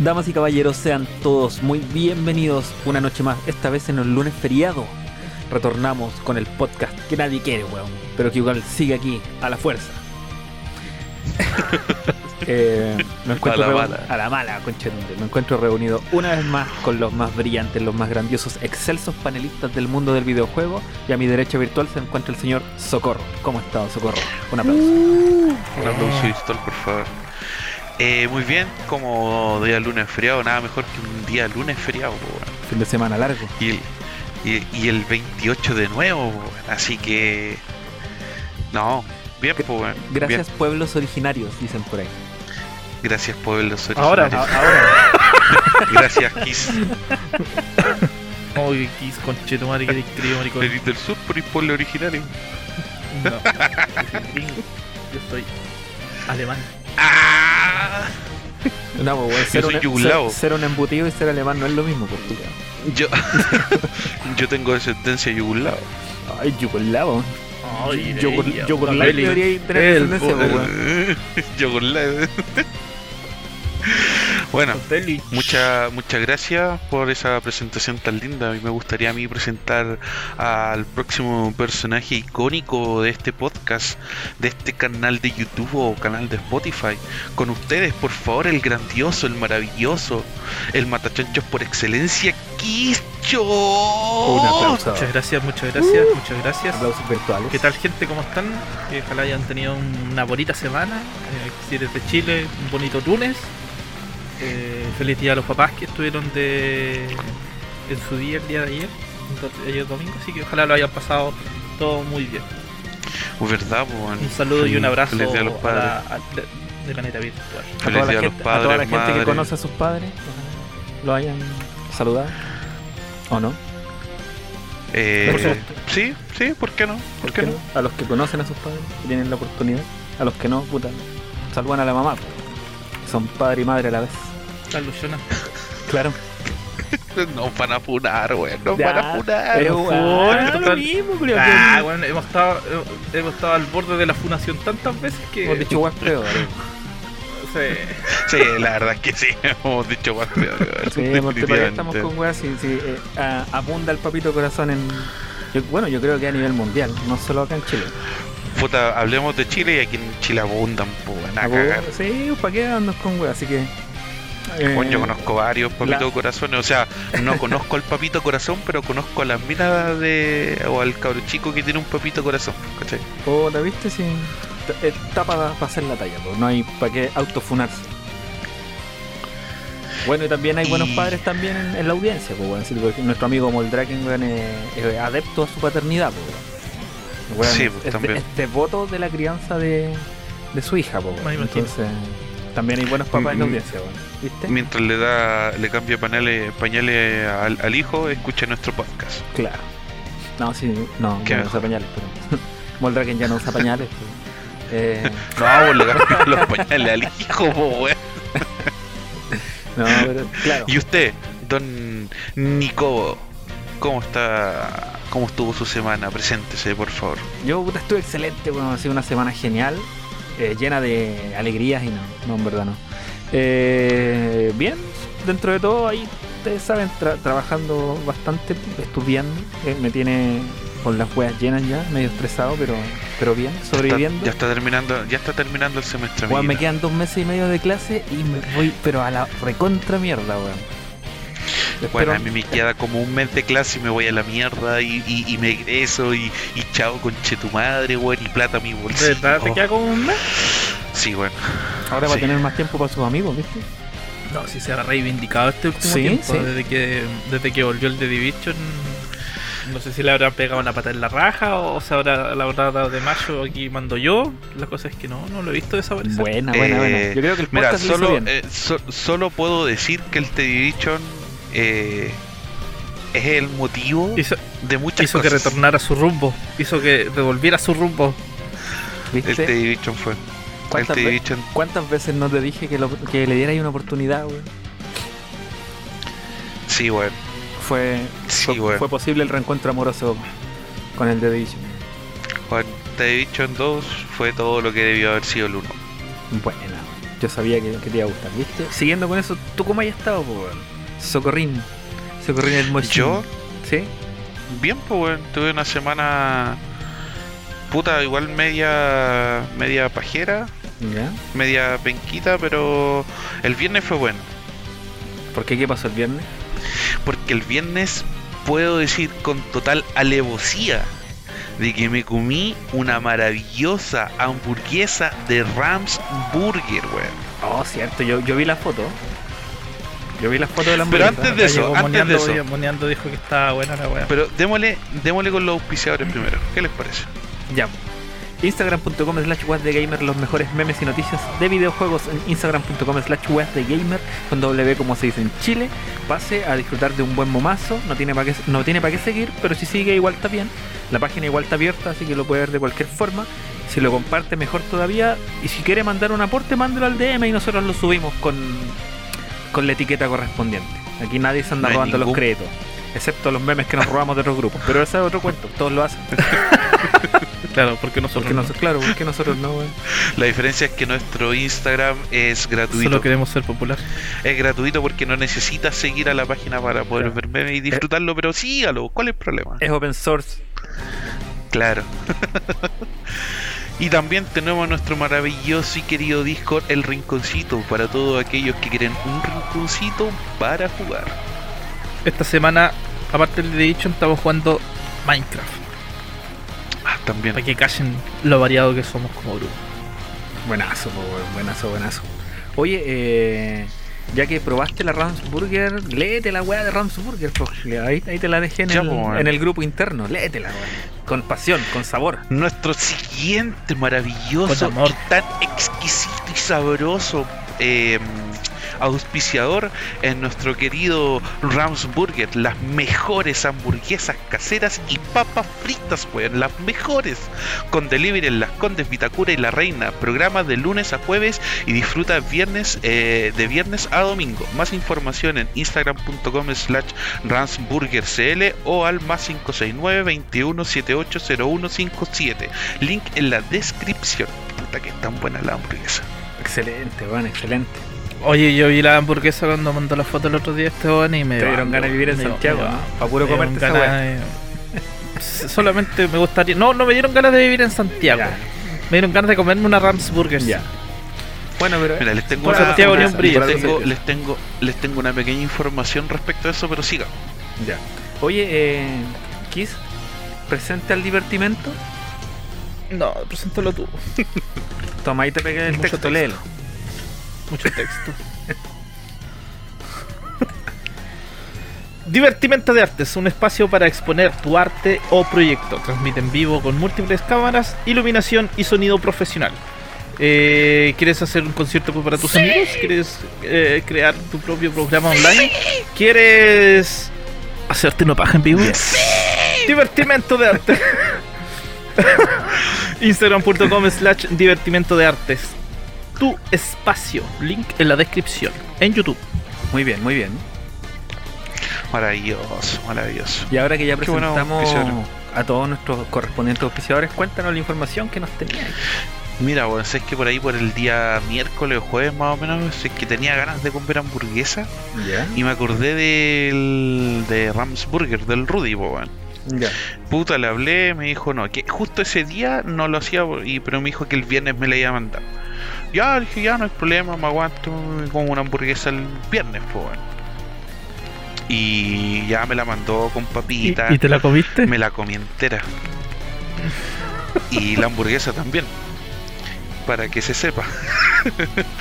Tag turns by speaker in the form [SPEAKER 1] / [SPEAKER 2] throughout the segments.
[SPEAKER 1] Damas y caballeros, sean todos muy bienvenidos una noche más, esta vez en el lunes feriado. Retornamos con el podcast que nadie quiere, weón, pero que igual sigue aquí, a la fuerza. Eh, me encuentro
[SPEAKER 2] A la mala.
[SPEAKER 1] a la mala, conchetumare. Me encuentro reunido una vez más con los más brillantes, los más grandiosos, excelsos panelistas del mundo del videojuego. Y a mi derecha virtual se encuentra el señor Socorro. ¿Cómo ha estado, Socorro? Un aplauso.
[SPEAKER 2] Un aplauso por favor. Eh, muy bien, como día lunes feriado, nada mejor que un día lunes feriado, po, weón.
[SPEAKER 1] Fin de semana largo.
[SPEAKER 2] y el, y, y el 28 de nuevo, po, así que. No, bien, pues, weón.
[SPEAKER 1] Gracias,
[SPEAKER 2] Bien.
[SPEAKER 1] pueblos originarios, dicen por ahí.
[SPEAKER 2] Gracias, pueblos
[SPEAKER 3] Ahora,
[SPEAKER 2] originarios.
[SPEAKER 3] ahora.
[SPEAKER 2] Gracias, Kiss.
[SPEAKER 3] Oh, que quis conchetumare que te escribo, maricón.
[SPEAKER 2] Eres del sur, por el pueblo originario.
[SPEAKER 3] No, yo soy gringo. Yo soy alemán.
[SPEAKER 2] ¡Ah!
[SPEAKER 1] No, pues, weón, ser, un,
[SPEAKER 2] yugoslavo.
[SPEAKER 1] ser, ser un embutido y ser alemán no es lo mismo, por tu
[SPEAKER 2] Yo, yo tengo descendencia yugoslava.
[SPEAKER 1] Ay, yugoslavo.
[SPEAKER 3] Ay,
[SPEAKER 1] Yugol-
[SPEAKER 3] ella,
[SPEAKER 1] Yugoslav
[SPEAKER 3] Eli.
[SPEAKER 1] debería tener descendencia, pues, weón.
[SPEAKER 2] Bueno. Muchas muchas gracias por esa presentación tan linda. Y me gustaría a mí presentar al próximo personaje icónico de este podcast, de este canal de YouTube o canal de Spotify. Con ustedes, por favor, el grandioso, el maravilloso, el matachonchos por excelencia, Quischo.
[SPEAKER 1] Un aplauso.
[SPEAKER 3] Muchas gracias, muchas gracias, muchas gracias.
[SPEAKER 1] Aplausos virtuales.
[SPEAKER 3] ¿Qué tal gente? ¿Cómo están? Ojalá hayan tenido una bonita semana. Eh, si eres de Chile, un bonito lunes. Eh, feliz día a los papás que estuvieron de en su día el día de ayer, entonces, ayer domingo, así que ojalá lo hayan pasado todo muy bien.
[SPEAKER 2] Pues verdad, pues, bueno.
[SPEAKER 3] Un saludo y un abrazo
[SPEAKER 2] Feliz día a los
[SPEAKER 3] a
[SPEAKER 2] padres.
[SPEAKER 3] la- a- de, de Planeta Virtual.
[SPEAKER 1] a
[SPEAKER 2] Feliz
[SPEAKER 1] toda la
[SPEAKER 2] a los
[SPEAKER 1] gente, a toda la
[SPEAKER 2] padres,
[SPEAKER 1] gente que conoce a sus padres, lo hayan saludado. ¿O no?
[SPEAKER 2] Eh,
[SPEAKER 3] Por supuesto.
[SPEAKER 2] sí, sí, ¿por qué no? ¿Por qué no?
[SPEAKER 1] A los que conocen a sus padres, que tienen la oportunidad. A los que no, puta, saludan a la mamá. Son padre y madre a la vez.
[SPEAKER 3] La.
[SPEAKER 1] Claro.
[SPEAKER 2] Nos van a funar, weón. Nos van a funar.
[SPEAKER 1] Ah,
[SPEAKER 3] favor,
[SPEAKER 1] lo mismo, culiao,
[SPEAKER 3] Ah,
[SPEAKER 1] que-
[SPEAKER 3] bueno, hemos estado, hemos- estado al borde de la fundación tantas veces que.
[SPEAKER 1] Hemos dicho guas peor.
[SPEAKER 3] Sí.
[SPEAKER 2] Sí, la verdad es que sí, hemos dicho más peor, weón.
[SPEAKER 1] Sí, estamos con weas. Si, si, eh, abunda el papito corazón en. yo- bueno, yo creo que a nivel mundial, no solo acá en Chile.
[SPEAKER 2] Puta, hablemos de Chile y aquí en Chile abundan, pues, weón, a cagar.
[SPEAKER 1] Sí, ¿para qué andas con weas? Así que. Eh,
[SPEAKER 2] Bueno, yo conozco varios papitos
[SPEAKER 1] la-
[SPEAKER 2] corazones, o sea, no conozco al papito corazón, pero conozco a las minas de. o al cabro chico que tiene un papito corazón, ¿cachai?
[SPEAKER 1] O te viste si. t- Está para hacer la talla, pues, no hay para qué autofunarse. Bueno, y también hay buenos
[SPEAKER 2] Y-
[SPEAKER 1] padres también en, en la audiencia, pues. Sí, porque nuestro amigo Moldraken, es, es adepto a su paternidad, pues. Weón,
[SPEAKER 2] Sí,
[SPEAKER 1] es-
[SPEAKER 2] pues,
[SPEAKER 1] es,
[SPEAKER 2] también.
[SPEAKER 1] es devoto de la crianza de, de su hija, pues.
[SPEAKER 3] Me imagino.
[SPEAKER 1] También hay buenos papás en la
[SPEAKER 2] Mm,
[SPEAKER 1] audiencia, weón. ¿Viste?
[SPEAKER 2] Mientras le da, le cambia pañales, pañales al, al hijo, escucha nuestro podcast.
[SPEAKER 1] Claro. No, sí, no, ya no usa pañales, pero. Moldraken ya no usa pañales. Eh,
[SPEAKER 2] No, pues le cambia los pañales al hijo, po, weón.
[SPEAKER 1] no, pero claro.
[SPEAKER 2] Y usted, don Nico, ¿cómo está? ¿Cómo estuvo su semana? Preséntese, por favor.
[SPEAKER 1] Yo puta, estuve excelente, bueno, ha sido una semana genial, eh, llena de alegrías y no, no, en verdad no. Eh, bien, dentro de todo ahí, ustedes saben, tra- trabajando bastante, estudiando, eh, me tiene con las hueas llenas ya, medio estresado, pero, pero bien,
[SPEAKER 2] está,
[SPEAKER 1] sobreviviendo.
[SPEAKER 2] ya está terminando, ya está terminando el semestre.
[SPEAKER 1] Weón, me quedan dos meses y medio de clase y me voy, pero a la recontra mierda, weón.
[SPEAKER 2] Bueno, a mí me queda como un mes de clase y me voy a la mierda y, y, y me egreso y, y chao conche tu madre, weón, y plata a mi
[SPEAKER 3] ¿De
[SPEAKER 2] bolsillo.
[SPEAKER 3] verdad te queda como un mes?
[SPEAKER 2] Sí, weón.
[SPEAKER 1] ahora va a tener más tiempo para sus amigos, ¿viste?
[SPEAKER 3] No, sí se ha reivindicado este último
[SPEAKER 1] Sí,
[SPEAKER 3] tiempo.
[SPEAKER 1] sí.
[SPEAKER 3] Desde, que, desde que volvió el The Division. No sé si le habrán pegado una pata en la raja o se habrá, la habrá dado de mayo aquí mando yo. La cosa es que no, no lo he visto desaparecer.
[SPEAKER 1] Buena, buena, buena.
[SPEAKER 2] Eh,
[SPEAKER 1] Yo creo que el
[SPEAKER 2] Mira,
[SPEAKER 1] podcast
[SPEAKER 2] solo,
[SPEAKER 1] bien.
[SPEAKER 2] eh, so- solo puedo decir que el The Division eh, es el motivo
[SPEAKER 3] Hizo,
[SPEAKER 2] de muchas
[SPEAKER 3] hizo que
[SPEAKER 2] cosas.
[SPEAKER 3] retornara a su rumbo. Hizo que devolviera su rumbo.
[SPEAKER 2] El
[SPEAKER 1] ¿Viste?
[SPEAKER 2] The Division fue. El
[SPEAKER 1] ¿Cuántas,
[SPEAKER 2] The
[SPEAKER 1] ve-
[SPEAKER 2] Division
[SPEAKER 1] cuántas veces no te dije que, lo- que le diera ahí una oportunidad, güey?
[SPEAKER 2] Sí, weón.
[SPEAKER 1] Fue,
[SPEAKER 2] Sí,
[SPEAKER 1] fue, fue posible el reencuentro amoroso con el The Division.
[SPEAKER 2] Juan, The Division 2 fue todo lo que debió haber sido el 1.
[SPEAKER 1] Buena. Yo sabía que, que te iba a gustar, ¿viste? Siguiendo con eso, ¿tú cómo has estado, po, weón? Socorrín. Socorrín el Mochín.
[SPEAKER 2] Yo,
[SPEAKER 1] ¿Sí?
[SPEAKER 2] bien, pues, weón. Tuve una semana. Puta, igual media. media pajera,
[SPEAKER 1] ¿Ya?
[SPEAKER 2] media penquita, pero el viernes fue bueno.
[SPEAKER 1] ¿Por qué? ¿Qué pasó el viernes?
[SPEAKER 2] Porque el viernes puedo decir con total alevosía de que me comí una maravillosa hamburguesa de Rams Burger, weón.
[SPEAKER 1] Oh, cierto, yo, yo vi la foto. Yo vi la foto de la
[SPEAKER 2] Pero
[SPEAKER 1] hamburguesa.
[SPEAKER 2] antes de eso, antes de
[SPEAKER 3] moneando,
[SPEAKER 2] eso.
[SPEAKER 3] moneando dijo que estaba buena la weá.
[SPEAKER 2] Pero démosle, démosle con los auspiciadores primero. ¿Qué les parece?
[SPEAKER 1] Ya. Instagram.com slash gamer los mejores memes y noticias de videojuegos en Instagram.com slash gamer con W como se dice en Chile. Pase a disfrutar de un buen momazo. No tiene para qué, no tiene para qué seguir, pero si sigue igual está bien. La página igual está abierta, así que lo puede ver de cualquier forma. Si lo comparte, mejor todavía. Y si quiere mandar un aporte, mándelo al DM y nosotros lo subimos con, con la etiqueta correspondiente. Aquí nadie se anda
[SPEAKER 2] No
[SPEAKER 1] robando los créditos. Excepto los memes que nos robamos de otros grupos. Pero ese es otro cuento. Todos lo hacen.
[SPEAKER 3] Claro, porque nosotros
[SPEAKER 1] Porque
[SPEAKER 3] no.
[SPEAKER 1] claro, porque nosotros no, weón.
[SPEAKER 2] La diferencia es que nuestro Instagram es gratuito.
[SPEAKER 3] solo queremos ser popular.
[SPEAKER 2] Es gratuito porque no necesitas seguir a la página para poder
[SPEAKER 1] Claro.
[SPEAKER 2] ver memes y disfrutarlo, pero sígalo. ¿Cuál es el problema?
[SPEAKER 1] Es open source.
[SPEAKER 2] Claro. Y también tenemos nuestro maravilloso y querido Discord, El Rinconcito, para todos aquellos que quieren un rinconcito para jugar.
[SPEAKER 3] Esta semana, aparte del de Edition, estamos jugando Minecraft.
[SPEAKER 2] Ah, también.
[SPEAKER 3] Para que callen lo variado que somos como grupo.
[SPEAKER 1] Buenazo, buenazo, buenazo. Oye, eh, ya que probaste la Ramsburger, léete la weá de Ramsburger, ahí, ahí te la dejé en, el, en grupo interno, léetela, weón. Con pasión, con sabor.
[SPEAKER 2] Nuestro siguiente maravilloso,
[SPEAKER 3] amor.
[SPEAKER 2] tan exquisito y sabroso eh, auspiciador es nuestro querido Rams Burger, las mejores hamburguesas caseras y papas fritas, weón, las mejores. Con delivery en Las Condes, Vitacura y La Reina, programa de lunes a jueves y disfruta viernes eh, de viernes a domingo. Más información en instagram.com slash ramsburgercl o al más 569 21 78 0157. Link en la descripción. Puta que tan buena la hamburguesa.
[SPEAKER 1] Excelente, excelente.
[SPEAKER 3] Oye, yo vi la hamburguesa cuando mandó la foto el otro día este weón y me.
[SPEAKER 1] Te dieron ganas de vivir en
[SPEAKER 3] me
[SPEAKER 1] Santiago, ¿no? Pa' puro
[SPEAKER 3] me dieron
[SPEAKER 1] comerte esa
[SPEAKER 3] de- Solamente me gustaría. No, no me dieron ganas de vivir en Santiago.
[SPEAKER 1] Ya.
[SPEAKER 3] Me dieron ganas de comerme una Rams Burger.
[SPEAKER 1] Ya. Bueno, pero.
[SPEAKER 2] Mira, les tengo
[SPEAKER 3] Por
[SPEAKER 2] una,
[SPEAKER 3] Santiago ni un
[SPEAKER 2] les
[SPEAKER 3] brillo.
[SPEAKER 2] tengo, les tengo les tengo una pequeña información respecto a eso, pero siga.
[SPEAKER 1] Ya. Oye, eh, Kiss, presente al divertimento.
[SPEAKER 3] No, preséntalo tú.
[SPEAKER 1] Toma, ahí te pegué el
[SPEAKER 3] Mucho
[SPEAKER 1] texto,
[SPEAKER 3] texto.
[SPEAKER 1] léelo.
[SPEAKER 3] Mucho texto. Divertimento de Artes, un espacio para exponer tu arte o proyecto. Transmite en vivo con múltiples cámaras, iluminación y sonido profesional. Eh, ¿Quieres hacer un concierto para tus amigos? ¿Quieres eh, crear tu propio programa online? ¿Quieres hacerte una paja en vivo? Divertimento de Arte. Instagram.com slash divertimento de artes. Tu espacio. Link en la descripción. En YouTube.
[SPEAKER 1] Muy bien, muy bien.
[SPEAKER 2] Maravilloso, maravilloso.
[SPEAKER 1] Y ahora que ya
[SPEAKER 2] bueno,
[SPEAKER 1] presentamos a todos nuestros correspondientes auspiciadores, cuéntanos la información que nos tenías.
[SPEAKER 2] Mira, bueno, es que por ahí por el día miércoles o jueves más o menos, es que tenía ganas de comer hamburguesa
[SPEAKER 1] Ya.
[SPEAKER 2] y me acordé del de Rams Burger, del Rudy.
[SPEAKER 1] Ya.
[SPEAKER 2] Puta, le hablé, me dijo no, que justo ese día no lo hacía, y, pero me dijo que el viernes me la iba a mandar. Ya, dije, ya no hay problema, me aguanto, me como una hamburguesa el viernes, pues. Y ya me la mandó con
[SPEAKER 3] ¿Y,
[SPEAKER 2] papita,
[SPEAKER 3] y te la comiste?
[SPEAKER 2] me la comí entera. Y la hamburguesa también. Para que se sepa.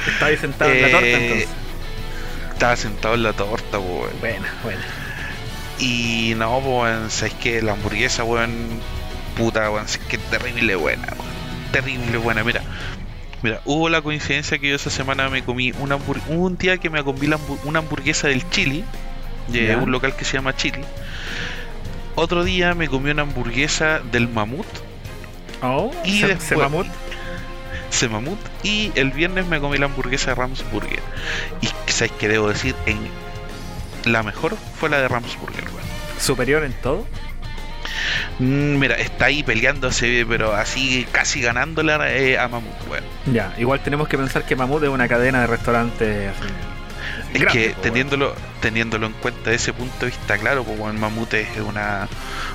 [SPEAKER 1] Está ahí sentado en la torta
[SPEAKER 2] Eh,
[SPEAKER 1] entonces.
[SPEAKER 2] Estaba sentado en la torta, weón.
[SPEAKER 1] Buena, buena.
[SPEAKER 2] Y no, pues, weón, sabes que la hamburguesa, weón, puta, weón, es que es terrible buena, weón. Terrible buena, mira. Mira, hubo la coincidencia que yo esa semana me comí una hambur- hubo un día que me comí la una hamburguesa del Chili, de un local que se llama Chili. Otro día me comí una hamburguesa del Mamut,
[SPEAKER 1] Oh,
[SPEAKER 2] Y
[SPEAKER 1] se,
[SPEAKER 2] después-
[SPEAKER 1] se mamut.
[SPEAKER 2] se Mamut, y el viernes me comí la hamburguesa de Rams Burger. Y sabes que debo decir, en la mejor fue la de Rams Burger, weón.
[SPEAKER 1] superior en todo.
[SPEAKER 2] Mm, Mira, está ahí peleándose, pero así casi ganándola eh, a Mamut, weón.
[SPEAKER 1] Ya, igual tenemos que pensar que Mamut es una cadena de restaurantes así.
[SPEAKER 2] Es
[SPEAKER 1] grande,
[SPEAKER 2] que
[SPEAKER 1] po,
[SPEAKER 2] teniéndolo, teniéndolo en cuenta de ese punto de vista, claro, pues Mamut es una,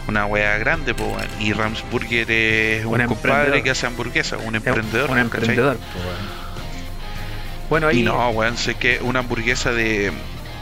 [SPEAKER 2] una wea grande, pues y Ramsburger es un,
[SPEAKER 1] Un
[SPEAKER 2] compadre que hace hamburguesas, un emprendedor,
[SPEAKER 1] Un emprendedor, po. Bueno, ahí.
[SPEAKER 2] Y no, weón, sé que una hamburguesa de,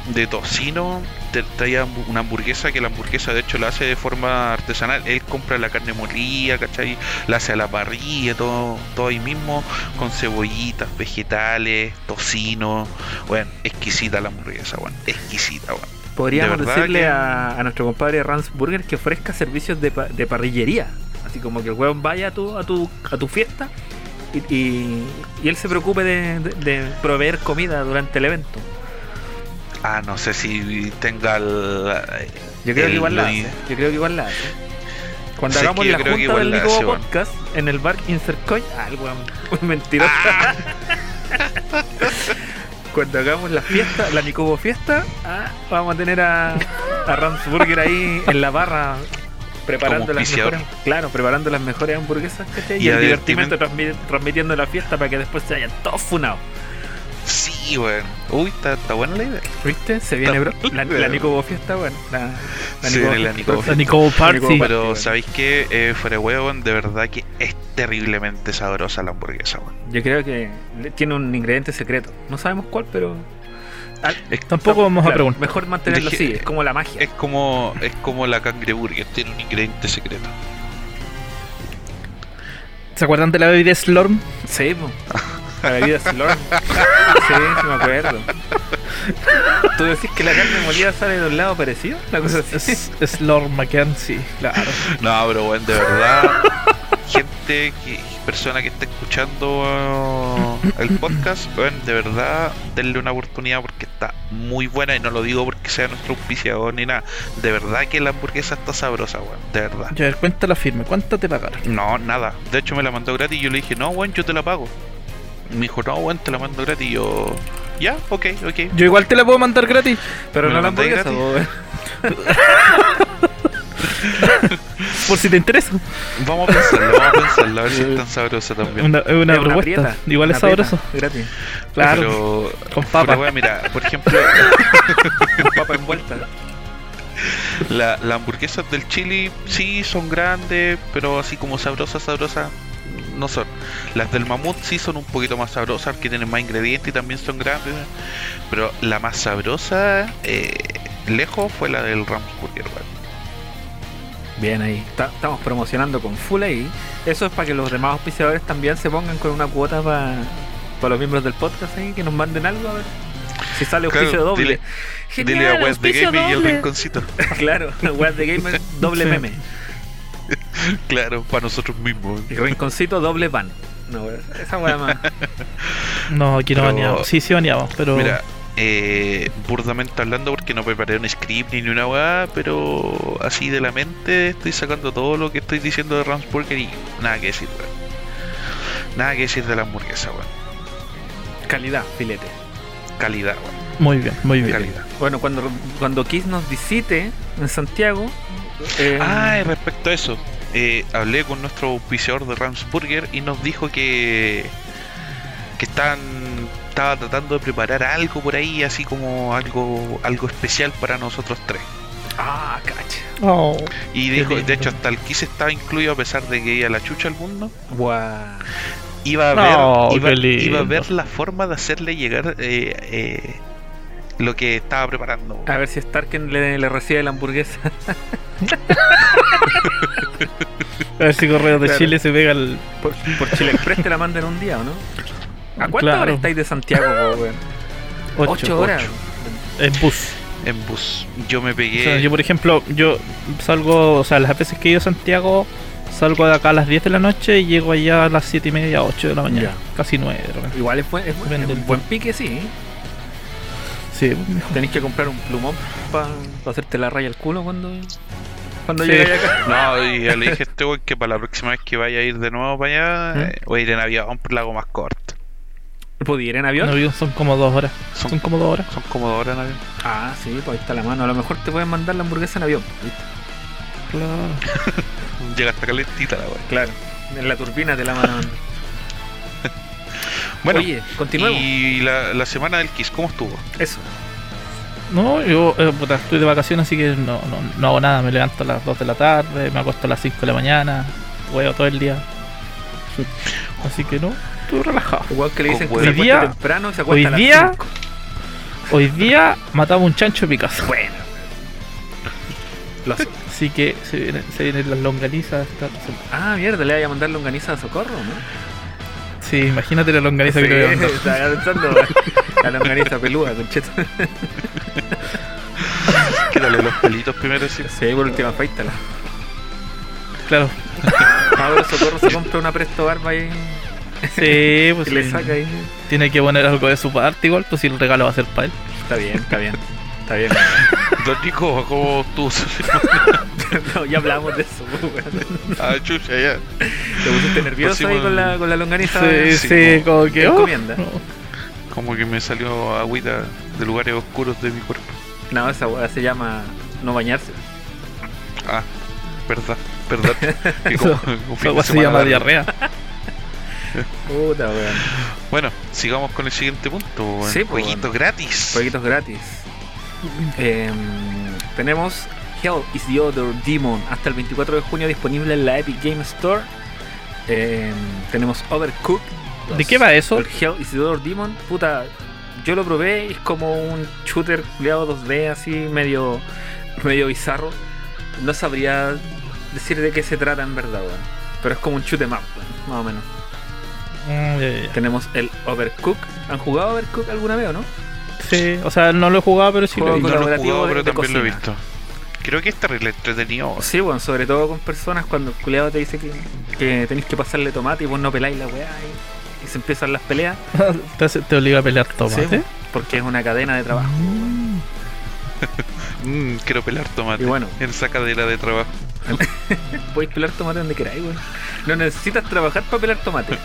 [SPEAKER 2] de tocino te traía una hamburguesa que la hamburguesa de hecho la hace de forma artesanal. Él compra la carne molida, ¿cachai? La hace a la parrilla, todo, todo ahí mismo, con cebollitas, vegetales, tocino. Bueno, exquisita la hamburguesa, weón. Exquisita.
[SPEAKER 1] Podríamos
[SPEAKER 2] de
[SPEAKER 1] decirle
[SPEAKER 2] que-
[SPEAKER 1] a, a nuestro compadre Rans Burger que ofrezca servicios de, pa- de parrillería. Así como que el weón vaya a tu, a tu, a tu fiesta y, y- y él se preocupe de, de- de proveer comida durante el evento.
[SPEAKER 2] Ah, no sé si tenga el.
[SPEAKER 1] Yo creo
[SPEAKER 2] el-
[SPEAKER 1] que igual la hace. Yo creo que igual la hace. Cuando hagamos la junta del
[SPEAKER 2] hace, weón.
[SPEAKER 1] Podcast en el bar Insercoin. Ah, el weón. un mentiroso. Cuando hagamos la fiesta, la Nicobo fiesta, ah, vamos a tener a, a Rams Burger ahí en la barra preparando las mejores, claro, preparando las mejores hamburguesas, ¿cachai? Y,
[SPEAKER 2] Y
[SPEAKER 1] el divertimento transmi- transmitiendo la fiesta para que después se vayan todos funados.
[SPEAKER 2] Sí, weón. Uy, está, está buena la idea.
[SPEAKER 1] ¿Viste? Se viene, bro. La, la
[SPEAKER 2] Bueno.
[SPEAKER 1] Nicobo fiesta, bueno. La, la
[SPEAKER 3] Party.
[SPEAKER 1] Party.
[SPEAKER 2] Pero
[SPEAKER 1] weón.
[SPEAKER 2] sabéis que eh, fuera de huevo, de verdad que es terriblemente sabrosa la hamburguesa, weón.
[SPEAKER 1] Yo creo que tiene un ingrediente secreto. No sabemos cuál, pero. Al-
[SPEAKER 3] Tampoco vamos a preguntar.
[SPEAKER 1] Mejor mantenerlo
[SPEAKER 2] Deje-
[SPEAKER 1] así, es como la magia.
[SPEAKER 2] Es como es como la cangreburger, tiene un ingrediente secreto.
[SPEAKER 3] ¿Se acuerdan de la bebida Slorm?
[SPEAKER 1] Sí, po. La bebida Slorm. Sí, sí me acuerdo. ¿Tú decís que la carne molida sale de un lado parecido? La cosa así.
[SPEAKER 3] Mackenzie, claro.
[SPEAKER 2] No, pero bueno, de verdad, gente, que, persona que esté escuchando uh, el podcast, bueno, de verdad, denle una oportunidad porque está muy buena y no lo digo porque sea nuestro auspiciador ni nada. De verdad que la hamburguesa está sabrosa, weón, de verdad.
[SPEAKER 3] Ya, a ver, cuéntala firme. ¿Cuánto te pagaron?
[SPEAKER 2] No, nada. De hecho, me la mandó gratis y yo le dije, no, weón, yo te la pago. Me dijo, no, weón, te la mando gratis. Y yo, ya, ok, ok.
[SPEAKER 3] Yo igual te la puedo mandar gratis.
[SPEAKER 1] Pero
[SPEAKER 2] ¿Me
[SPEAKER 1] no la hamburguesa,
[SPEAKER 2] gratis?
[SPEAKER 3] Por si te interesa.
[SPEAKER 2] Vamos a pensarlo, vamos a pensarlo, a ver si es tan sabrosa también.
[SPEAKER 3] Una, es una
[SPEAKER 1] Es
[SPEAKER 3] propuesta.
[SPEAKER 1] prieta,
[SPEAKER 3] igual
[SPEAKER 1] una
[SPEAKER 3] es sabroso.
[SPEAKER 1] Gratis.
[SPEAKER 3] Claro.
[SPEAKER 2] Pero,
[SPEAKER 3] Con
[SPEAKER 2] pero,
[SPEAKER 3] papa.
[SPEAKER 2] weón, mira, por ejemplo,
[SPEAKER 1] Papa envuelta.
[SPEAKER 2] la, las hamburguesas del chili sí son grandes, pero así como sabrosas, sabrosas no son. Las del mamut sí son un poquito más sabrosas, que tienen más ingredientes y también son grandes. Pero la más sabrosa, eh, lejos, fue la del Ramsburger, weón.
[SPEAKER 1] Bien ahí. Ta- estamos promocionando con full ahí. Eso es para que los demás auspiciadores también se pongan con una cuota para los miembros del podcast ahí, que nos manden algo a ver. Si sale
[SPEAKER 2] Claro,
[SPEAKER 1] auspicio doble.
[SPEAKER 2] dile-
[SPEAKER 1] Genial,
[SPEAKER 2] Dile a Wes de Gaming y el rinconcito.
[SPEAKER 1] Claro, Web de Gamer doble meme.
[SPEAKER 2] claro, para nosotros mismos.
[SPEAKER 1] Y rinconcito doble van. No, esa weá más.
[SPEAKER 3] No, aquí no
[SPEAKER 2] Pero-
[SPEAKER 3] baneamos. Sí, sí baneamos, pero.
[SPEAKER 2] Mira, eh, burdamente hablando, porque no preparé un script ni una weá, pero así de la mente estoy sacando todo lo que estoy diciendo de Ramsburger y nada que decir, weón. Nada que decir de la hamburguesa, weón.
[SPEAKER 1] Calidad, filete.
[SPEAKER 2] Calidad, weón.
[SPEAKER 3] Muy bien, muy bien.
[SPEAKER 2] Calidad.
[SPEAKER 1] Bueno, cuando, cuando Kiss nos visite en Santiago. Eh,
[SPEAKER 2] Ah, y respecto a eso, eh, hablé con nuestro auspiciador de Ramsburger y nos dijo que que están estaba tratando de preparar algo por ahí, así como algo algo especial para nosotros tres.
[SPEAKER 1] ah, cacha.
[SPEAKER 3] Oh,
[SPEAKER 2] Y dijo, de hecho, hasta el Kiss estaba incluido a pesar de que iba a la chucha al mundo.
[SPEAKER 1] Guau.
[SPEAKER 2] Iba a ver,
[SPEAKER 3] No,
[SPEAKER 2] iba,
[SPEAKER 3] qué lindo.
[SPEAKER 2] iba a ver la forma de hacerle llegar eh, eh, lo que estaba preparando.
[SPEAKER 1] A ver si Starken le, le recibe la hamburguesa.
[SPEAKER 3] a ver si Correo de
[SPEAKER 1] Claro.
[SPEAKER 3] Chile se pega el.
[SPEAKER 1] Por, por Chile Express te la mandan un día, ¿o no? ¿A cuántas
[SPEAKER 3] Claro.
[SPEAKER 1] horas estáis de Santiago, weón?
[SPEAKER 3] Ocho,
[SPEAKER 1] Ocho horas.
[SPEAKER 3] En bus.
[SPEAKER 2] En bus. Yo me
[SPEAKER 3] O
[SPEAKER 2] pegué.
[SPEAKER 3] sea, yo, por ejemplo, yo salgo, o sea, las veces que he ido a Santiago, salgo de acá a las 10 de la noche y llego allá a las 7 y media, 8 de la mañana.
[SPEAKER 1] Ya.
[SPEAKER 3] Casi 9 de la mañana.
[SPEAKER 1] Igual es buen, es buen, es buen pique, sí.
[SPEAKER 3] Sí,
[SPEAKER 1] Tenéis que comprar un plumón para hacerte la raya al culo cuando, cuando
[SPEAKER 3] Sí.
[SPEAKER 1] llegáis acá.
[SPEAKER 2] No, y ya le dije a este weón que para la próxima vez que vaya a ir de nuevo para allá,
[SPEAKER 1] ¿Mm?
[SPEAKER 2] eh, voy a ir en avión por la hago más corto.
[SPEAKER 1] ¿Podía ir en avión?
[SPEAKER 3] no, son como 2 horas.
[SPEAKER 2] Son,
[SPEAKER 3] Son como 2 horas.
[SPEAKER 2] son como dos horas en avión.
[SPEAKER 1] Ah, sí, pues ahí está la mano. A lo mejor te pueden mandar la hamburguesa en avión. ¿viste?
[SPEAKER 3] Claro.
[SPEAKER 2] Llega hasta calentita la weá.
[SPEAKER 1] Claro. En la turbina te la mandan.
[SPEAKER 2] Bueno,
[SPEAKER 1] Oye, continuemos.
[SPEAKER 2] y la, la semana del Kiss, ¿cómo estuvo?
[SPEAKER 1] Eso.
[SPEAKER 3] No, yo eh, puta, estoy de vacaciones, así que no, no, no hago nada. Me levanto a las 2 de la tarde, me acuesto a las 5 de la mañana, huevo todo el día. Así que no, estoy relajado.
[SPEAKER 1] Igual que le dicen que
[SPEAKER 2] Hoy
[SPEAKER 3] día-
[SPEAKER 1] temprano se
[SPEAKER 3] hoy
[SPEAKER 1] a las
[SPEAKER 3] día-. Hoy día matamos un chancho en mi casa.
[SPEAKER 1] Bueno. Los-
[SPEAKER 3] Así que se vienen, se vienen las longanizas. esta.
[SPEAKER 1] Ah, mierda, le voy a mandar longaniza a Socorro, ¿no?
[SPEAKER 3] Sí, imagínate la longaniza
[SPEAKER 1] Sí,
[SPEAKER 3] que le voy a mandar.
[SPEAKER 1] estaba pensando la longaniza peluda, concheto.
[SPEAKER 2] Quítale los pelitos primero, sí.
[SPEAKER 1] Sí, por última, afeítala.
[SPEAKER 3] Claro.
[SPEAKER 1] Ahora Socorro se compra una presto barba ahí
[SPEAKER 3] Sí, pues
[SPEAKER 1] y le
[SPEAKER 3] sí.
[SPEAKER 1] saca ahí.
[SPEAKER 3] Tiene que poner algo de su parte igual, pues si el regalo va a ser para él.
[SPEAKER 1] Está bien, está bien. Está bien.
[SPEAKER 2] Don Nico, ¿cómo
[SPEAKER 1] No, ya hablamos de eso.
[SPEAKER 2] Ah, chucha, ya.
[SPEAKER 1] Te pusiste nervioso ahí
[SPEAKER 2] Próximo-
[SPEAKER 1] con la, con la longaniza.
[SPEAKER 3] Sí,
[SPEAKER 2] sí,
[SPEAKER 3] sí, como que.
[SPEAKER 1] ¿Qué
[SPEAKER 3] oh,
[SPEAKER 1] encomienda?
[SPEAKER 3] no.
[SPEAKER 2] Como que me salió agüita de lugares oscuros de mi cuerpo.
[SPEAKER 1] No, esa weá se llama no bañarse.
[SPEAKER 2] Ah, verdad, verdad. Que como-
[SPEAKER 3] se llama diarrea.
[SPEAKER 1] Puta, weón.
[SPEAKER 2] Bueno, sigamos con el siguiente punto.
[SPEAKER 1] Sí, pues,
[SPEAKER 2] Jueguito
[SPEAKER 1] bueno.
[SPEAKER 2] gratis.
[SPEAKER 1] Jueguitos gratis. Em, tenemos Hell is the Other Demon hasta el 24 de junio disponible en la Epic Game Store. Em, tenemos Overcooked.
[SPEAKER 3] ¿De
[SPEAKER 1] 2.
[SPEAKER 3] qué va eso?
[SPEAKER 1] El Hell is the Other Demon, puta, yo lo probé y es como un shooter culiado 2D así medio medio bizarro. No sabría decir de qué se trata en verdad, weón. Pero es como un shoot 'em up, más o menos.
[SPEAKER 3] Mm.
[SPEAKER 1] Tenemos el Overcooked. ¿Han jugado Overcooked alguna vez o no?
[SPEAKER 3] Sí, o sea, no lo he jugado, pero sí lo he visto.
[SPEAKER 2] no lo he jugado,
[SPEAKER 1] de-
[SPEAKER 2] pero
[SPEAKER 1] de
[SPEAKER 2] también lo he visto. Creo que es terrible entretenido.
[SPEAKER 1] Sí, bueno, sobre todo con personas cuando el culiado te dice que, que tenéis que pasarle tomate y vos no peláis la weá y, y se empiezan las peleas.
[SPEAKER 3] te, obliga a pelear tomate.
[SPEAKER 1] Sí, porque es una cadena de trabajo.
[SPEAKER 3] Mm.
[SPEAKER 2] Mm, quiero pelar tomate.
[SPEAKER 1] Y bueno.
[SPEAKER 2] En esa cadera de trabajo.
[SPEAKER 1] Podéis pelar tomate donde queráis, weón. No necesitas trabajar para pelar tomate.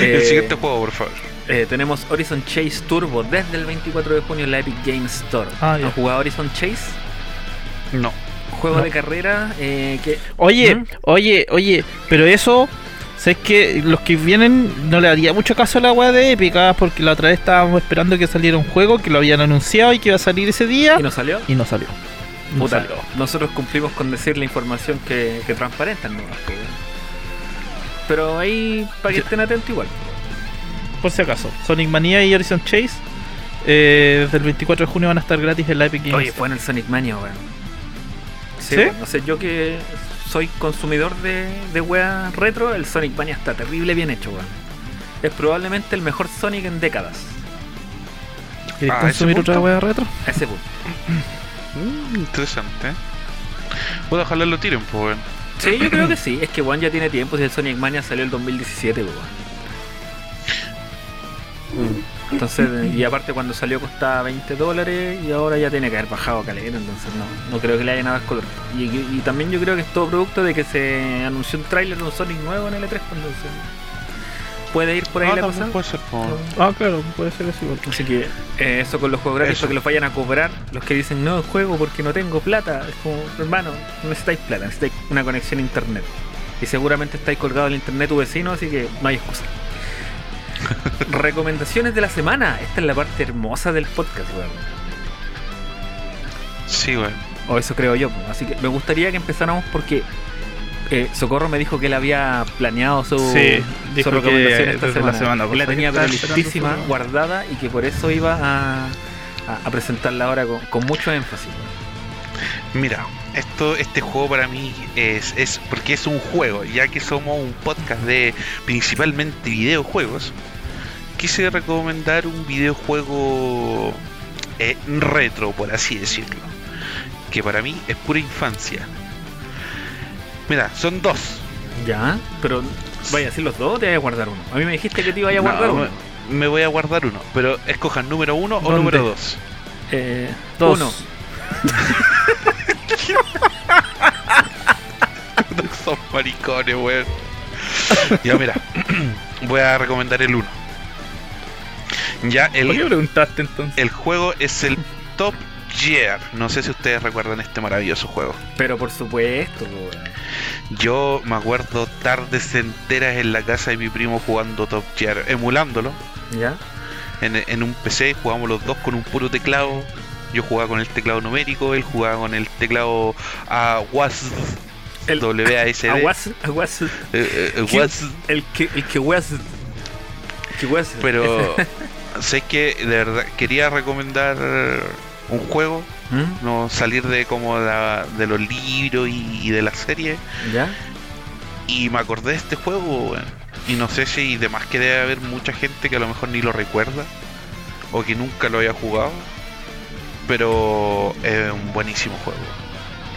[SPEAKER 2] el
[SPEAKER 1] Eh,
[SPEAKER 2] siguiente juego, por favor.
[SPEAKER 1] Eh, tenemos Horizon Chase Turbo desde el 24 de junio en la Epic Game Store.
[SPEAKER 3] Ah.
[SPEAKER 1] ¿Han jugado Horizon Chase?
[SPEAKER 2] No.
[SPEAKER 1] Juego
[SPEAKER 3] No.
[SPEAKER 1] de carrera eh, que
[SPEAKER 3] Oye,
[SPEAKER 1] ¿Mm?
[SPEAKER 3] oye, oye, pero eso, ¿sabes que Los que vienen no le haría mucho caso a la weá de Épica, porque la otra vez estábamos esperando que saliera un juego que lo habían anunciado y que iba a salir ese día
[SPEAKER 1] y no salió.
[SPEAKER 3] y no salió. No
[SPEAKER 1] Puta,
[SPEAKER 3] salió.
[SPEAKER 1] nosotros cumplimos con decir la información que, que transparentan, ¿no? Que- Pero ahí, para que
[SPEAKER 3] Sí.
[SPEAKER 1] estén atentos igual.
[SPEAKER 3] Por si acaso, Sonic Mania y Horizon Chase eh, desde el 24 de junio van a estar gratis en la Epic Games.
[SPEAKER 1] Oye, fue en el Sonic Mania, weón. Sí,
[SPEAKER 3] ¿Sí?
[SPEAKER 1] weón, no sé, yo que soy consumidor de, de weas retro, el Sonic Mania está terrible bien hecho, weón. Es probablemente el mejor Sonic en décadas.
[SPEAKER 3] ¿Quieres
[SPEAKER 2] Ah,
[SPEAKER 3] consumir otra weá retro?
[SPEAKER 1] A ese punto.
[SPEAKER 2] Mm, interesante. Puedo ojalá lo tiren, pues, weón.
[SPEAKER 1] Sí, yo creo que sí. Es que weón ya tiene tiempo. Si el Sonic Mania salió el 2017, weón. Entonces, y aparte cuando salió costaba 20 dólares y ahora ya tiene que haber bajado caleta, entonces no, no creo que le haya nada color. Y, y también yo creo que es todo producto de que se anunció un tráiler de un Sonic nuevo en el E3, pues, entonces puede ir por ahí
[SPEAKER 2] Ah,
[SPEAKER 1] la cosa.
[SPEAKER 2] puede ser, po.
[SPEAKER 3] Ah, claro, puede ser así. igual.
[SPEAKER 1] Así que eh, eso con los juegos gratis,
[SPEAKER 2] Eso.
[SPEAKER 1] para que los vayan a cobrar, los que dicen no juego porque no tengo plata, es como, hermano, no necesitáis plata, necesitáis una conexión a internet. Y seguramente estáis colgado en el internet tu vecino, así que no hay excusa. Recomendaciones de la semana. Esta es la parte hermosa del podcast, weón.
[SPEAKER 2] Sí, weón.
[SPEAKER 1] O eso creo yo. pues. Así que me gustaría que empezáramos porque eh, Socorro me dijo que él había planeado su,
[SPEAKER 3] Sí,
[SPEAKER 1] su
[SPEAKER 3] dijo que
[SPEAKER 1] recomendación esta
[SPEAKER 3] desde la
[SPEAKER 1] semana.
[SPEAKER 3] semana
[SPEAKER 1] Él la tenía pero listísima, guardada y que por eso iba a, a, a presentarla ahora con, con mucho énfasis.
[SPEAKER 2] Mira, esto, este juego para mí es, es porque es un juego, ya que somos un podcast de principalmente videojuegos. Quise recomendar un videojuego eh, retro, por así decirlo, que para mí es pura infancia. Mira, son dos.
[SPEAKER 1] Ya, pero vaya a decir los dos o te vaya a guardar uno. A mí me dijiste que te iba a guardar
[SPEAKER 2] No,
[SPEAKER 1] uno.
[SPEAKER 2] me, voy a guardar uno, pero escojan número uno o número dos.
[SPEAKER 1] Eh,
[SPEAKER 3] Dos.
[SPEAKER 1] Uno.
[SPEAKER 2] Son maricones, weón. Ya, mira, voy a recomendar el uno. Ya, el,
[SPEAKER 3] ¿Por qué preguntaste entonces?
[SPEAKER 2] El juego es el Top Gear. No sé si ustedes recuerdan este maravilloso juego.
[SPEAKER 1] Pero por supuesto, weón.
[SPEAKER 2] Yo me acuerdo tardes enteras en la casa de mi primo jugando Top Gear, emulándolo.
[SPEAKER 1] ¿Ya?
[SPEAKER 2] En, en un PC jugábamos los dos con un puro teclado. Yo jugaba con el teclado numérico, él jugaba con el teclado AWAS
[SPEAKER 1] El-
[SPEAKER 2] WASD.
[SPEAKER 1] Aguas, aguas.
[SPEAKER 2] eh, eh, eh. WASD.
[SPEAKER 1] El que, el que weas. Que weas.
[SPEAKER 2] Pero sé que de verdad quería recomendar un juego,
[SPEAKER 1] ¿Mm?
[SPEAKER 2] no salir de como la- de los libros y, y de la serie.
[SPEAKER 1] ¿Ya?
[SPEAKER 2] Y me acordé de este juego. Y no sé si de más que debe haber mucha gente que a lo mejor ni lo recuerda o que nunca lo haya jugado. Pero es un buenísimo juego.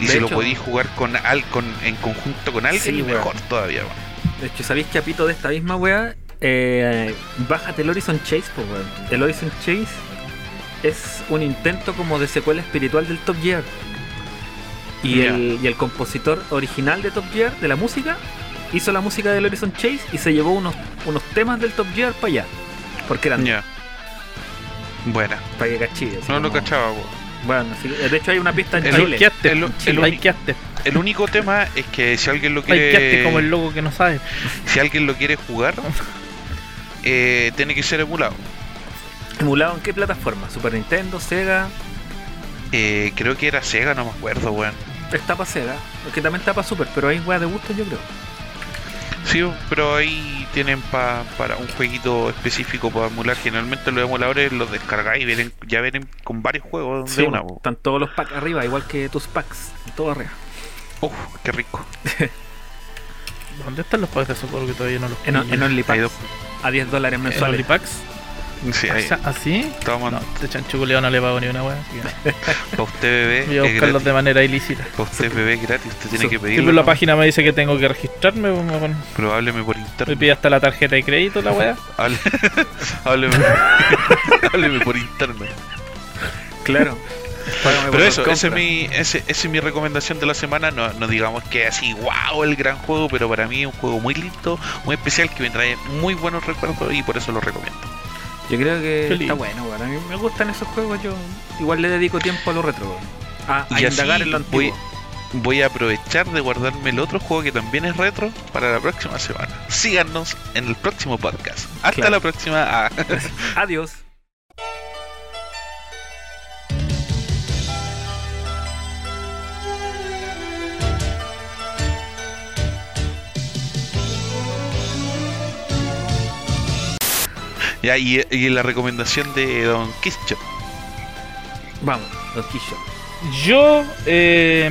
[SPEAKER 2] Y
[SPEAKER 1] De
[SPEAKER 2] si lo podéis jugar con, al, con en conjunto con alguien,
[SPEAKER 1] Sí,
[SPEAKER 2] mejor todavía. weón.
[SPEAKER 1] De hecho, ¿sabéis que a pito de esta misma wea? Eh, bájate el Horizon Chase, pues weón. El Horizon Chase es un intento como de secuela espiritual del Top Gear. Y, el, y el compositor original de Top Gear, de la música, hizo la música del Horizon Chase y se llevó unos, unos temas del Top Gear para allá. Porque eran
[SPEAKER 2] Ya. Buena.
[SPEAKER 1] para que cachilles.
[SPEAKER 2] No lo
[SPEAKER 1] como-
[SPEAKER 2] cachaba, weón.
[SPEAKER 1] Bueno, sí, de hecho hay una pista en
[SPEAKER 2] El-
[SPEAKER 1] Chile.
[SPEAKER 2] El- el El único tema es que si alguien lo quiere.
[SPEAKER 3] como el loco que no sabe.
[SPEAKER 2] Si alguien lo quiere jugar, eh, tiene que ser emulado.
[SPEAKER 1] ¿Emulado en qué plataforma? ¿Super Nintendo? ¿Sega?
[SPEAKER 2] Eh, creo que era Sega, no me acuerdo, weón.
[SPEAKER 1] Está para Sega. Porque también está para Super, pero hay weas de gusto yo creo.
[SPEAKER 2] Sí, pero ahí tienen pa- para un jueguito específico para emular. Generalmente los emuladores los descargáis y vienen, ya vienen con varios juegos de
[SPEAKER 1] Sí,
[SPEAKER 2] una.
[SPEAKER 1] están todos los packs arriba, igual que tus packs. Todo arriba.
[SPEAKER 2] Uf, qué rico.
[SPEAKER 3] ¿Dónde están los packs de socorro que todavía no los
[SPEAKER 1] En, en OnlyPacks. A 10 dólares
[SPEAKER 3] ¿En
[SPEAKER 1] mensuales.
[SPEAKER 3] OnlyPacks?
[SPEAKER 2] Sí, ahí.
[SPEAKER 3] ¿Así?
[SPEAKER 2] Toma,
[SPEAKER 3] No, este chancho culiao no le pago ni una wea. así que
[SPEAKER 2] para usted bebé,
[SPEAKER 3] Voy a buscarlos de manera ilícita.
[SPEAKER 2] Para usted bebé es gratis, usted tiene que
[SPEAKER 3] Siempre
[SPEAKER 2] pedirlo.
[SPEAKER 3] la
[SPEAKER 2] ¿no?
[SPEAKER 3] página me dice que tengo que registrarme. me
[SPEAKER 2] Pero hábleme por
[SPEAKER 3] Me
[SPEAKER 2] internet.
[SPEAKER 3] pide hasta la tarjeta de crédito la wea.
[SPEAKER 2] Hable- hábleme, hábleme por internet.
[SPEAKER 1] Claro. Págame
[SPEAKER 2] Pero eso, esa es, mi, ese, esa es mi recomendación de la semana. No, no digamos que así, wow, el gran juego, pero para mí es un juego muy lindo, muy especial, que me trae muy buenos recuerdos y por eso lo recomiendo.
[SPEAKER 1] Yo creo que está bueno. A mí me gustan esos juegos. Yo igual le dedico tiempo a lo retro. A, a
[SPEAKER 2] Y así
[SPEAKER 1] indagar en lo antiguo.
[SPEAKER 2] voy, voy a aprovechar de guardarme el otro juego que también es retro para la próxima semana. Síganos en el próximo podcast. Hasta
[SPEAKER 1] Claro.
[SPEAKER 2] la próxima. Ah.
[SPEAKER 1] Adiós.
[SPEAKER 2] Ya, y, y la recomendación de Don Kistchop.
[SPEAKER 1] Vamos, Don Quixote.
[SPEAKER 3] Yo, eh,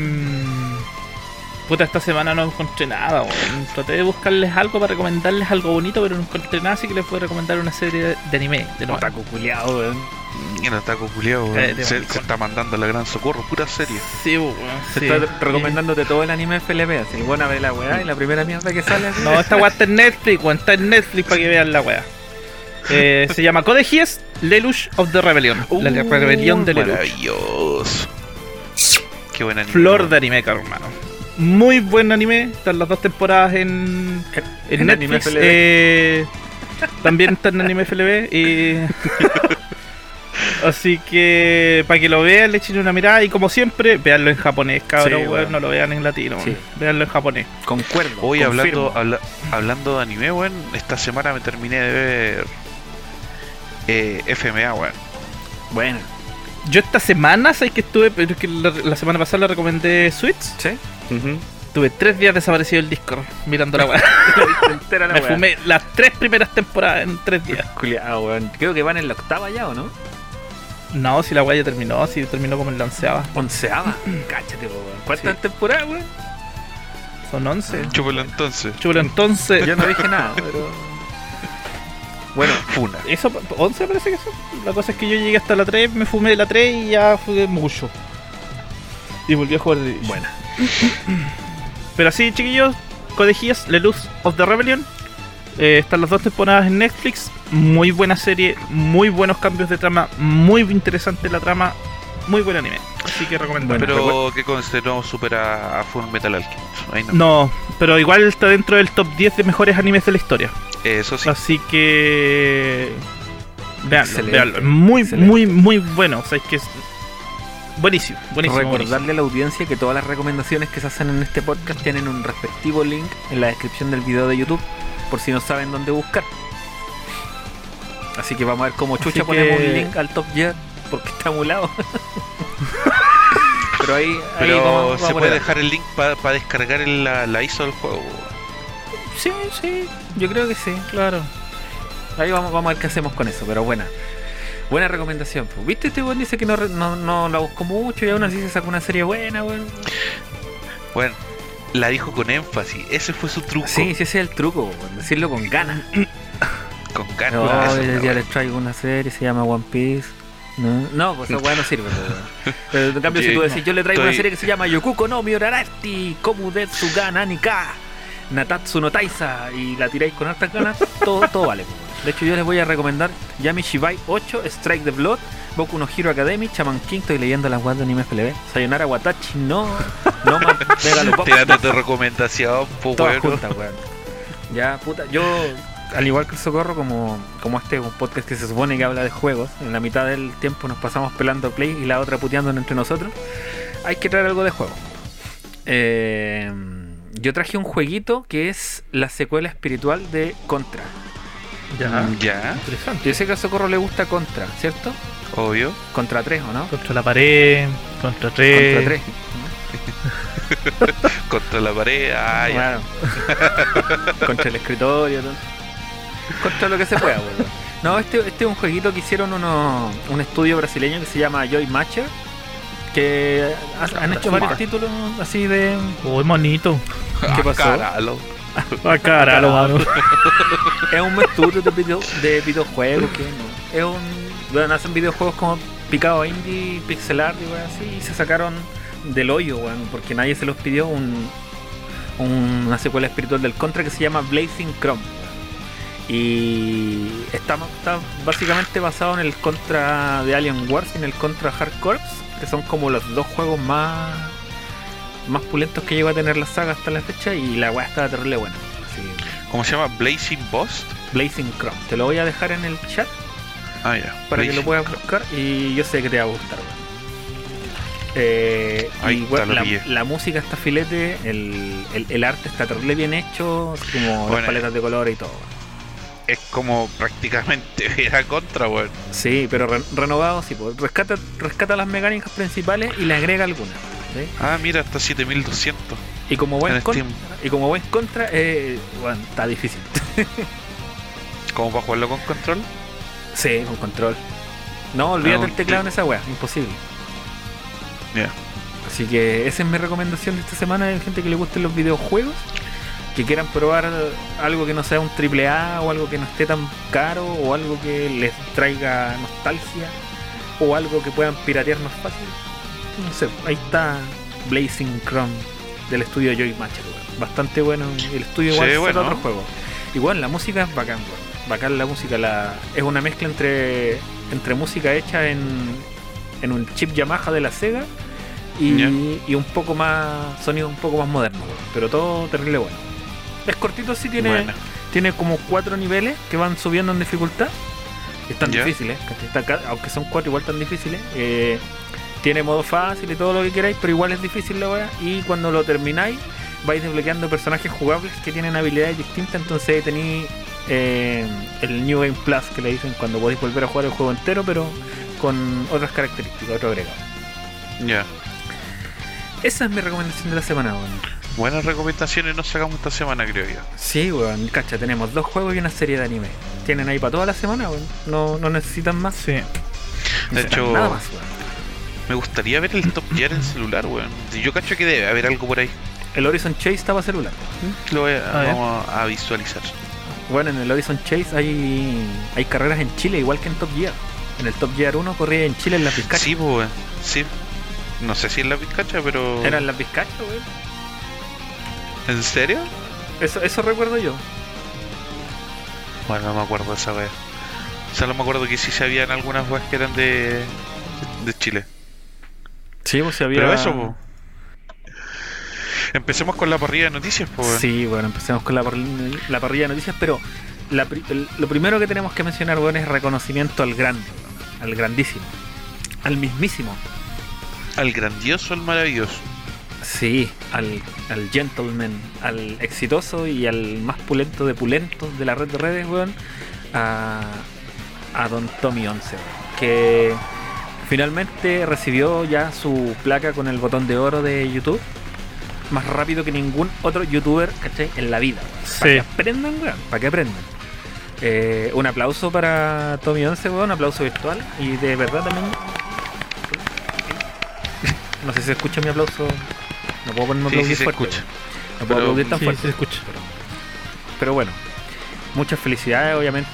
[SPEAKER 3] puta, esta semana no encontré nada. weón. Traté de buscarles algo para recomendarles algo bonito, pero no encontré nada, así que les puedo recomendar una serie de anime. De nuevo.
[SPEAKER 1] Otaku culiao, weón.
[SPEAKER 2] Mira, está culiado,
[SPEAKER 3] Cállate,
[SPEAKER 2] se, se está mandando la gran socorro, pura serie.
[SPEAKER 3] Sí, weón,
[SPEAKER 1] Se
[SPEAKER 3] sí.
[SPEAKER 1] está recomendándote todo el anime FLB. Así, bueno, a ver la weá y la primera mierda que sale así.
[SPEAKER 3] No, esta weá está en Netflix, weón, está en Netflix para que vean la weá. Eh, se llama Code Geass, Lelouch of the Rebellion. la
[SPEAKER 2] Uh,
[SPEAKER 3] rebelión de Lelouch.
[SPEAKER 2] Maravilloso. Qué buena anime.
[SPEAKER 3] Flor de anime, caro hermano. Muy buen anime. Están las dos temporadas en, en,
[SPEAKER 1] En anime
[SPEAKER 3] Netflix.
[SPEAKER 1] FLB.
[SPEAKER 3] eh, también está en anime FLB. y- Así que para que lo vean, le echen una mirada. Y como siempre, veanlo en japonés, cabrón.
[SPEAKER 1] Sí,
[SPEAKER 3] weón, no lo vean en latino.
[SPEAKER 1] Sí.
[SPEAKER 3] weón. Veanlo en japonés.
[SPEAKER 1] Concuerdo.
[SPEAKER 2] Hoy hablando, habla- hablando de anime, weón, esta semana me terminé de ver eh, FMA, weón.
[SPEAKER 1] Bueno,
[SPEAKER 3] Yo esta semana, ¿sabes que estuve? Pero es que la, la semana pasada le recomendé Switch.
[SPEAKER 1] ¿sí?
[SPEAKER 3] Tuve tres días desaparecido el Discord mirando la weá. Me fumé las tres primeras temporadas en tres días.
[SPEAKER 1] Culiao, weón. Creo que van en la octava ya, ¿o no?
[SPEAKER 3] No, si la weá ya terminó, si terminó como en la onceava.
[SPEAKER 1] Onceava. Cáchate, weón. ¿Cuántas
[SPEAKER 3] Sí.
[SPEAKER 1] temporadas, weón?
[SPEAKER 3] Son once.
[SPEAKER 2] Chúpalo entonces.
[SPEAKER 3] Chulo, entonces.
[SPEAKER 1] Yo no dije nada, pero. Bueno,
[SPEAKER 2] Funa.
[SPEAKER 3] Eso, 11 parece que son. La cosa es que yo llegué hasta la 3, me fumé la 3 y ya fue mucho. Y volví a jugar de
[SPEAKER 1] bueno.
[SPEAKER 3] Pero así, chiquillos, Codejías, Le Luz of the Rebellion. Eh, están las dos temporadas en Netflix. Muy buena serie, muy buenos cambios de trama, muy interesante la trama, muy buen anime. Así que recomendable.
[SPEAKER 1] Bueno,
[SPEAKER 2] Pero que conste, no supera a Full Metal Alchemist. Ahí no.
[SPEAKER 3] No, pero igual está dentro del top 10 de mejores animes de la historia.
[SPEAKER 2] Eso sí.
[SPEAKER 3] Así que. Veanlo, veanlo. Muy,
[SPEAKER 1] excelente.
[SPEAKER 3] muy, muy bueno. O sea, es que es Buenísimo, buenísimo.
[SPEAKER 1] Recordarle
[SPEAKER 3] buenísimo.
[SPEAKER 1] a la audiencia que todas las recomendaciones que se hacen en este podcast tienen un respectivo link en la descripción del video de YouTube, por si no saben dónde buscar. Así que vamos a ver cómo chucha ponemos un link al Top Gear, porque está emulado. Pero ahí, ahí
[SPEAKER 2] Pero
[SPEAKER 1] vamos- vamos
[SPEAKER 2] se puede dejar el link para descargar el- la, la ISO del juego.
[SPEAKER 1] Sí, sí, yo creo que sí.
[SPEAKER 3] Claro.
[SPEAKER 1] Ahí vamos, vamos a ver qué hacemos con eso, pero buena. Buena recomendación. pues. ¿Viste? Este weón dice que no, no, no la buscó mucho y aún así se sacó una serie buena, weón.
[SPEAKER 2] Bueno, la dijo con énfasis. Ese fue su truco.
[SPEAKER 1] Sí, sí, ese es el truco, weón. Decirlo con ganas.
[SPEAKER 2] Con ganas.
[SPEAKER 1] Ya, les traigo una serie, se llama One Piece. No, no pues esa weá no sirve. pues, weón. Pero en cambio, si tú decís, yo le traigo una serie que se llama Yokuko no Miorarati, Komu Detsu ga Nanika, Natatsu no Taisa, y la tiráis con hartas ganas, todo, todo vale. pues. De hecho, yo les voy a recomendar Yami Shibai 8, Strike the Blood, Boku no Hero Academy, Chaman King, estoy leyendo las weas de anime FLB, Sayonara Watachi, no, no Megalopox,
[SPEAKER 2] Tírate tu recomendación, pues
[SPEAKER 1] Todas
[SPEAKER 2] bueno.
[SPEAKER 1] juntas, weón. Ya, puta, yo, al igual que el Socorro, como, como este es un podcast que se supone que habla de juegos, en la mitad del tiempo nos pasamos pelando play y la otra puteando entre nosotros, hay que traer algo de juego. Eh, yo traje un jueguito que es la secuela espiritual de Contra.
[SPEAKER 3] Ya.
[SPEAKER 2] Mm, Ya,
[SPEAKER 3] Interesante.
[SPEAKER 1] Yo sé que al Socorro le gusta Contra, ¿cierto?
[SPEAKER 2] obvio.
[SPEAKER 1] Contra 3, ¿o no?
[SPEAKER 3] Contra la pared, contra tres.
[SPEAKER 1] Contra 3.
[SPEAKER 2] Contra la pared. Ah, ya.
[SPEAKER 1] Claro. Contra el escritorio, todo. Contra lo que se pueda, weón. No, este, este es un jueguito que hicieron uno, un estudio brasileño que se llama Joy Matcher. Que ha- han hecho varios títulos así de.
[SPEAKER 3] Uy, monito.
[SPEAKER 1] ¿Qué pasó?
[SPEAKER 2] Caralo.
[SPEAKER 3] Ah, caralo, mano.
[SPEAKER 1] Es un estudio de, video- de videojuegos. Que no- es un. Bueno, hacen videojuegos como picado indie, pixel art y weón, así. Y se sacaron del hoyo, weón, porque nadie se los pidió. Un, un- una secuela espiritual del Contra que se llama Blazing Chrome. Y está, está básicamente basado en el Contra de Alien Wars y en el Contra Hard Corps, que son como los dos juegos más más pulentos que llegó a tener la saga hasta la fecha y la weá estaba terrible buena. Así,
[SPEAKER 2] ¿Cómo se llama? Blazing Boss.
[SPEAKER 1] Blazing Chrome. Te lo voy a dejar en el chat
[SPEAKER 2] Ah, ya.
[SPEAKER 1] para que lo puedas buscar y yo sé que te va a gustar. Eh,
[SPEAKER 2] Ahí
[SPEAKER 1] y
[SPEAKER 2] está,
[SPEAKER 1] bueno,
[SPEAKER 2] lo
[SPEAKER 1] la, música está filete, el, el- el arte está terrible bien hecho, como las
[SPEAKER 2] Bueno.
[SPEAKER 1] paletas de colores y todo.
[SPEAKER 2] Es como prácticamente era contra, weón.
[SPEAKER 1] Sí, pero re- renovado, sí, pues, rescata, rescata las mecánicas principales y le agrega algunas. ¿sí?
[SPEAKER 2] Ah, mira, hasta 7200.
[SPEAKER 1] Y como buen
[SPEAKER 2] En
[SPEAKER 1] contra,
[SPEAKER 2] Steam.
[SPEAKER 1] y como buen contra, eh, bueno, está difícil.
[SPEAKER 2] ¿Cómo para jugarlo con control?
[SPEAKER 1] sí, con control. No, olvídate
[SPEAKER 2] Ah,
[SPEAKER 1] el teclado en esa wea, imposible.
[SPEAKER 2] Ya.
[SPEAKER 1] Así que esa es mi recomendación de esta semana de gente que le gusten los videojuegos, que quieran probar algo que no sea un triple A o algo que no esté tan caro o algo que les traiga nostalgia o algo que puedan piratear más fácil. No sé, ahí está Blazing Chrome del estudio Joy Matcher. Bastante bueno. El estudio igual
[SPEAKER 2] Sí, bueno.
[SPEAKER 1] otro juego. Igual la música es bacán, weón. Bacán la música, la, es una mezcla entre, entre música hecha en, en un chip Yamaha de la Sega y, un poco más, sonido un poco más moderno, weón. pero todo terrible bueno. Es cortito, sí tiene, tiene como cuatro niveles que van subiendo en dificultad. Están
[SPEAKER 2] Ya.
[SPEAKER 1] difíciles. Está aunque son cuatro igual tan difíciles. Eh, tiene modo fácil y todo lo que queráis, pero igual es difícil la wea. Y cuando lo termináis, vais desbloqueando personajes jugables que tienen habilidades distintas. Entonces tenéis eh, el New Game Plus que le dicen cuando podéis volver a jugar el juego entero, pero con otras características, otro agregado.
[SPEAKER 2] Ya.
[SPEAKER 1] Esa es mi recomendación de la semana, weón.
[SPEAKER 2] Buenas recomendaciones nos sacamos esta semana, creo yo.
[SPEAKER 1] Sí, weón, cacha, tenemos dos juegos y una serie de anime. Tienen ahí para toda la semana, weón. No, no necesitan más.
[SPEAKER 3] Sí.
[SPEAKER 2] De hecho,
[SPEAKER 1] nada más, weón.
[SPEAKER 2] me gustaría ver el Top Gear en celular, weón. Yo cacho que debe haber algo por ahí.
[SPEAKER 1] El Horizon Chase estaba celular.
[SPEAKER 2] Lo voy a-
[SPEAKER 3] A ver.
[SPEAKER 2] vamos a, a visualizar.
[SPEAKER 1] Bueno, en el Horizon Chase hay, hay carreras en Chile, igual que en Top Gear. En el Top Gear 1 corría en Chile en las Vizcachas.
[SPEAKER 2] Sí, pues, weón. Sí. No sé si en la pizcacha, pero.
[SPEAKER 1] Eran las Vizcachas, weón.
[SPEAKER 2] ¿En serio?
[SPEAKER 1] Eso, eso recuerdo yo.
[SPEAKER 2] Bueno, no me acuerdo de esa wea. Solo me acuerdo que sí se habían algunas weas que eran de. de Chile.
[SPEAKER 1] Sí, pues si había.
[SPEAKER 2] Pero eso, po. Empecemos con la parrilla de noticias, pues.
[SPEAKER 1] Sí, bueno, empecemos con la, parri- la parrilla de noticias, pero la pri- el- lo primero que tenemos que mencionar, weón, es reconocimiento al grande, al grandísimo, al mismísimo,
[SPEAKER 2] Al grandioso, al maravilloso.
[SPEAKER 1] Sí, al, al gentleman, al exitoso y al más pulento de pulentos de la red de redes, weón, a, a Don Tommy 11, weón, que finalmente recibió ya su placa con el botón de oro de YouTube más rápido que ningún otro youtuber, ¿cachai? En la vida. Para
[SPEAKER 3] Sí.
[SPEAKER 1] que aprendan, weón, para que aprendan. Eh, un aplauso para Tommy 11, weón, un aplauso virtual y de verdad también. No sé si se escucha mi aplauso. No puedo ponerme a
[SPEAKER 2] Sí, sí se
[SPEAKER 1] fuerte,
[SPEAKER 2] escucha.
[SPEAKER 1] No puedo
[SPEAKER 2] Pero-
[SPEAKER 1] aplaudir tan
[SPEAKER 3] Sí,
[SPEAKER 1] fuerte.
[SPEAKER 3] se escucha.
[SPEAKER 1] Pero bueno, muchas felicidades obviamente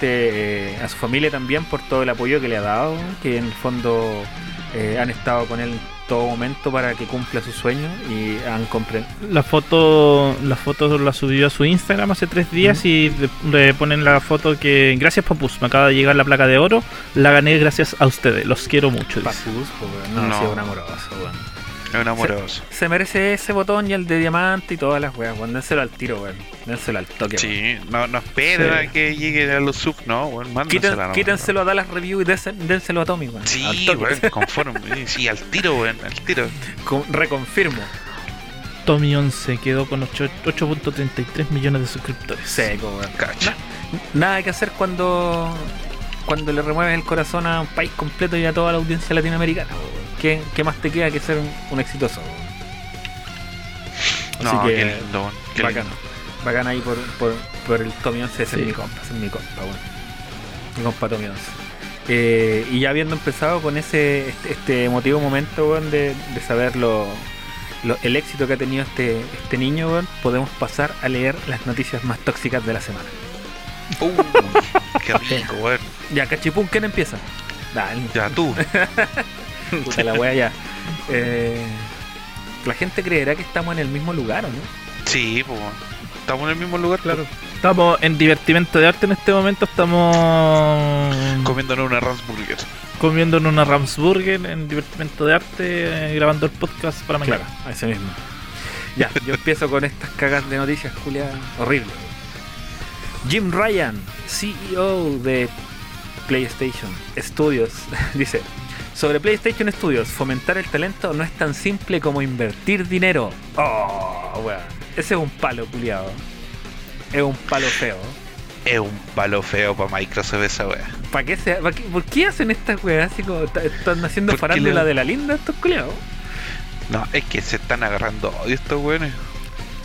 [SPEAKER 1] eh, a su familia también por todo el apoyo que le ha dado, que en el fondo eh, han estado con él en todo momento para que cumpla sus sueños y han comprendido.
[SPEAKER 3] La foto, la foto la subió a su Instagram hace tres días y le, le ponen la foto que gracias Papus, me acaba de llegar la placa de oro, la gané gracias a ustedes, los quiero mucho.
[SPEAKER 1] Papus, pues, no,
[SPEAKER 2] No.
[SPEAKER 1] ha sido un amoroso, weón.
[SPEAKER 2] Es un amoroso.
[SPEAKER 1] Se merece ese botón y el de diamante y todas las weas, weón. Dénselo al tiro, weón. Dénselo al toque, weón.
[SPEAKER 2] Sí, no, no esperen
[SPEAKER 3] Sí.
[SPEAKER 2] a que llegue a los sub, no, weón, nomás.
[SPEAKER 1] quítenselo a Dallas Review y dénselo a Tommy, weón. Al
[SPEAKER 2] Sí,
[SPEAKER 1] toque.
[SPEAKER 2] weón, conforme. Sí, al tiro, weón, al tiro.
[SPEAKER 1] Con- reconfirmo.
[SPEAKER 3] Tommy 11 quedó con ocho- 8.33 millones de suscriptores.
[SPEAKER 1] Seco, weón.
[SPEAKER 2] Cacha.
[SPEAKER 1] Nada que hacer cuando cuando le remueves el corazón a un país completo y a toda la audiencia latinoamericana. weón. ¿Qué, qué más te queda que ser un, exitoso? Así
[SPEAKER 2] No,
[SPEAKER 1] que
[SPEAKER 2] qué lindo. Qué
[SPEAKER 1] bacán.
[SPEAKER 2] lindo.
[SPEAKER 1] Bacán ahí por, por, por el Tommy 11, ese
[SPEAKER 3] Sí.
[SPEAKER 1] es mi compa, ese es mi compa, weón. Mi compa Tommy 11. Eh, y ya habiendo empezado con ese este, este emotivo momento de, de saber lo, lo- el éxito que ha tenido este, este niño, podemos pasar a leer las noticias más tóxicas de la semana.
[SPEAKER 2] Uh, qué rico, weón.
[SPEAKER 1] Ya, cachipún, ¿quién empieza? Dale.
[SPEAKER 2] Ya tú.
[SPEAKER 1] Puta la wea ya. Eh, la gente creerá que estamos en el mismo lugar, ¿o no?
[SPEAKER 2] Sí, pues. Estamos en el mismo lugar, claro.
[SPEAKER 3] Estamos en divertimento de arte en este momento, estamos
[SPEAKER 2] Comiéndonos una Ramsburger.
[SPEAKER 3] comiendo en una Ramsburger en divertimento de arte, eh, grabando el podcast para mañana.
[SPEAKER 1] a ese mismo. Ya, yo empiezo con estas cagas de noticias, Julia, horrible. Jim Ryan, CEO de PlayStation Studios, dice, sobre PlayStation Studios, fomentar el talento no es tan simple como invertir dinero. Oh, weón. Ese es un palo, culiado. Es un palo feo.
[SPEAKER 2] Es un palo feo para Microsoft esa weá.
[SPEAKER 1] ¿Para qué se, pa' qué- ¿Por qué hacen estas weas así como están haciendo farándula
[SPEAKER 2] la-
[SPEAKER 1] de la linda estos culiados?
[SPEAKER 2] No, es que se están agarrando odio estos weones.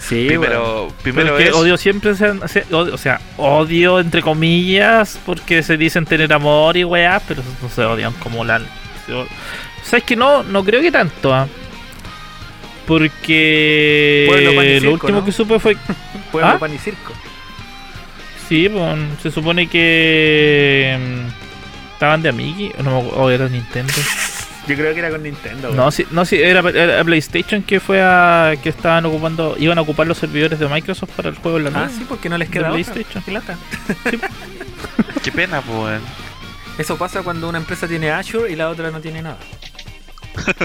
[SPEAKER 1] Sí,
[SPEAKER 2] primero,
[SPEAKER 3] Pero
[SPEAKER 2] primero
[SPEAKER 3] es odio siempre se, se- odio- o sea, odio entre comillas porque se dicen tener amor y weá, pero no se odian como la. se o- ¿Sabes que no? No creo que tanto, ¿ah? Porque
[SPEAKER 1] Pueblo, pan y
[SPEAKER 3] lo último
[SPEAKER 1] ¿no?
[SPEAKER 3] que supe fue
[SPEAKER 1] Pueblo,
[SPEAKER 3] ¿Ah?
[SPEAKER 1] pan y circo.
[SPEAKER 3] Sí, pues, se supone que mm, estaban de amigos, no, me acu- o era Nintendo.
[SPEAKER 1] Yo creo que era con Nintendo. weón.
[SPEAKER 3] No, sí, no, sí, era, era PlayStation que fue a que estaban ocupando, iban a ocupar los servidores de Microsoft para el juego en la nube.
[SPEAKER 1] Ah, sí, porque no les queda otra.
[SPEAKER 3] PlayStation.
[SPEAKER 1] Qué lata.
[SPEAKER 2] Qué pena, pues.
[SPEAKER 1] Eso pasa cuando una empresa tiene Azure y la otra no tiene nada.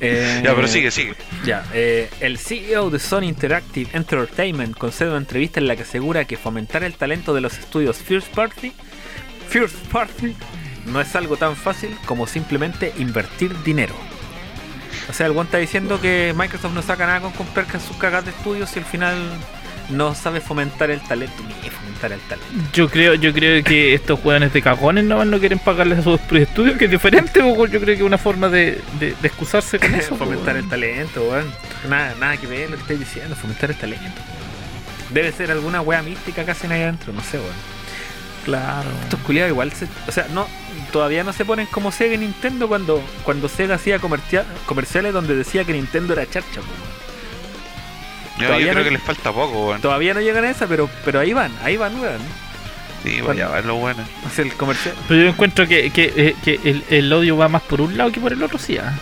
[SPEAKER 1] Eh,
[SPEAKER 2] Ya, pero sigue, sigue.
[SPEAKER 1] Ya, eh, el CEO de Sony Interactive Entertainment concede una entrevista en la que asegura que fomentar el talento de los estudios First Party, First Party no es algo tan fácil como simplemente invertir dinero. O sea, el guante está diciendo que Microsoft no saca nada con comprar sus cagas de estudios y al final no sabe fomentar el talento ni fomentar el talento.
[SPEAKER 3] Yo creo, yo creo que estos jóvenes de cagones no, no quieren pagarles a sus estudios, que es diferente, yo creo que es una forma de, de, de excusarse con eso.
[SPEAKER 1] fomentar el talento, weón. Nada, nada que ver lo que estoy diciendo, fomentar el talento. Debe ser alguna wea mística que hacen ahí adentro, no sé, weón.
[SPEAKER 3] Claro.
[SPEAKER 1] Estos culiados igual se, o sea, no todavía no se ponen como Sega y Nintendo cuando cuando Sega hacía comercia- comerciales donde decía que Nintendo era charcha.
[SPEAKER 2] Yo, yo
[SPEAKER 1] Todavía
[SPEAKER 2] creo
[SPEAKER 1] no-
[SPEAKER 2] que les falta poco.
[SPEAKER 1] Todavía no llegan a esa, pero pero ahí van, ahí van, weón.
[SPEAKER 2] Sí, vaya, va lo bueno.
[SPEAKER 1] O sea, el comercial.
[SPEAKER 3] Pero yo encuentro que, que, eh, que el, el odio va más por un lado que por el otro, sí. ah.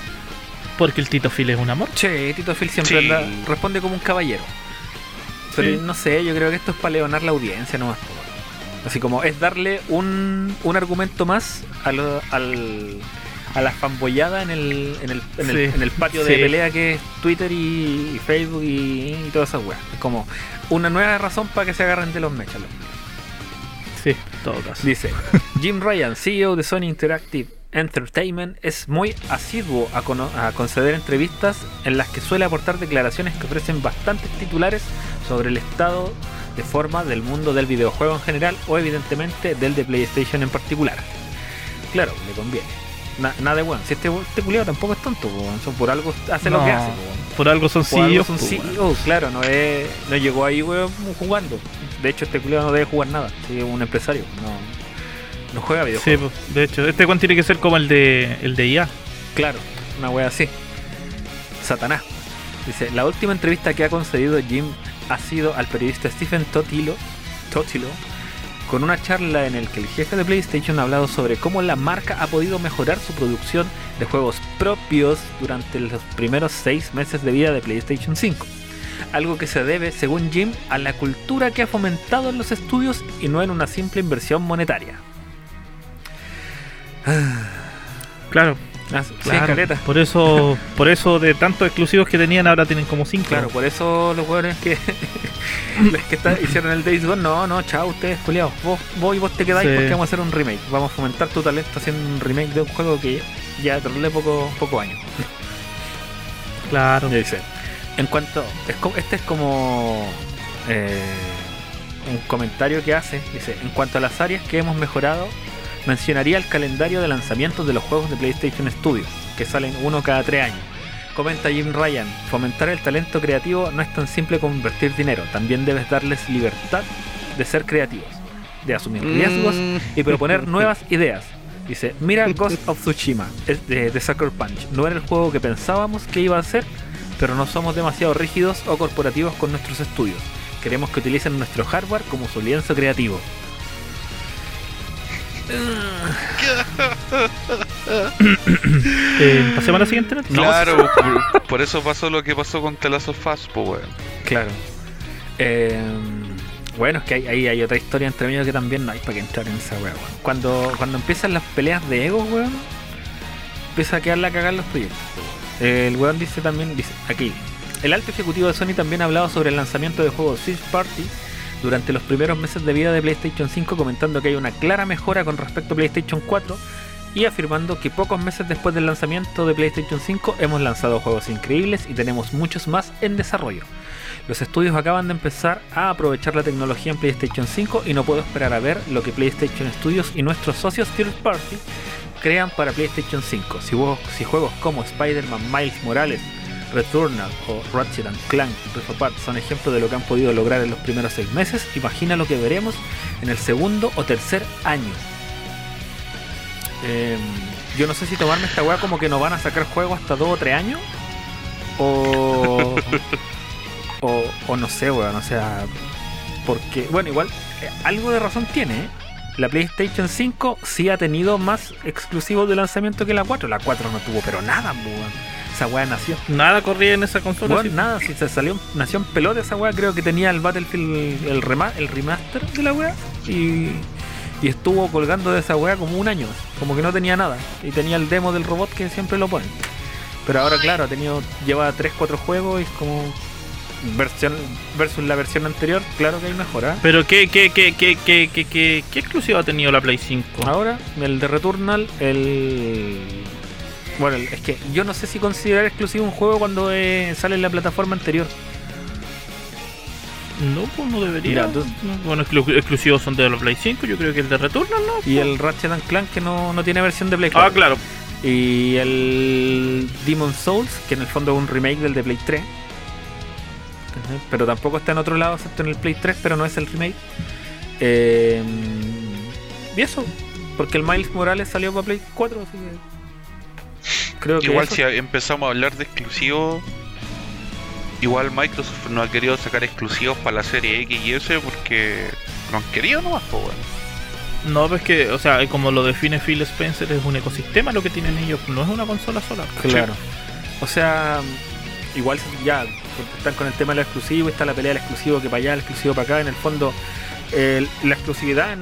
[SPEAKER 3] Porque el Tito Phil es un amor.
[SPEAKER 1] Che, Tito Phil siempre
[SPEAKER 2] Sí.
[SPEAKER 1] anda- responde como un caballero. Pero
[SPEAKER 3] Sí.
[SPEAKER 1] no sé, yo creo que esto es para leonar la audiencia nomás. Así como es darle un, un argumento más a, lo- al, a la fanboyada en el, en el, en el,
[SPEAKER 3] Sí.
[SPEAKER 1] en el patio de
[SPEAKER 3] Sí.
[SPEAKER 1] pelea que es Twitter y, y Facebook y, y todas esas weas. Es como una nueva razón para que se agarren de los mechas.
[SPEAKER 3] Sí, todo caso.
[SPEAKER 1] Dice Jim Ryan, CEO de Sony Interactive Entertainment es muy asiduo a, cono- a conceder entrevistas en las que suele aportar declaraciones que ofrecen bastantes titulares sobre el estado de forma del mundo del videojuego en general o evidentemente del de PlayStation en particular. Claro, le conviene. Na- nada de bueno. Si este, este culiao tampoco es tonto. Son por algo hace lo que hace. weón.
[SPEAKER 3] Por algo son CEOs.
[SPEAKER 1] son
[SPEAKER 3] weón.
[SPEAKER 1] CEOs, claro, no es, no llegó ahí weón, jugando. De hecho, este culiao no debe jugar nada. Sí, es un empresario. No, no juega
[SPEAKER 3] Sí,
[SPEAKER 1] videojuegos.
[SPEAKER 3] pues, de hecho, este one tiene que ser como el de el de IA.
[SPEAKER 1] Claro, una wea así. Satanás. Dice, la última entrevista que ha concedido Jim ha sido al periodista Stephen Totilo, Totilo con una charla en el que el jefe de PlayStation ha hablado sobre cómo la marca ha podido mejorar su producción de juegos propios durante los primeros seis meses de vida de PlayStation 5. Algo que se debe, según Jim, a la cultura que ha fomentado en los estudios y no en una simple inversión monetaria.
[SPEAKER 3] Claro,
[SPEAKER 1] Ah,
[SPEAKER 3] claro. Por eso, por eso de tantos exclusivos que tenían ahora tienen como cinco.
[SPEAKER 1] Claro, por eso los hueones que, los que está- hicieron el Days Gone, no, no, chao, ustedes, culiados. Vos, vos y vos te quedáis
[SPEAKER 3] Sí.
[SPEAKER 1] porque vamos a hacer un remake. Vamos a fomentar tu talento haciendo un remake de un juego que ya darle poco, poco años.
[SPEAKER 3] Claro.
[SPEAKER 1] Dice, en cuanto, es este es como eh, un comentario que hace, dice, en cuanto a las áreas que hemos mejorado, mencionaría el calendario de lanzamientos de los juegos de PlayStation Studios, que salen uno cada tres años. Comenta Jim Ryan, fomentar el talento creativo no es tan simple como invertir dinero, también debes darles libertad de ser creativos, de asumir riesgos
[SPEAKER 2] Mm.
[SPEAKER 1] y proponer nuevas ideas. Dice, mira Ghost of Tsushima, es de, de Sucker Punch. No era el juego que pensábamos que iba a ser, pero no somos demasiado rígidos o corporativos con nuestros estudios. Queremos que utilicen nuestro hardware como su lienzo creativo.
[SPEAKER 3] Eh, pasemos a la siguiente noticia.
[SPEAKER 2] Claro, por, por eso pasó lo que pasó con Us, po, weón.
[SPEAKER 1] Claro. Eh, bueno, es que hay, ahí hay otra historia entre medio que también no hay para que entrar en esa weón. Cuando, cuando empiezan las peleas de ego, weón, empieza a quedarle a cagar los proyectos. El weón dice también, dice, aquí, el alto ejecutivo de Sony también ha hablado sobre el lanzamiento de juegos Switch Party durante los primeros meses de vida de PlayStation 5, comentando que hay una clara mejora con respecto a PlayStation 4 y afirmando que pocos meses después del lanzamiento de PlayStation 5 hemos lanzado juegos increíbles y tenemos muchos más en desarrollo. Los estudios acaban de empezar a aprovechar la tecnología en PlayStation 5 y no puedo esperar a ver lo que PlayStation Studios y nuestros socios Third Party crean para PlayStation 5. Si, si juegos como Spider-Man Miles Morales, Returnal o Ratchet and Clank Rift Apart son ejemplos de lo que han podido lograr en los primeros seis meses, imagina lo que veremos en el segundo o tercer año. Eh, yo no sé si tomarme esta weá como que nos van a sacar juegos hasta dos o tres años. O. o, o no sé, weón. O sea. Porque. Bueno, igual. eh, algo de razón tiene, ¿eh? La PlayStation 5 sí ha tenido más exclusivos de lanzamiento que la 4. La 4 no tuvo, pero nada, weón. Esa weá nació.
[SPEAKER 3] Nada corría en esa consola.
[SPEAKER 1] Bueno,
[SPEAKER 3] sí.
[SPEAKER 1] nada, si se salió, nació en pelota esa weá, creo que tenía el Battlefield, el, rema- el remaster de la weá, y, y estuvo colgando de esa weá como un año, como que no tenía nada, y tenía el demo del robot que siempre lo ponen. Pero ahora, claro, ha tenido, lleva 3-4 juegos y es como versión versus la versión anterior, claro que hay mejora.
[SPEAKER 3] Pero ¿qué, qué, qué, qué, qué, qué, qué, qué exclusivo ha tenido la Play 5?
[SPEAKER 1] Ahora, el de Returnal, el. Bueno, es que yo no sé si considerar exclusivo un juego cuando eh, sale en la plataforma anterior.
[SPEAKER 3] No, pues no debería.
[SPEAKER 1] Mira, tú-
[SPEAKER 3] No, Bueno, exclu- exclusivos son de la Play 5. Yo creo que el de Returnal, ¿no?
[SPEAKER 1] Y el Ratchet and Clank que no, no tiene versión de Play
[SPEAKER 3] Ah,
[SPEAKER 1] 4.
[SPEAKER 3] claro.
[SPEAKER 1] Y el Demon Souls, que en el fondo es un remake del de Play 3. Ujú, Pero tampoco está en otro lado, excepto en el Play 3, pero no es el remake. Eh, y eso, porque el Miles Morales salió para Play 4, así que. Creo que.
[SPEAKER 2] Igual
[SPEAKER 1] eso-
[SPEAKER 2] si empezamos a hablar de exclusivos, igual Microsoft no ha querido sacar exclusivos para la serie X y S porque no han querido nomás, po, weón.
[SPEAKER 3] No, pues que, o sea, como lo define Phil Spencer, es un ecosistema lo que tienen ellos, no es una consola sola.
[SPEAKER 1] Claro. O sea, igual ya están con el tema del exclusivo, está la pelea del exclusivo que para allá, el exclusivo para acá. En el fondo, la exclusividad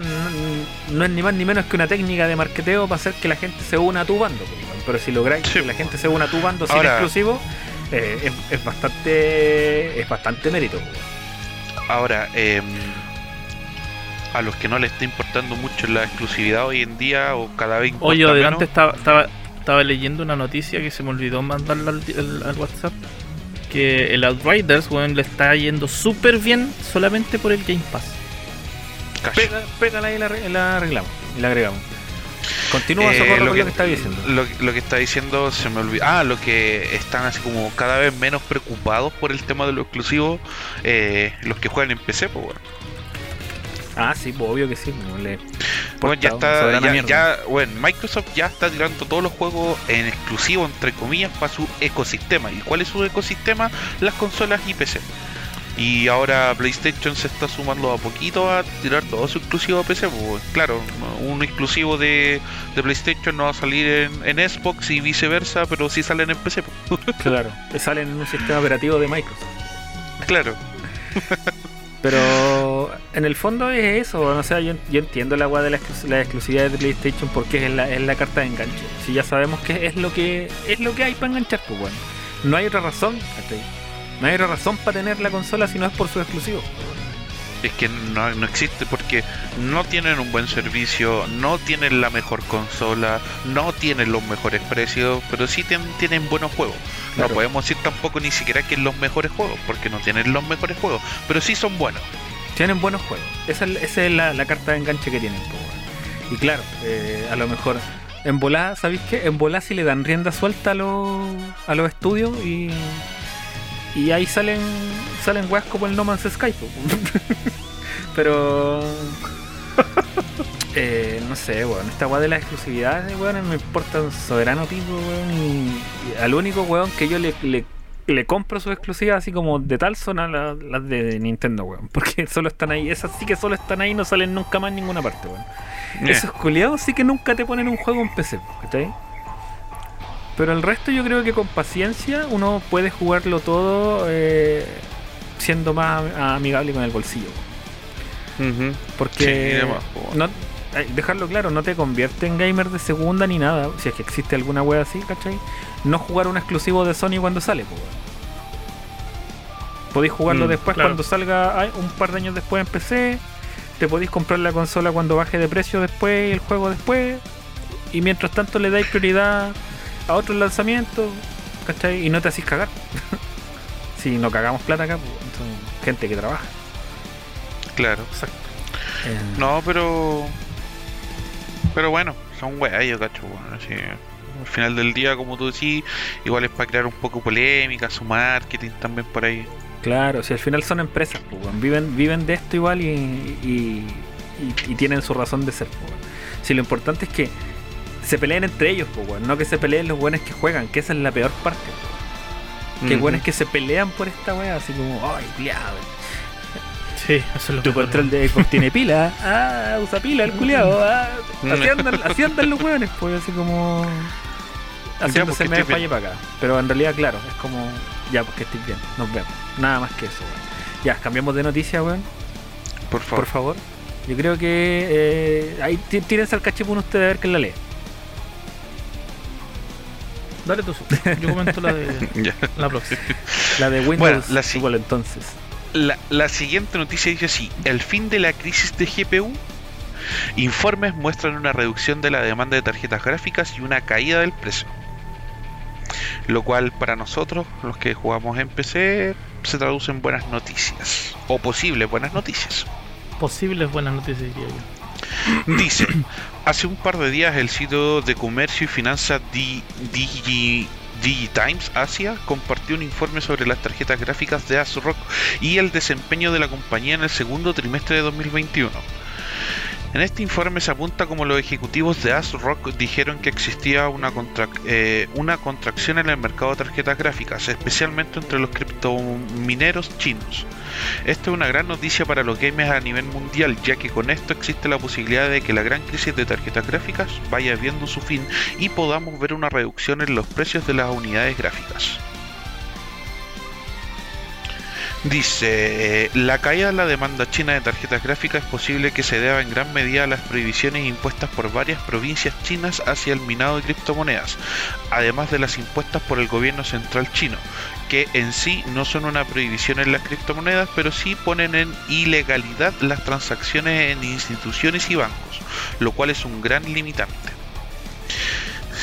[SPEAKER 1] no es ni más ni menos que una técnica de marketeo para hacer que la gente se una a tu bando. pues. Pero si lográis
[SPEAKER 2] Sí.
[SPEAKER 1] que la gente se una a tu bando sin
[SPEAKER 2] Ahora-
[SPEAKER 1] exclusivo, eh, es, es bastante es bastante mérito. pues.
[SPEAKER 2] Ahora, em, a los que no les está importando mucho la exclusividad hoy en día o cada vez importa
[SPEAKER 3] Oye, adelante estaba, estaba, estaba leyendo una noticia que se me olvidó mandarla al, al- al WhatsApp. Que el Outriders, weón, le está yendo súper bien solamente por el Game Pass.
[SPEAKER 2] Cacho.
[SPEAKER 1] Pega, pégala y la, la arreglamos. Y la agregamos. Continúa
[SPEAKER 2] Eh,
[SPEAKER 1] socorro
[SPEAKER 2] lo
[SPEAKER 1] con
[SPEAKER 2] que-
[SPEAKER 1] lo que está diciendo.
[SPEAKER 2] Lo, lo que está diciendo se me olvidó. Ah, lo que están así como cada vez menos preocupados por el tema de lo exclusivo, eh, los que juegan en PC, pues bueno.
[SPEAKER 1] Ah, sí, pues, obvio que sí. no le
[SPEAKER 2] Bueno, ya está, ya- bueno, Microsoft ya está tirando todos los juegos en exclusivo, entre comillas, para su ecosistema. ¿Y cuál es su ecosistema? Las consolas y PC. Y ahora PlayStation se está sumando a poquito a tirar todo su exclusivo a PC. Pues, claro, un exclusivo de, de PlayStation no va a salir en, en Xbox y viceversa, pero sí salen en PC. pues.
[SPEAKER 1] Claro, salen en un sistema operativo de Microsoft.
[SPEAKER 2] Claro,
[SPEAKER 1] Pero en el fondo es eso, o sea, yo, yo entiendo la agua de la, la exclusividad de PlayStation porque es la, es la carta de enganche. Si ya sabemos que es lo que es lo que hay para enganchar, pues bueno. No hay otra razón. No hay otra razón para tener la consola si no es por su exclusivo.
[SPEAKER 2] es que no, no existe porque no tienen un buen servicio, no tienen la mejor consola, no tienen los mejores precios, pero sí tienen, tienen buenos juegos.
[SPEAKER 1] Claro.
[SPEAKER 2] No podemos decir tampoco ni siquiera que los mejores juegos, porque no tienen los mejores juegos, pero sí son buenos.
[SPEAKER 1] Tienen buenos juegos. Esa es, esa es la, la carta de enganche que tienen. Y claro, eh, a lo mejor en volada, ¿sabéis qué? En volada si le dan rienda suelta a los, a los estudios y, y ahí salen salen weas como el No Man's Sky. Pero eh, no sé, weón, esta wea de las exclusividades, weón, me importa un soberano pico, weón, y, y al único weón que yo le, le, le compro sus exclusivas así como de tal son a la- las de Nintendo, weón, porque solo están ahí, esas sí que solo están ahí, no salen nunca más en ninguna parte, weón.
[SPEAKER 2] Eh,
[SPEAKER 1] Esos culiados sí que nunca te ponen un juego en PC, ¿cachai? Pero el resto yo creo que con paciencia uno puede jugarlo todo eh, siendo más amigable con el bolsillo. Porque
[SPEAKER 2] Sí,
[SPEAKER 1] no, ay, dejarlo claro, no te convierte en gamer de segunda ni nada. Si es que existe alguna wea así, ¿cachai? No jugar un exclusivo de Sony cuando sale. Podéis jugarlo
[SPEAKER 3] Mm,
[SPEAKER 1] después
[SPEAKER 3] claro.
[SPEAKER 1] cuando salga un par de años después en PC. Te podéis comprar la consola cuando baje de precio después y el juego después. Y mientras tanto le dais prioridad a otros lanzamientos, ¿cachai? Y no te hacís cagar. si no cagamos plata acá, pues, son gente que trabaja.
[SPEAKER 2] Claro.
[SPEAKER 1] Eh,
[SPEAKER 2] No, pero. Pero bueno, son weas, yo cacho, bueno, así, Al final del día, como tú decís, igual es para crear un poco polémica, su marketing también por ahí.
[SPEAKER 1] Claro, si al final son empresas, pues, viven, viven de esto igual y, y, y- y tienen su razón de ser. pues. Si lo importante es que se peleen entre ellos, pues, weón, no que se peleen los buenos que juegan, que esa es la peor parte. Que
[SPEAKER 2] Ujú.
[SPEAKER 1] buenos que se pelean por esta wea, así como, ay, culiado.
[SPEAKER 3] Sí, eso es lo
[SPEAKER 1] Tu control de Xbox tiene pila, ah, usa pila el culiado, ah. Así andan, así andan los weones, pues, así como. Haciéndose
[SPEAKER 2] estés
[SPEAKER 1] falle para acá. Pero en realidad, claro, es como, ya, pues que estés bien, nos vemos. Nada más que eso, weón. Ya, cambiamos de noticia, weón.
[SPEAKER 2] Por favor.
[SPEAKER 1] Por favor. Yo creo que eh, ahí tí- tírense al cachipún ustedes a ver quién la lee.
[SPEAKER 3] Dale tú, Su. yo comento la de
[SPEAKER 2] Ya.
[SPEAKER 3] la próxima.
[SPEAKER 1] La de Windows
[SPEAKER 2] Bueno, la si-
[SPEAKER 1] igual entonces.
[SPEAKER 2] La, la siguiente noticia dice así: el fin de la crisis de GPU. Informes muestran una reducción de la demanda de tarjetas gráficas y una caída del precio. Lo cual para nosotros, los que jugamos en PC, se traduce en buenas noticias. O posibles buenas noticias.
[SPEAKER 3] Posibles buenas noticias, diría yo.
[SPEAKER 2] Dice, hace un par de días el sitio de comercio y finanzas Di- Digi- DigiTimes Asia compartió un informe sobre las tarjetas gráficas de ASRock y el desempeño de la compañía en el segundo trimestre de 2021. En este informe se apunta como los ejecutivos de ASRock dijeron que existía eh, una contracción en el mercado de tarjetas gráficas, especialmente entre los criptomineros chinos. Esto es una gran noticia para los gamers a nivel mundial, ya que con esto existe la posibilidad de que la gran crisis de tarjetas gráficas vaya viendo su fin y podamos ver una reducción en los precios de las unidades gráficas. Dice, eh, la caída de la demanda china de tarjetas gráficas es posible que se deba en gran medida a las prohibiciones impuestas por varias provincias chinas hacia el minado de criptomonedas, además de las impuestas por el gobierno central chino, que en sí no son una prohibición en las criptomonedas, pero sí ponen en ilegalidad las transacciones en instituciones y bancos, lo cual es un gran limitante.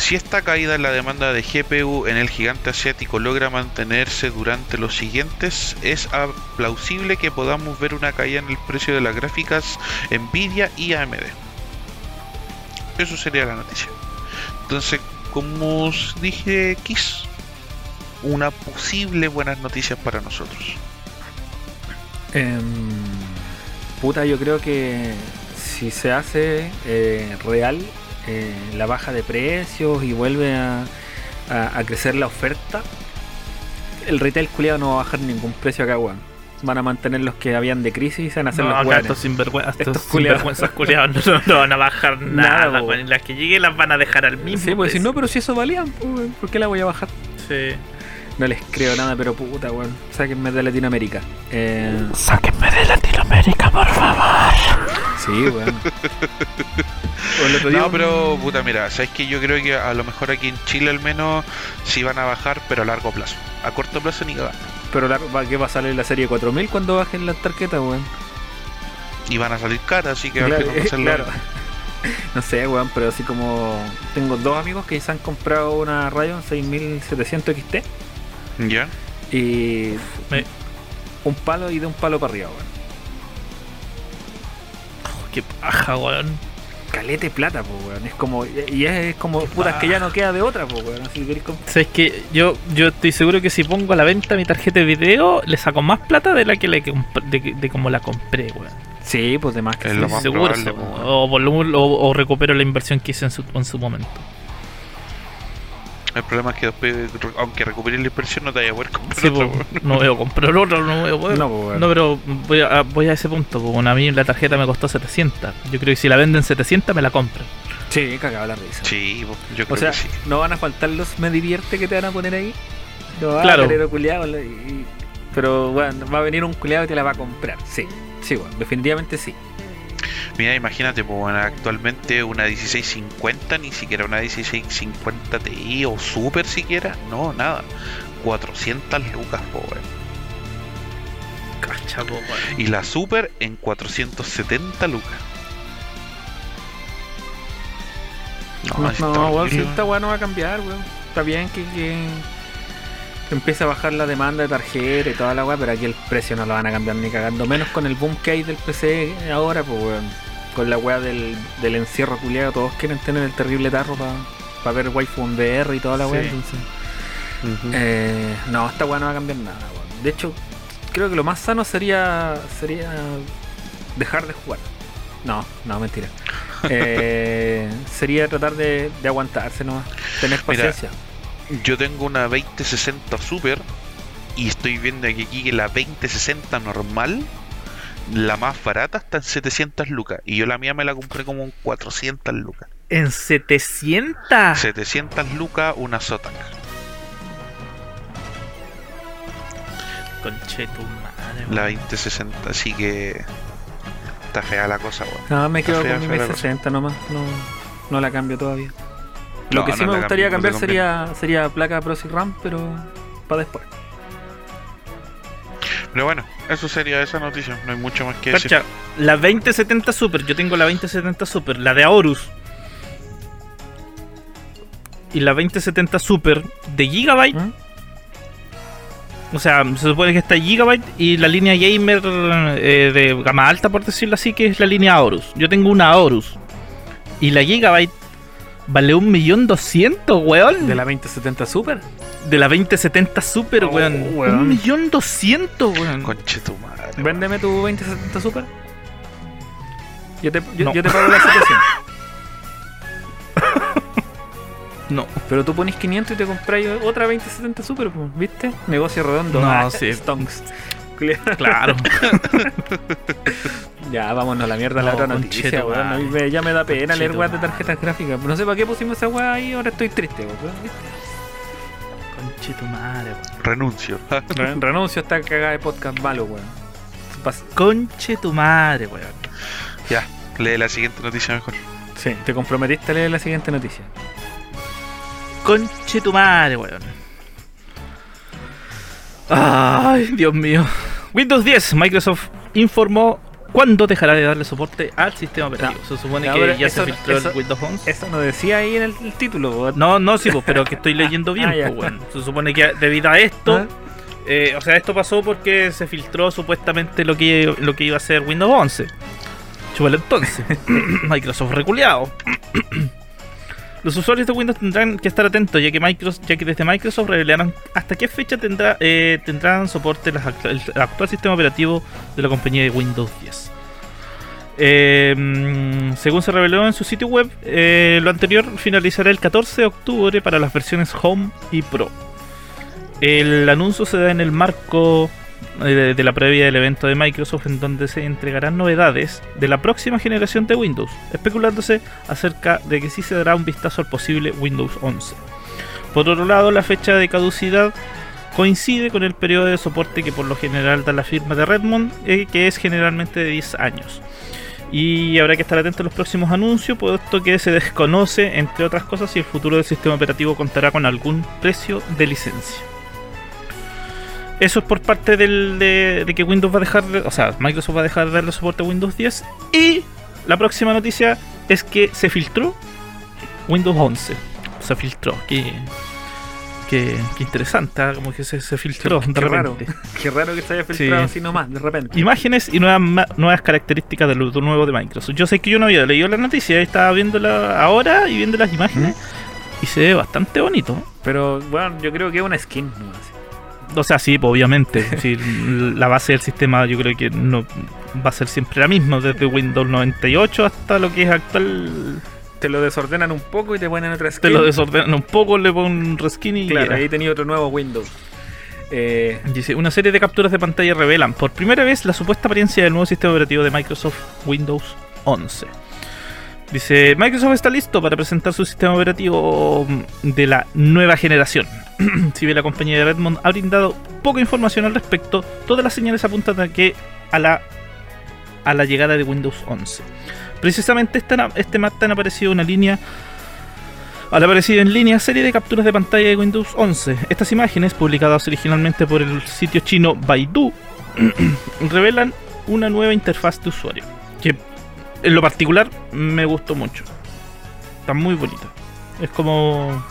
[SPEAKER 2] Si esta caída en la demanda de GPU en el gigante asiático logra mantenerse durante los siguientes, es plausible que podamos ver una caída en el precio de las gráficas Nvidia y AMD. Eso sería la noticia. Entonces, como os dije, Kiss, una posible buenas noticias para nosotros.
[SPEAKER 1] Em, puta, yo creo que si se hace eh, real eh, la baja de precios y vuelve a, a, crecer la oferta, el retail culiado no va a bajar ningún precio acá, weón. Van a mantener los que habían de crisis y se van a hacer
[SPEAKER 3] no,
[SPEAKER 1] los
[SPEAKER 3] acá estos sinvergüenzas, estos sinvergüenzas culiados no, no, van a bajar nada, nada. Las que lleguen las van a dejar al mismo.
[SPEAKER 1] Sí, pues si no, pero si eso valían, pues, ¿por qué la voy a bajar?
[SPEAKER 3] Sí.
[SPEAKER 1] No les creo nada, pero puta, weón. Sáquenme de Latinoamérica. Eh...
[SPEAKER 3] Sáquenme de Latinoamérica, por favor.
[SPEAKER 1] Sí, weón.
[SPEAKER 2] no, pero puta, mira, sabes que yo creo que a lo mejor aquí en Chile al menos sí van a bajar, pero a largo plazo. A corto plazo ni va.
[SPEAKER 1] Pero ¿qué va a salir la serie 4000 cuando bajen las tarjetas, weón?
[SPEAKER 2] Y van a salir caras, así que
[SPEAKER 1] claro, a claro. No sé, weón, pero así como tengo dos amigos que se han comprado una Rayon 6700 XT.
[SPEAKER 2] Ya.
[SPEAKER 1] Y un palo y de un palo para arriba, weón.
[SPEAKER 3] Oh, qué paja, weón
[SPEAKER 1] calete plata, pues, weón. Es como, y es, como, putas, que ya no queda de otra, pues, weón. Así que
[SPEAKER 3] ¿Sabes que yo, yo estoy seguro que si pongo a la venta mi tarjeta de video, le saco más plata de la que le, de, de, como la compré, weón.
[SPEAKER 1] Sí, pues de más
[SPEAKER 2] que es lo más
[SPEAKER 3] seguro. o, o, o, recupero la inversión que hice en su, en su momento.
[SPEAKER 2] El problema es que después, aunque recuperes la inversión, no te vayas a poder comprar
[SPEAKER 3] sí, otro. no voy a comprar otro, no a poder. No, no pero voy a, voy a ese punto. Pues, a mí la tarjeta me costó 700. Yo creo que si la venden 700 me la compran.
[SPEAKER 1] Sí, cagaba la risa.
[SPEAKER 2] Sí, yo creo
[SPEAKER 1] o sea,
[SPEAKER 2] que sí.
[SPEAKER 1] no van a faltar los me divierte que te van a poner ahí.
[SPEAKER 3] No va claro. a
[SPEAKER 1] tener culiado. Y, pero bueno, va a venir un culiado y te la va a comprar. Sí, sí, bueno, definitivamente sí.
[SPEAKER 2] Mira, imagínate, pues, actualmente una 1650, ni siquiera una 1650 Ti o Super siquiera, no, nada. 400 lucas, pues,
[SPEAKER 3] Cacha,
[SPEAKER 2] Y la Super en 470 lucas.
[SPEAKER 1] No, no, no esta weá no va a cambiar, weón. Está bien que, que, empiece a bajar la demanda de tarjeta y toda la weá, pero aquí el precio no lo van a cambiar ni cagando. Menos con el boom que hay del PC ahora, pues weón con la weá del, del encierro culiado, todos quieren tener el terrible tarro para ver waifu en VR y toda la weá, entonces. Eh, no, esta weá no va a cambiar nada, De hecho, creo que lo más sano sería sería dejar de jugar. No, no, mentira. Eh, sería tratar de, de aguantarse nomás, tener paciencia.
[SPEAKER 2] yo tengo una 2060 Super y estoy viendo que aquí la 2060 normal la más barata está en 700 lucas. Y yo la mía me la compré como en 400 lucas.
[SPEAKER 3] ¿En 700?
[SPEAKER 2] 700 lucas una Zotac.
[SPEAKER 3] Conche tu madre.
[SPEAKER 2] La 2060, así que. Está fea la cosa, weón.
[SPEAKER 1] No, me quedo con mi 1060 nomás. No, no la cambio todavía. Lo que sí me gustaría cambiar sería, sería placa Pro RAM, pero para después.
[SPEAKER 2] Pero bueno, eso sería esa noticia, no hay mucho más que decir.
[SPEAKER 3] La 2070 Super, yo tengo la 2070 Super, la de Aorus. Y la 2070 Super de Gigabyte. ¿Mm? O sea, se supone que está Gigabyte y la línea gamer eh, de gama alta, por decirlo así, que es la línea Aorus. Yo tengo una Aorus. Y la Gigabyte vale un millón doscientos, weón.
[SPEAKER 1] ¿De la 2070 Super?
[SPEAKER 3] De la 2070 Super, oh, weón. Un millón doscientos, weón.
[SPEAKER 2] Conche tu madre.
[SPEAKER 1] Véndeme tu 2070 Super. Yo te, yo, te pago la 700.
[SPEAKER 3] no.
[SPEAKER 1] Pero tú pones 500 y te compras otra 2070 Super, ¿viste? Negocio redondo.
[SPEAKER 3] No, ah, sí.
[SPEAKER 1] Stonks.
[SPEAKER 3] Claro.
[SPEAKER 1] ya, vámonos a la mierda la otra noticia, weón. ya me da pena leer weas de tarjetas gráficas. No sé para qué pusimos esa wea ahí, ahora estoy triste, weón.
[SPEAKER 3] Conche tu madre,
[SPEAKER 2] weón. Renuncio.
[SPEAKER 1] renuncio a esta cagada de podcast malo, weón.
[SPEAKER 3] Conche tu madre, weón.
[SPEAKER 2] Ya, lee la siguiente noticia mejor.
[SPEAKER 1] Sí, te comprometiste a leer la siguiente noticia.
[SPEAKER 3] Conche tu madre, weón. Ay, Dios mío. Windows 10, Microsoft informó cuándo dejará de darle soporte al sistema operativo. Se supone
[SPEAKER 1] No,
[SPEAKER 3] que ya se filtró
[SPEAKER 1] eso-
[SPEAKER 3] el Windows 11.
[SPEAKER 1] Eso no decía ahí en el, el título, po.
[SPEAKER 3] No, no, sí, pues, pero que estoy leyendo bien,
[SPEAKER 1] Ah,
[SPEAKER 3] pues, bueno. Se supone que debido a esto,
[SPEAKER 1] Ah.
[SPEAKER 3] eh, o sea, esto pasó porque se filtró supuestamente lo que, lo que iba a ser Windows 11. Chúbalo entonces. Microsoft reculeado. Los usuarios de Windows tendrán que estar atentos, ya que, Microsoft, ya que desde Microsoft revelarán hasta qué fecha tendrá, eh, tendrán soporte el actual sistema operativo de la compañía de Windows 10. Eh, mm, según se reveló en su sitio web, eh, lo anterior finalizará el 14 de octubre para las versiones Home y Pro. El anuncio se da en el marco de, de la previa del evento de Microsoft en donde se entregarán novedades de la próxima generación de Windows, especulándose acerca de que sí se dará un vistazo al posible Windows 11. Por otro lado, la fecha de caducidad coincide con el periodo de soporte que por lo general da la firma de Redmond, eh, que es generalmente de 10 años. Y habrá que estar atento a los próximos anuncios, puesto que se desconoce, entre otras cosas, si el futuro del sistema operativo contará con algún precio de licencia. Eso es por parte del, de, de que Windows va a dejar, de- o sea, Microsoft va a dejar de darle soporte a Windows 10. Y la próxima noticia es que se filtró Windows 11. Se filtró. Qué, qué, qué interesante, ¿ah? como que se, se filtró
[SPEAKER 1] Qué
[SPEAKER 3] de
[SPEAKER 1] raro.
[SPEAKER 3] repente.
[SPEAKER 1] Qué raro que se haya filtrado
[SPEAKER 3] Sí.
[SPEAKER 1] así nomás, de repente.
[SPEAKER 3] Imágenes y nuevas, nuevas características de lo nuevo de Microsoft. Yo sé que yo no había leído la noticia, estaba viéndola ahora y viendo las imágenes. Y se ve bastante bonito.
[SPEAKER 1] Pero bueno, yo creo que es una skin nomás.
[SPEAKER 3] O sea, sí, pues, obviamente. sí, la base del sistema yo creo que no va a ser siempre la misma, desde Windows 98 hasta lo que es actual.
[SPEAKER 1] Te lo desordenan un poco y te ponen otra skin.
[SPEAKER 3] Te lo desordenan un poco, le ponen un reskin y
[SPEAKER 1] Claro,
[SPEAKER 3] ya.
[SPEAKER 1] ahí tenía otro nuevo Windows. Eh,
[SPEAKER 3] Dice, una serie de capturas de pantalla revelan por primera vez la supuesta apariencia del nuevo sistema operativo de Microsoft Windows 11. Dice, Microsoft está listo para presentar su sistema operativo de la nueva generación. si bien la compañía de Redmond ha brindado poca información al respecto, todas las señales apuntan a que a la, a la llegada de Windows 11. Precisamente este, este martes han aparecido una línea han aparecido en línea serie de capturas de pantalla de Windows 11. Estas imágenes, publicadas originalmente por el sitio chino Baidu, revelan una nueva interfaz de usuario, que en lo particular me gustó mucho. Está muy bonita. Es como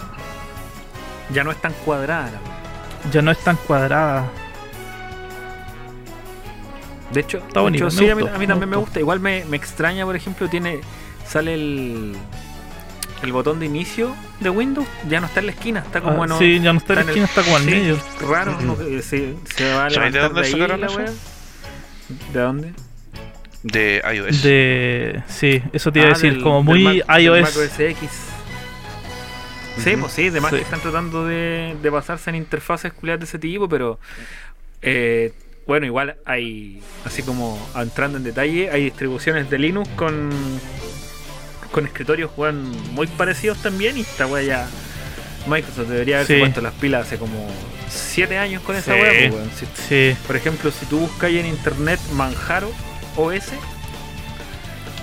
[SPEAKER 1] ya no es tan cuadrada. la wea.
[SPEAKER 3] ya no es tan cuadrada.
[SPEAKER 1] De hecho,
[SPEAKER 3] Está bonito,
[SPEAKER 1] hecho, sí, a mí, a mí
[SPEAKER 3] me
[SPEAKER 1] también me gusta. Igual me, me extraña, por ejemplo, tiene sale el el botón de inicio de Windows, ya no está en la esquina, está como
[SPEAKER 3] Ah,
[SPEAKER 1] en
[SPEAKER 3] sí, ya no está en la esquina,
[SPEAKER 1] el-
[SPEAKER 3] está como al
[SPEAKER 1] sí,
[SPEAKER 3] medio.
[SPEAKER 1] Raro. ¿no? Que se, se va a
[SPEAKER 2] ¿Sabes de
[SPEAKER 1] levantar
[SPEAKER 2] dónde
[SPEAKER 1] de ahí la wea. ¿De dónde?
[SPEAKER 2] De iOS.
[SPEAKER 3] De. Sí, eso te iba a
[SPEAKER 1] Ah,
[SPEAKER 3] decir,
[SPEAKER 1] del-
[SPEAKER 3] como
[SPEAKER 1] del
[SPEAKER 3] muy
[SPEAKER 1] Mac- del
[SPEAKER 3] iOS.
[SPEAKER 1] Mac OS X. Sí, pues sí, además
[SPEAKER 3] Sí.
[SPEAKER 1] que están tratando de, de basarse en interfaces culiadas de ese tipo, pero eh, bueno, igual hay, así como entrando en detalle, hay distribuciones de Linux con con escritorios weón, muy parecidos también y esta wea ya Microsoft debería haberse
[SPEAKER 3] Sí.
[SPEAKER 1] puesto las pilas hace como 7 años con esa wea, pues. Si-
[SPEAKER 3] Sí,
[SPEAKER 1] por ejemplo, si tú buscas en internet Manjaro OS,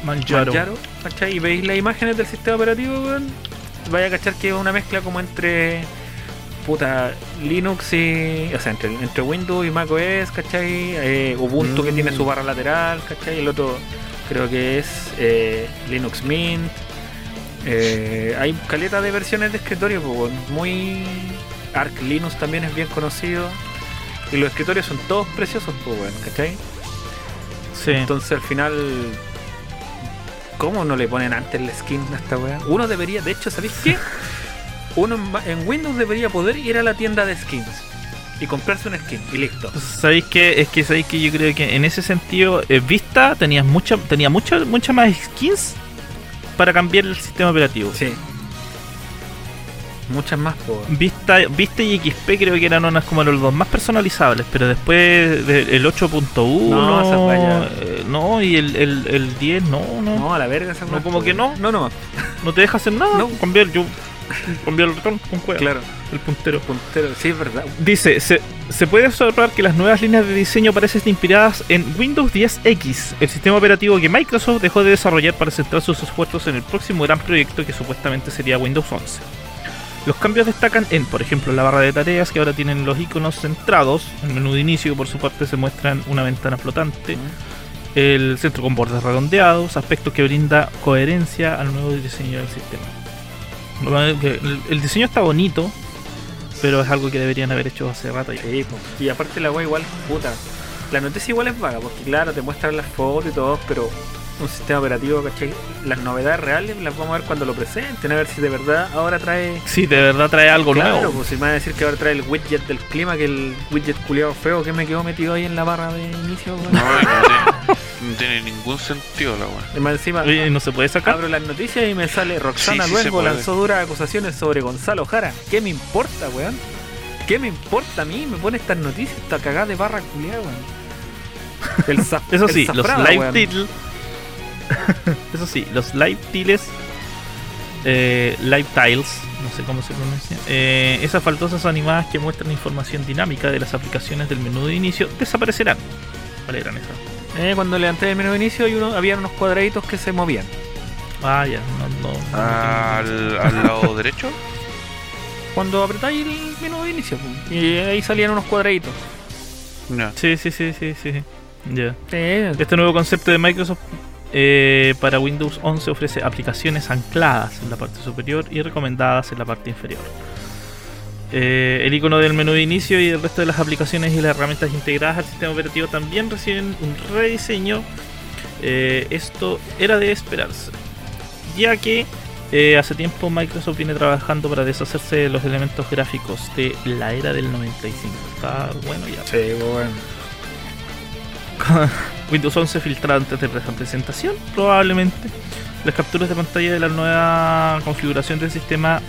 [SPEAKER 3] Manjaro.
[SPEAKER 1] Manjaro, ¿cachai? Y veis las imágenes del sistema operativo, weón, vaya a cachar que es una mezcla como entre puta Linux y. O sea, entre, entre Windows y Mac OS, ¿cachai? Eh, Ubuntu que
[SPEAKER 2] Mm.
[SPEAKER 1] tiene su barra lateral, ¿cachai? El otro creo que es eh, Linux Mint. Eh, hay caleta de versiones de escritorio, pues, muy. Arc Linux también es bien conocido. Y los escritorios son todos preciosos, pues, weón, ¿cachai?
[SPEAKER 3] Sí.
[SPEAKER 1] Entonces al final, ¿cómo no le ponen antes la skin a esta weá? Uno debería, de hecho, ¿sabéis qué? Uno en, Windows debería poder ir a la tienda de skins y comprarse una skin y listo.
[SPEAKER 3] ¿Sabéis que Es que sabéis que yo creo que en ese sentido, eh, Vista tenías mucha, tenía mucha, mucha más skins para cambiar el sistema operativo.
[SPEAKER 1] Sí. Muchas más, po.
[SPEAKER 3] Vista, Vista y XP creo que eran unas como los dos más personalizables, pero después de- el 8.1
[SPEAKER 1] No,
[SPEAKER 3] eh, no, y el, el, el 10 no, no,
[SPEAKER 1] No, a la verga esa
[SPEAKER 3] No, como que no.
[SPEAKER 1] No, no,
[SPEAKER 3] no te deja hacer nada.
[SPEAKER 1] No.
[SPEAKER 3] Cambiar yo cambiar el ratón con cueva,
[SPEAKER 1] claro.
[SPEAKER 3] el puntero.
[SPEAKER 1] Puntero, sí, es verdad.
[SPEAKER 3] Dice, se, se puede observar que las nuevas líneas de diseño parecen inspiradas en Windows 10X, el sistema operativo que Microsoft dejó de desarrollar para centrar sus esfuerzos en el próximo gran proyecto que supuestamente sería Windows 11. Los cambios destacan en, por ejemplo, la barra de tareas que ahora tienen los iconos centrados. El menú de inicio, por su parte, se muestra en una ventana flotante. El centro con bordes redondeados, aspecto que brinda coherencia al nuevo diseño del sistema. El, diseño está bonito, pero es algo que deberían haber hecho hace rato. ya.
[SPEAKER 1] Sí, y aparte la wea igual, puta. La noticia igual es vaga, porque claro, te muestran las fotos y todo, pero un sistema operativo, ¿cachai? Las novedades reales las vamos a ver cuando lo presenten, a ver si de verdad ahora trae.
[SPEAKER 3] Sí, de verdad trae algo
[SPEAKER 1] claro,
[SPEAKER 3] nuevo.
[SPEAKER 1] pues si me van a decir que ahora trae el widget del clima, que el widget culiado feo que me quedó metido ahí en la barra de inicio, weón.
[SPEAKER 2] No, no tiene, no tiene ningún sentido la weá.
[SPEAKER 1] Y más encima,
[SPEAKER 3] Oye, ¿no se puede sacar?
[SPEAKER 1] abro las noticias y me sale Roxana
[SPEAKER 2] Sí,
[SPEAKER 1] Luengo lanzó duras acusaciones sobre Gonzalo Jara. ¿Qué me importa, weón? ¿Qué me importa a mí? Me pone estas noticias, esta cagada de barra culiada, weón. El
[SPEAKER 3] Eso
[SPEAKER 1] el
[SPEAKER 3] sí, los
[SPEAKER 1] zafrada,
[SPEAKER 3] live
[SPEAKER 1] weón.
[SPEAKER 3] titles. Eso sí, los live tiles. eh, live tiles, no sé cómo se pronuncia. eh, esas faldosas animadas que muestran información dinámica de las aplicaciones del menú de inicio desaparecerán. ¿Cuáles eran esas?
[SPEAKER 1] Eh, cuando levanté el menú de inicio, hay uno, había unos cuadraditos que se movían.
[SPEAKER 3] Ah, ya, no, no. no
[SPEAKER 2] Ah, Al, al lado derecho.
[SPEAKER 1] Cuando apretáis el menú de inicio, y ahí salían unos cuadraditos.
[SPEAKER 2] Ya.
[SPEAKER 3] Sí, sí, sí, sí, sí. Ya.
[SPEAKER 1] Sí,
[SPEAKER 3] Este nuevo concepto de Microsoft eh, para Windows 11 ofrece aplicaciones ancladas en la parte superior y recomendadas en la parte inferior. Eh, el icono del menú de inicio y el resto de las aplicaciones y las herramientas integradas al sistema operativo también reciben un rediseño. Eh, esto era de esperarse, ya que eh, hace tiempo Microsoft viene trabajando para deshacerse de los elementos gráficos de la era del 95. Está bueno ya.
[SPEAKER 1] sí, bueno.
[SPEAKER 3] Windows 11 filtrado antes de la presentación, probablemente. Las capturas de pantalla de la nueva configuración del sistema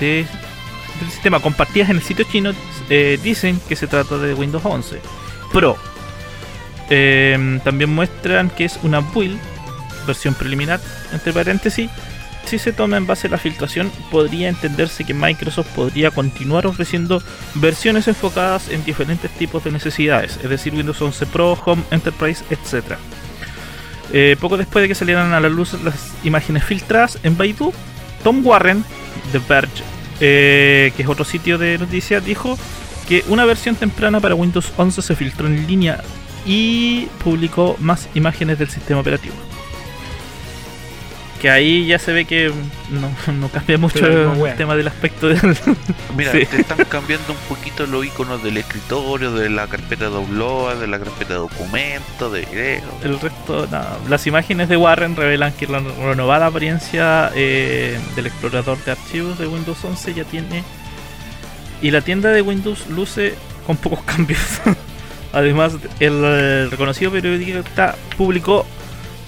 [SPEAKER 3] de- del sistema compartidas en el sitio chino eh, dicen que se trata de Windows 11 Pro. Eh, también muestran que es una build, versión preliminar, entre paréntesis. Si se toma en base a la filtración, podría entenderse que Microsoft podría continuar ofreciendo versiones enfocadas en diferentes tipos de necesidades, es decir, Windows 11 Pro, Home, Enterprise, etc. Eh, poco después de que salieran a la luz las imágenes filtradas en Baidu, Tom Warren, The Verge, eh, que es otro sitio de noticias, dijo que una versión temprana para Windows 11 se filtró en línea y publicó más imágenes del sistema operativo. Que ahí ya se ve que no, no cambia mucho
[SPEAKER 1] no,
[SPEAKER 3] el tema del aspecto del,
[SPEAKER 2] Mira,
[SPEAKER 3] Sí.
[SPEAKER 2] te están cambiando un poquito los iconos del escritorio, de la carpeta de upload, de la carpeta de documentos, de video.
[SPEAKER 3] El resto, nada. Las imágenes de Warren revelan que la renovada apariencia eh, del explorador de archivos de Windows 11 ya tiene. Y la tienda de Windows luce con pocos cambios. Además, el, reconocido periodista publicó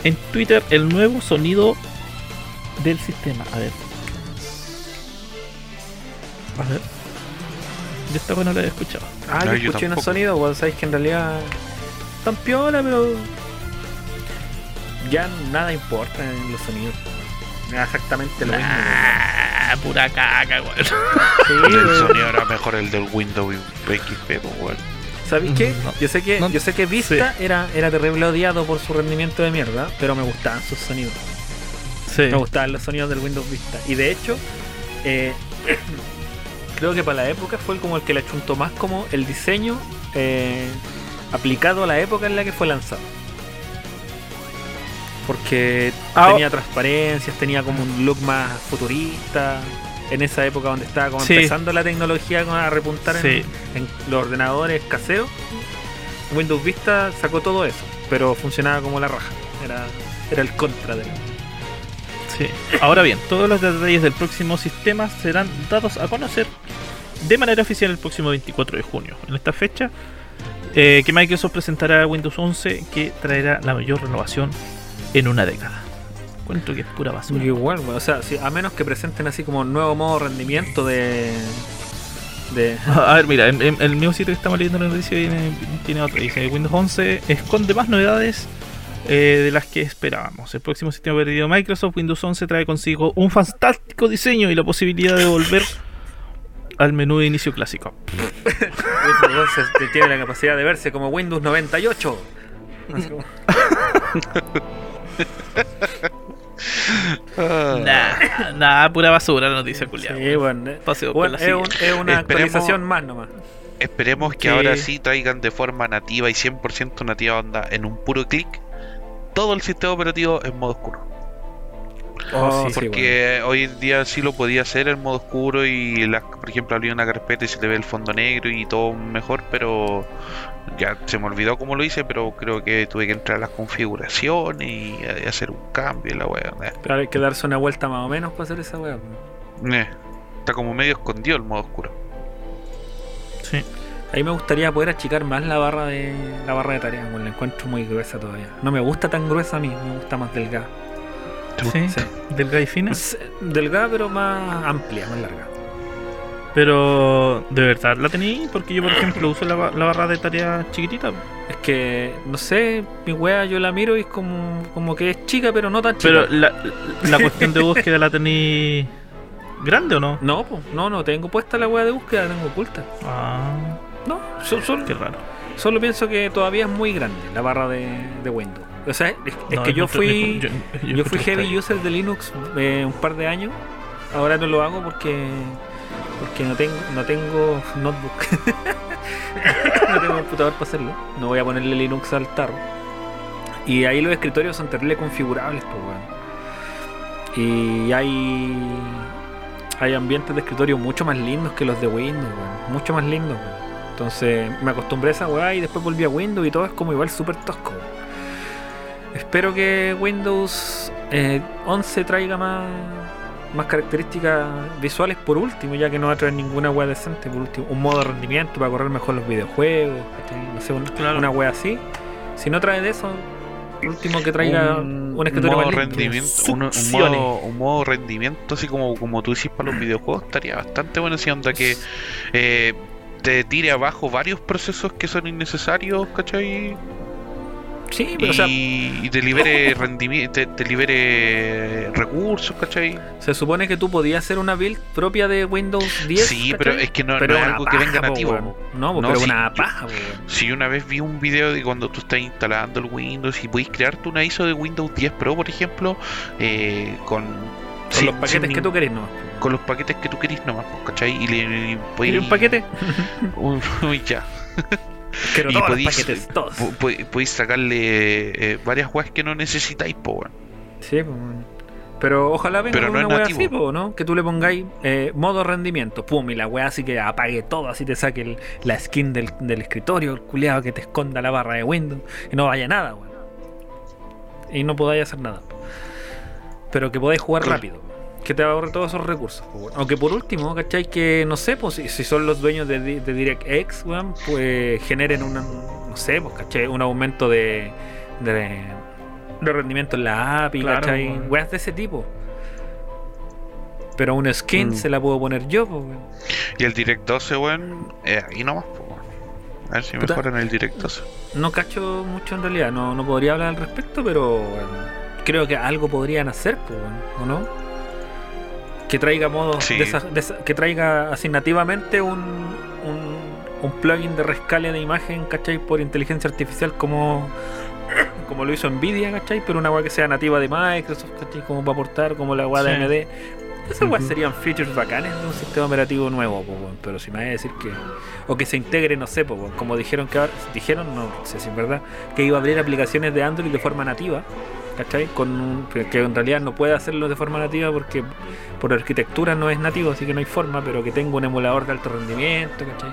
[SPEAKER 3] en Twitter el nuevo sonido del sistema. A ver. A ver. Yo esta bueno la he escuchado.
[SPEAKER 1] Ah,
[SPEAKER 2] No,
[SPEAKER 1] yo
[SPEAKER 2] yo
[SPEAKER 1] escuché unos sonidos, weón, sabéis que en realidad tan piola, pero ya nada importa en los sonidos. Exactamente lo mismo.
[SPEAKER 3] Ah, pura caca, weón.
[SPEAKER 1] Sí,
[SPEAKER 2] El sonido era mejor el del Windows XP, weón.
[SPEAKER 1] ¿Sabéis qué?
[SPEAKER 3] No,
[SPEAKER 1] yo sé que
[SPEAKER 3] no-
[SPEAKER 1] yo sé que Vista era, era terrible odiado por su rendimiento de mierda, pero me gustaban sus sonidos.
[SPEAKER 3] Sí.
[SPEAKER 1] Me gustaban los sonidos del Windows Vista. Y de hecho, eh, creo que para la época fue como el que le achuntó más como el diseño eh, aplicado a la época en la que fue lanzado. Porque
[SPEAKER 3] Ah,
[SPEAKER 1] tenía transparencias, tenía como un look más futurista. En esa época donde estaba como
[SPEAKER 3] Sí.
[SPEAKER 1] empezando la tecnología a repuntar en,
[SPEAKER 3] Sí.
[SPEAKER 1] en los ordenadores caseros, Windows Vista sacó todo eso, pero funcionaba como la raja. Era, era el contra de la-
[SPEAKER 3] Sí. Ahora bien, todos los detalles del próximo sistema serán dados a conocer de manera oficial el próximo 24 de junio. En esta fecha, eh, que Microsoft presentará Windows 11 que traerá la mayor renovación en una década. Cuento que es pura basura.
[SPEAKER 1] Igual, güey, o sea, si- a menos que presenten así como un nuevo modo rendimiento de. de.
[SPEAKER 3] A ver, mira, en, en el mismo sitio que estamos leyendo la noticia tiene, tiene otra. Dice, Windows 11 esconde más novedades eh, de las que esperábamos. El próximo sistema operativo de Microsoft, Windows 11, trae consigo un fantástico diseño y la posibilidad de volver al menú de inicio clásico.
[SPEAKER 1] Windows 11 que tiene la capacidad de verse como Windows 98. Así como-
[SPEAKER 2] Ah,
[SPEAKER 3] Nah. Nada, pura basura la noticia culiada.
[SPEAKER 1] Sí, bueno. eh, bueno, es, un-
[SPEAKER 3] silla.
[SPEAKER 1] es una
[SPEAKER 2] Esperemos-
[SPEAKER 1] actualización más nomás.
[SPEAKER 2] Esperemos que
[SPEAKER 3] Sí.
[SPEAKER 2] ahora sí traigan de forma nativa y 100% nativa onda en un puro clic todo el sistema operativo en modo oscuro.
[SPEAKER 1] Oh, sí, sí,
[SPEAKER 2] Porque hoy en día sí lo podía hacer en modo oscuro y las, por ejemplo abrí una carpeta y se le ve el fondo negro y todo mejor, pero ya se me olvidó cómo lo hice, pero creo que tuve que entrar a las configuraciones y hacer un cambio y la wea. eh.
[SPEAKER 1] Pero hay que darse una vuelta más o menos para hacer esa weá.
[SPEAKER 2] Eh, Está como medio escondido el modo oscuro.
[SPEAKER 3] Sí.
[SPEAKER 1] Ahí me gustaría poder achicar más la barra de la barra de tareas, bueno, la encuentro muy gruesa todavía. No me gusta tan gruesa a mí, me gusta más delgada.
[SPEAKER 3] Sí,
[SPEAKER 1] Sí.
[SPEAKER 3] delgada y fina.
[SPEAKER 1] Es, Delgada pero más amplia, más larga.
[SPEAKER 3] Pero, ¿de verdad la tenéis? Porque yo, por ejemplo, uso la, ba- la barra de tarea chiquitita.
[SPEAKER 1] Es que, no sé, mi wea yo la miro y es como, como que es chica pero no tan chica.
[SPEAKER 3] Pero la, la cuestión de búsqueda la tenéis grande o no?
[SPEAKER 1] No, no, no tengo puesta la wea de búsqueda, la tengo oculta.
[SPEAKER 3] Ah,
[SPEAKER 1] No, so- solo,
[SPEAKER 3] qué raro.
[SPEAKER 1] solo pienso que todavía es muy grande la barra de, de Windows. O sea, es, es
[SPEAKER 3] No,
[SPEAKER 1] que yo fui...
[SPEAKER 3] yo- yo
[SPEAKER 1] Yo fui heavy
[SPEAKER 3] extraño.
[SPEAKER 1] user de Linux eh, un par de años. Ahora no lo hago porque porque no tengo no tengo notebook. no tengo computador para hacerlo. No voy a ponerle Linux al tarro. Y ahí los escritorios son terrible configurables, pues weón. Y hay hay ambientes de escritorio mucho más lindos que los de Windows, weón. Mucho más lindos, weón. Entonces me acostumbré a esa weá y después volví a Windows y todo es como igual súper tosco. Espero que Windows eh, 11 traiga más, más características visuales por último, ya que no va a traer ninguna wea decente. Por último, un modo de rendimiento para correr mejor los videojuegos, no sé, un-
[SPEAKER 3] Claro.
[SPEAKER 1] una wea así. Si no trae de eso, por último que traiga un, escritorio
[SPEAKER 2] modo
[SPEAKER 1] más
[SPEAKER 2] rendimiento, un, un modo, un modo rendimiento así como, como tú decís para los videojuegos estaría bastante bueno si onda que eh, te tire abajo varios procesos que son innecesarios, ¿cachai?
[SPEAKER 1] Sí, pero
[SPEAKER 2] Y,
[SPEAKER 1] o sea,
[SPEAKER 2] y te libere rendimiento, te, te libere recursos, ¿cachai?
[SPEAKER 1] se supone que tú podías hacer una build propia de Windows 10.
[SPEAKER 2] sí,
[SPEAKER 1] ¿cachai?
[SPEAKER 2] pero es que no,
[SPEAKER 1] Pero
[SPEAKER 2] no es algo que venga nativo.
[SPEAKER 1] No,
[SPEAKER 2] No,
[SPEAKER 1] pero
[SPEAKER 2] sí,
[SPEAKER 1] una paja.
[SPEAKER 2] Si una vez vi un video de cuando tú estás instalando el Windows y puedes crearte una ISO de Windows 10 Pro, por ejemplo, eh, con,
[SPEAKER 1] Con
[SPEAKER 2] sin-
[SPEAKER 1] los paquetes
[SPEAKER 2] sin
[SPEAKER 1] que tú querés, no.
[SPEAKER 2] Con los paquetes que tú querís nomás, pues, ¿cachai? Y le y
[SPEAKER 1] ¿Y
[SPEAKER 2] podéis-
[SPEAKER 1] un paquete?
[SPEAKER 2] Uy, uy, ya.
[SPEAKER 1] Quiero
[SPEAKER 2] Y
[SPEAKER 1] todos los paquetes, todos.
[SPEAKER 2] Po- po- Podéis sacarle eh, varias weas que no necesitáis, po, weón.
[SPEAKER 1] Sí, pues, bueno. Pero ojalá venga
[SPEAKER 2] Pero no
[SPEAKER 1] una wea así, po, ¿no? Que tú le pongáis eh, modo rendimiento, pum, y la wea así que apague todo, así te saque el- la skin del, del escritorio, el culeado que te esconda la barra de Windows, y no vaya nada, weón. Y no podáis hacer nada. Pero que podáis jugar
[SPEAKER 2] Claro.
[SPEAKER 1] rápido, que te ahorre todos esos recursos. Aunque por último, ¿cachai? Que no sé, pues si, son los dueños de, de DirectX, weón, pues generen una, no sé, pues, ¿cachai? Un aumento de, de, de rendimiento en la API,
[SPEAKER 3] Claro,
[SPEAKER 1] ¿cachai?
[SPEAKER 3] weón.
[SPEAKER 1] Weas de ese tipo. Pero una skin
[SPEAKER 2] Mm.
[SPEAKER 1] se la puedo poner yo, pues, weón.
[SPEAKER 2] Y el Direct 12, weón, eh, ahí nomás, weón. A ver si
[SPEAKER 1] Puta.
[SPEAKER 2] mejoran el Direct 12.
[SPEAKER 1] No cacho mucho en realidad, no, no podría hablar al respecto, pero creo que algo podrían hacer, pues, weón, ¿o no? Que traiga modos
[SPEAKER 2] Sí.
[SPEAKER 1] de esa- de esa- que traiga así nativamente un, un, un plugin de rescale de imagen, ¿cachai? Por inteligencia artificial como, como lo hizo Nvidia, ¿cachai? Pero una weá que sea nativa de Microsoft, ¿cachai? Como para aportar, como la weá de
[SPEAKER 3] Sí.
[SPEAKER 1] AMD. Esas weas
[SPEAKER 3] Ujú.
[SPEAKER 1] serían features bacanes de un sistema operativo nuevo, pero si me vas a decir que. O que se integre, no sé, weón, como dijeron que ahora. Dijeron, no sé si es verdad, que iba a abrir aplicaciones de Android de forma nativa, ¿cachai? Con un- que en realidad no puede hacerlo de forma nativa porque por arquitectura no es nativo, así que no hay forma, pero que tenga un emulador de alto rendimiento, ¿cachai?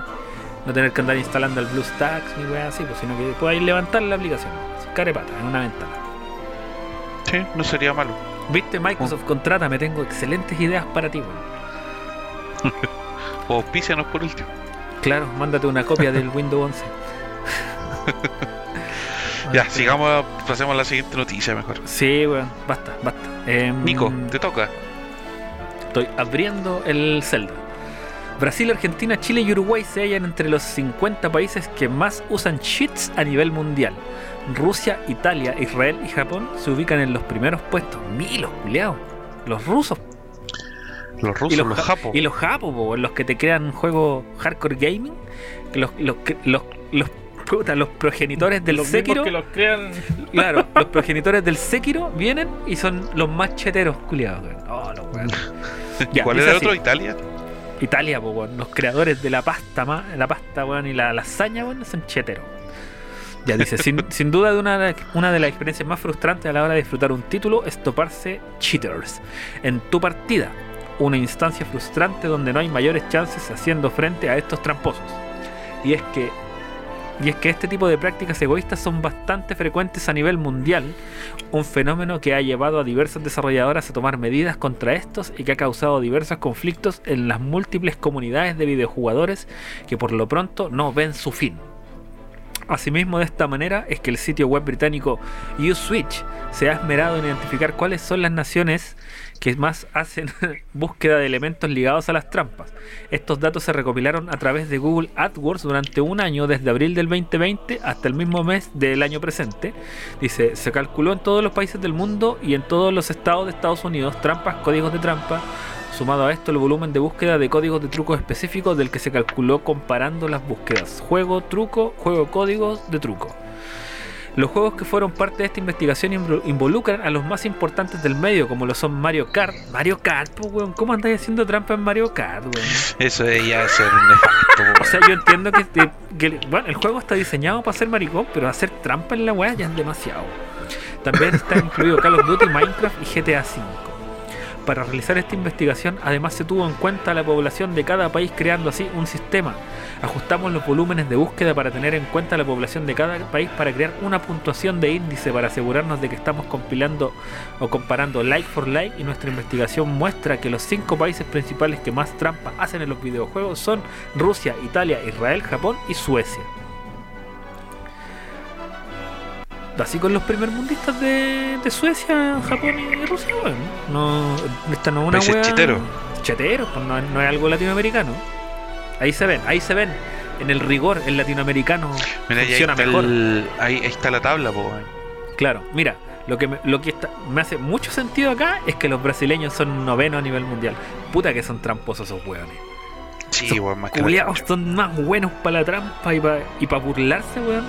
[SPEAKER 1] No tener que andar instalando el BlueStacks ni weá así, pues, sino que podáis levantar la aplicación, carepata, en una ventana.
[SPEAKER 2] Sí, no sería malo.
[SPEAKER 1] ¿Viste? Microsoft, contrata, me tengo excelentes ideas para ti, weón.
[SPEAKER 2] O auspícianos por último.
[SPEAKER 1] Claro, mándate una copia del Windows 11.
[SPEAKER 2] Ya, sigamos, pasemos a la siguiente noticia mejor.
[SPEAKER 1] Sí, weón, basta, basta. Em,
[SPEAKER 2] Nico, te toca.
[SPEAKER 1] Estoy abriendo el Zelda. Brasil, Argentina, Chile y Uruguay se hallan entre los 50 países que más usan cheats a nivel mundial. Rusia, Italia, Israel y Japón se ubican en los primeros puestos. Milos, culiados. Los rusos
[SPEAKER 2] Los rusos,
[SPEAKER 1] y los,
[SPEAKER 2] los,
[SPEAKER 1] ja-
[SPEAKER 2] japos.
[SPEAKER 1] y los japos, po, los que te crean un juego hardcore gaming. Los, los, los, los puta, los progenitores del
[SPEAKER 3] Los
[SPEAKER 1] Sekiro.
[SPEAKER 3] que los crean.
[SPEAKER 1] Claro, los progenitores del Sekiro vienen y son los más cheteros, culiados. Oh. Ya,
[SPEAKER 2] ¿Cuál era el otro? ¿Italia?
[SPEAKER 1] Italia, po, weón. Los creadores de la pasta, ma- la pasta, weón, y la lasaña, weón, son cheteros. Ya dice, sin, sin duda de una, una de las experiencias más frustrantes a la hora de disfrutar un título es toparse cheaters en tu partida. Una instancia frustrante donde no hay mayores chances haciendo frente a estos tramposos. Y es que y es que este tipo de prácticas egoístas son bastante frecuentes a nivel mundial, un fenómeno que ha llevado a diversas desarrolladoras a tomar medidas contra estos y que ha causado diversos conflictos en las múltiples comunidades de videojugadores que por lo pronto no ven su fin. Asimismo, de esta manera es que el sitio web británico USwitch se ha esmerado en identificar cuáles son las naciones que más hacen búsqueda de elementos ligados a las trampas. Estos datos se recopilaron a través de Google AdWords durante un año, desde abril del 2020 hasta el mismo mes del año presente. Dice, se calculó en todos los países del mundo y en todos los estados de Estados Unidos trampas, códigos de trampa. Sumado a esto, el volumen de búsqueda de códigos de trucos específicos del que se calculó comparando las búsquedas. Juego, truco, juego, códigos de truco. Los juegos que fueron parte de esta investigación invol- involucran a los más importantes del medio, como lo son Mario Kart. Mario Kart, pues, weón, ¿cómo andáis haciendo trampa en Mario Kart, weón?
[SPEAKER 2] Eso es ya ser nefasto,
[SPEAKER 1] O sea, yo entiendo que- bueno, el juego está diseñado para ser maricón, pero hacer trampa en la weá ya es demasiado. También está incluido Call of Duty, Minecraft y GTA V. Para realizar esta investigación, además se tuvo en cuenta la población de cada país creando así un sistema. Ajustamos los volúmenes de búsqueda para tener en cuenta la población de cada país para crear una puntuación de índice para asegurarnos de que estamos compilando o comparando like for like y nuestra investigación muestra que los cinco países principales que más trampa hacen en los videojuegos son Rusia, Italia, Israel, Japón y Suecia. Así con los primermundistas de, de Suecia, Japón y Rusia, bueno, no, esta no es una wea-
[SPEAKER 2] cheteros.
[SPEAKER 1] Cheteros, pues no, es- no es algo latinoamericano. Ahí se ven, ahí se ven. En el rigor, el latinoamericano
[SPEAKER 2] Mira, y ahí
[SPEAKER 1] funciona
[SPEAKER 2] está,
[SPEAKER 1] mejor.
[SPEAKER 2] el- ahí, ahí está la tabla, po.
[SPEAKER 1] Claro, mira, lo que, me, lo que está- me hace mucho sentido acá es que los brasileños son novenos a nivel mundial. Puta que son tramposos esos hueones.
[SPEAKER 2] Sí,
[SPEAKER 1] Son
[SPEAKER 2] weón, más que
[SPEAKER 1] son más buenos para la trampa y para y pa burlarse, weón.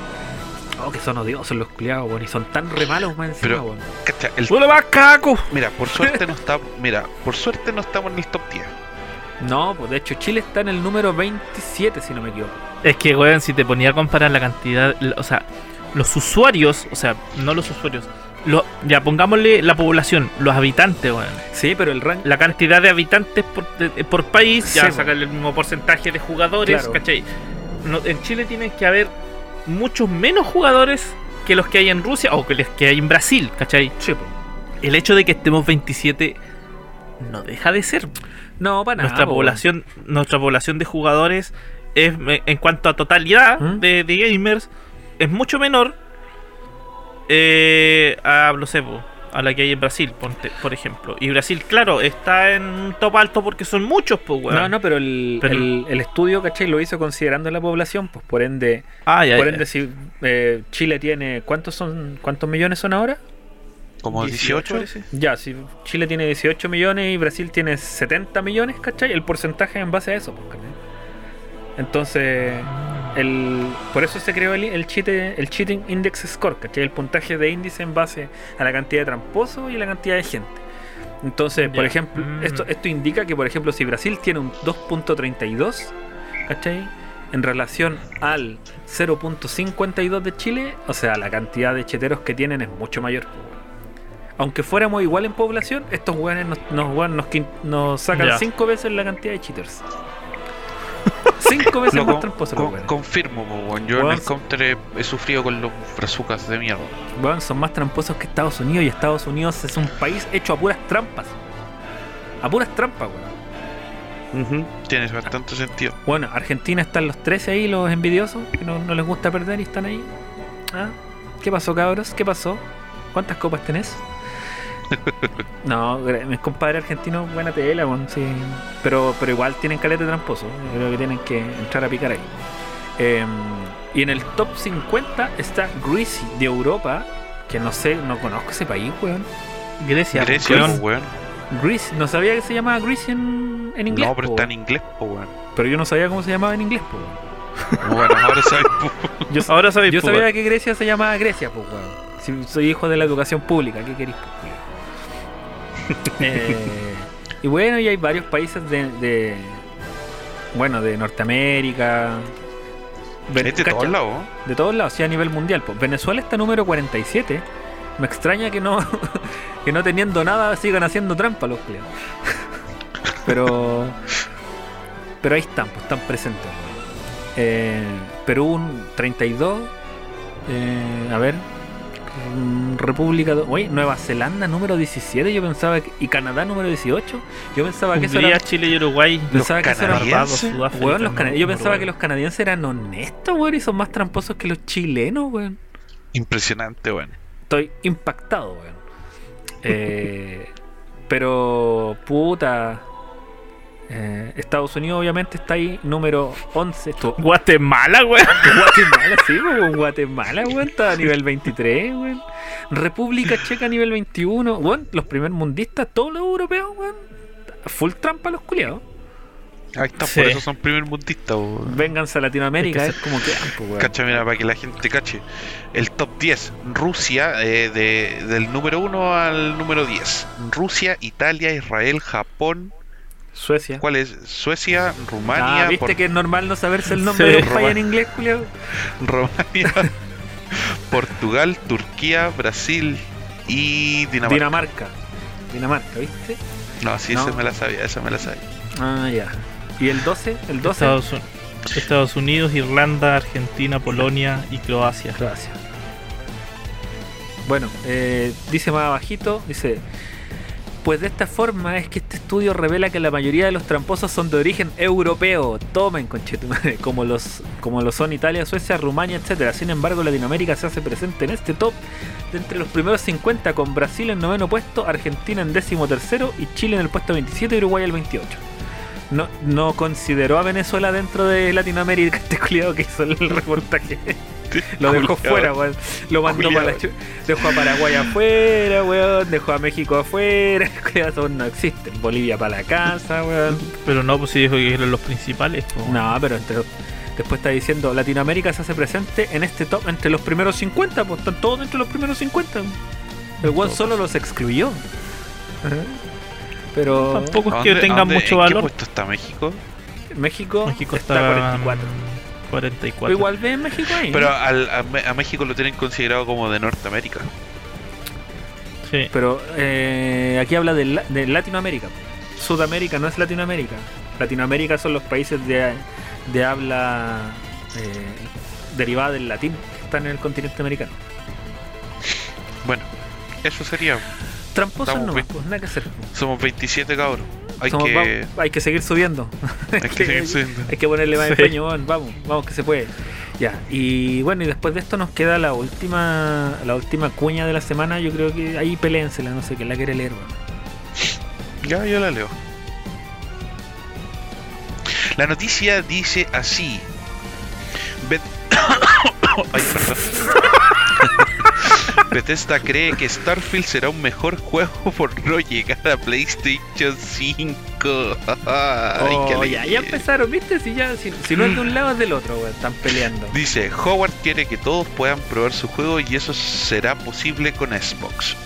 [SPEAKER 1] Oh, que son odiosos los culiados, weón. Y son tan re malos más encima,
[SPEAKER 2] Pero-
[SPEAKER 1] weón.
[SPEAKER 2] Cacha, el-
[SPEAKER 3] ¡Hola más caco!
[SPEAKER 2] mira, por suerte no está, mira, por suerte no estamos en el top 10.
[SPEAKER 1] No, pues de hecho Chile está en el número 27, si no me equivoco.
[SPEAKER 3] Es que, weón, si te ponía a comparar la cantidad, la- o sea, los usuarios, o sea, no los usuarios, lo- ya pongámosle la población, los habitantes, weón.
[SPEAKER 1] Sí, pero el rank.
[SPEAKER 3] La cantidad de habitantes por, de- por país, ya
[SPEAKER 1] Sí,
[SPEAKER 3] sacar el mismo porcentaje de jugadores,
[SPEAKER 1] Claro.
[SPEAKER 3] ¿cachai? No, en Chile tiene que haber muchos menos jugadores que los que hay en Rusia o que los que hay en Brasil, ¿cachai?
[SPEAKER 1] Sí.
[SPEAKER 3] El hecho de que estemos 27 no deja de ser.
[SPEAKER 1] No, para nada.
[SPEAKER 3] nuestra
[SPEAKER 1] po,
[SPEAKER 3] población nuestra población de jugadores es en cuanto a totalidad
[SPEAKER 1] ¿Mm?
[SPEAKER 3] de, de gamers es mucho menor eh, a no sé, po, a la que hay en Brasil ponte- por ejemplo y Brasil claro está en un top alto porque son muchos pues
[SPEAKER 1] weón. No, no, pero el,
[SPEAKER 3] Pero-
[SPEAKER 1] el- el estudio, ¿cachai? Lo hizo considerando la población, pues por ende.
[SPEAKER 3] ah, ya,
[SPEAKER 1] Por
[SPEAKER 3] ya.
[SPEAKER 1] ende, si eh, Chile tiene. ¿Cuántos son cuántos millones son ahora?
[SPEAKER 2] Como 18.
[SPEAKER 3] parece.
[SPEAKER 1] Ya, si Chile tiene 18 millones y Brasil tiene 70 millones, ¿cachai? El porcentaje es en base a eso, pues, ¿cachai? Entonces, el, por eso se creó el, el, el Cheating Index Score, ¿cachai? El puntaje de índice en base a la cantidad de tramposos y la cantidad de gente. Entonces, por ejemplo,
[SPEAKER 3] Mm.
[SPEAKER 1] esto, esto indica que, por ejemplo, si Brasil tiene un 2.32, ¿cachai? En relación al 0.52 de Chile, o sea, la cantidad de cheteros que tienen es mucho mayor. Aunque fuéramos igual en población, estos weones nos, nos, weón, nos, quin- nos sacan
[SPEAKER 3] Ya.
[SPEAKER 1] cinco veces la cantidad de cheaters. Cinco veces
[SPEAKER 2] Lo
[SPEAKER 1] más los
[SPEAKER 2] con- confirmo, weón. Yo en el counter he, he sufrido con los brazucas de mierda.
[SPEAKER 1] Weón, son más tramposos que Estados Unidos y Estados Unidos es un país hecho a puras trampas. A puras trampas, weón.
[SPEAKER 2] Tiene bastante sentido.
[SPEAKER 1] Bueno, Argentina están los 13 ahí, los envidiosos, que no, no les gusta perder y están ahí. ¿Ah? ¿Qué pasó, cabros? ¿Qué pasó? ¿Cuántas copas tenés? no, mis compadres argentinos, buena tela, weón, sí. Pero, pero igual tienen caleta de tramposo. Yo creo que tienen que entrar a picar ahí. Em, y en el top 50 está Greasy de Europa, que no sé, no conozco ese país, weón.
[SPEAKER 3] Grecia,
[SPEAKER 2] Grecia,
[SPEAKER 3] weón.
[SPEAKER 2] po.
[SPEAKER 1] Greasy, no sabía que se llamaba Greasy en, en inglés.
[SPEAKER 2] No, pero
[SPEAKER 1] po,
[SPEAKER 2] está en inglés, po, weón.
[SPEAKER 1] Pero yo no sabía cómo se llamaba en inglés, po, weón.
[SPEAKER 2] Bueno, ahora sabes.
[SPEAKER 1] Yo,
[SPEAKER 3] Ahora sabéis,
[SPEAKER 1] yo
[SPEAKER 3] pues,
[SPEAKER 1] sabía que Grecia se llamaba Grecia, pues, weón. Si soy hijo de la educación pública, ¿qué queréis, pues, culiao? Eh, y bueno, y hay varios países de, de- bueno, de Norteamérica. Ven-
[SPEAKER 2] Es de
[SPEAKER 1] cacha,
[SPEAKER 2] todos lados.
[SPEAKER 1] De todos lados, sí, a nivel mundial. Pues. Venezuela está número 47. Me extraña que no, que no teniendo nada sigan haciendo trampa los culiados. Pero, pero ahí están, pues están presentes. Eh, Perú un 32. eh, a ver. Mm, República. Oye, Nueva Zelanda número 17. Yo pensaba que. Y Canadá número 18. Yo pensaba que eso era.
[SPEAKER 3] Chile y Uruguay.
[SPEAKER 1] Pensaba que eso era
[SPEAKER 3] Sudáfrica,
[SPEAKER 1] Weón, los cana- yo pensaba
[SPEAKER 3] Uruguay.
[SPEAKER 1] que los canadienses eran honestos, weón, y son más tramposos que los chilenos, weón.
[SPEAKER 2] Impresionante, bueno.
[SPEAKER 1] Estoy impactado, weón. Eh, pero, puta. Eh, Estados Unidos, obviamente, está ahí, número 11. Estuvo-
[SPEAKER 3] Guatemala, weón.
[SPEAKER 1] Guatemala, sí, weón. Guatemala, weón, está a nivel 23, weón. República Checa a nivel 21, weón. Los primer mundistas, todos los europeos, weón. Full trampa los culiados.
[SPEAKER 2] Ahí está,
[SPEAKER 3] Sí.
[SPEAKER 2] por eso son primer mundistas. weón.
[SPEAKER 1] Vénganse a Latinoamérica,
[SPEAKER 3] Es
[SPEAKER 1] es
[SPEAKER 3] que
[SPEAKER 1] como quedan, pues, weón.
[SPEAKER 2] Cacha, mira, para que la gente cache. El top 10. Rusia, eh, de, del número 1 al número 10. Rusia, Italia, Israel, Japón.
[SPEAKER 1] Suecia.
[SPEAKER 2] ¿Cuál es? Suecia, Rumania,
[SPEAKER 1] Ah, ¿viste
[SPEAKER 2] Por-
[SPEAKER 1] que es normal no saberse el nombre
[SPEAKER 3] Sí.
[SPEAKER 1] de un país en inglés, culiao?
[SPEAKER 2] Rumania, Portugal, Turquía, Brasil y Dinamarca.
[SPEAKER 1] Dinamarca. Dinamarca, ¿viste?
[SPEAKER 2] no, sí,
[SPEAKER 1] No.
[SPEAKER 2] esa me la sabía, esa me la sabía.
[SPEAKER 1] Ah, ya. ¿Y el 12? El 12.
[SPEAKER 3] Estados, Un- Estados Unidos, Irlanda, Argentina, Polonia y Croacia.
[SPEAKER 1] Gracias. Bueno, eh, dice más abajito, dice, pues de esta forma es que este estudio revela que la mayoría de los tramposos son de origen europeo. Tomen, conchetumare, como los como lo son Italia, Suecia, Rumania, etcétera. Sin embargo, Latinoamérica se hace presente en este top de entre los primeros 50 con Brasil en noveno puesto, Argentina en décimo tercero y Chile en el puesto 27 y Uruguay el 28. No, no consideró a Venezuela dentro de Latinoamérica este culiado que hizo el reportaje. Lo dejó fuera, weón. Lo mandó para la Dejó a Paraguay afuera, weón. Dejó a México afuera. Esos no existen. Bolivia para la casa, weón.
[SPEAKER 3] Pero no, pues sí dijo que eran los principales.
[SPEAKER 1] No, pero entre- después está diciendo Latinoamérica se hace presente en este top entre los primeros 50. Pues están todos entre los primeros 50. El weón solo los excluyó. Pero
[SPEAKER 3] Tampoco es
[SPEAKER 2] ¿A
[SPEAKER 3] que tenga mucho
[SPEAKER 2] ¿En qué
[SPEAKER 3] valor.
[SPEAKER 2] puesto está México?
[SPEAKER 1] México,
[SPEAKER 3] México
[SPEAKER 1] está,
[SPEAKER 3] está
[SPEAKER 1] 44.
[SPEAKER 3] 44.
[SPEAKER 1] Pero igual ve en México ahí. ¿no?
[SPEAKER 2] Pero al- a, México lo tienen considerado como de Norteamérica.
[SPEAKER 3] Sí.
[SPEAKER 1] Pero eh, aquí habla de, la- de Latinoamérica. Sudamérica no es Latinoamérica. Latinoamérica son los países de, de habla eh, derivada del latín que están en el continente americano.
[SPEAKER 2] Bueno, eso sería.
[SPEAKER 1] Tramposos no, pues nada que hacer.
[SPEAKER 2] Somos 27 cabros. Hay
[SPEAKER 1] Somos-
[SPEAKER 2] que,
[SPEAKER 1] vamos- hay que seguir subiendo.
[SPEAKER 2] hay que seguir subiendo.
[SPEAKER 1] Hay que ponerle más
[SPEAKER 3] Sí.
[SPEAKER 1] empeño, vamos, vamos que se puede. Ya, y bueno, y después de esto nos queda la última la última cuña de la semana. Yo creo que ahí peléensela, no sé quién la quiere leer, weón.
[SPEAKER 2] Ya, yo la leo. La noticia dice así. Bet- Ay, perdón. Bethesda cree que Starfield será un mejor juego por no llegar a PlayStation 5. Ay,
[SPEAKER 1] Oh, ya, ya empezaron, ¿viste? Si, ya, si, si no es de un lado es del otro, weón. Están peleando.
[SPEAKER 2] Dice, Howard quiere que todos puedan probar su juego y eso será posible con Xbox.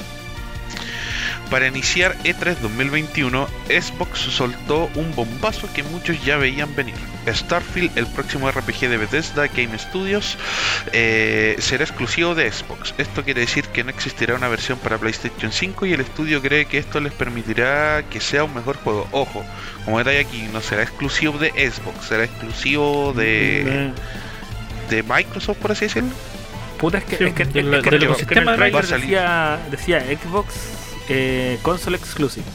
[SPEAKER 2] Para iniciar E E3 2021, Xbox soltó un bombazo que muchos ya veían venir. Starfield, el próximo RPG de Bethesda Game Studios, eh, será exclusivo de Xbox. Esto quiere decir que no existirá una versión para PlayStation 5 y el estudio cree que esto les permitirá que sea un mejor juego. Ojo, como detalle aquí, no será exclusivo de Xbox, será exclusivo de,
[SPEAKER 1] Eh,
[SPEAKER 2] de Microsoft, por así decirlo.
[SPEAKER 1] Puta, es que,
[SPEAKER 3] Sí,
[SPEAKER 1] es que, es que-
[SPEAKER 3] del-
[SPEAKER 1] es que
[SPEAKER 3] del
[SPEAKER 1] en el
[SPEAKER 3] ecosistema de
[SPEAKER 1] trailer
[SPEAKER 2] va a salir.
[SPEAKER 1] decía, decía Xbox eh, console exclusive.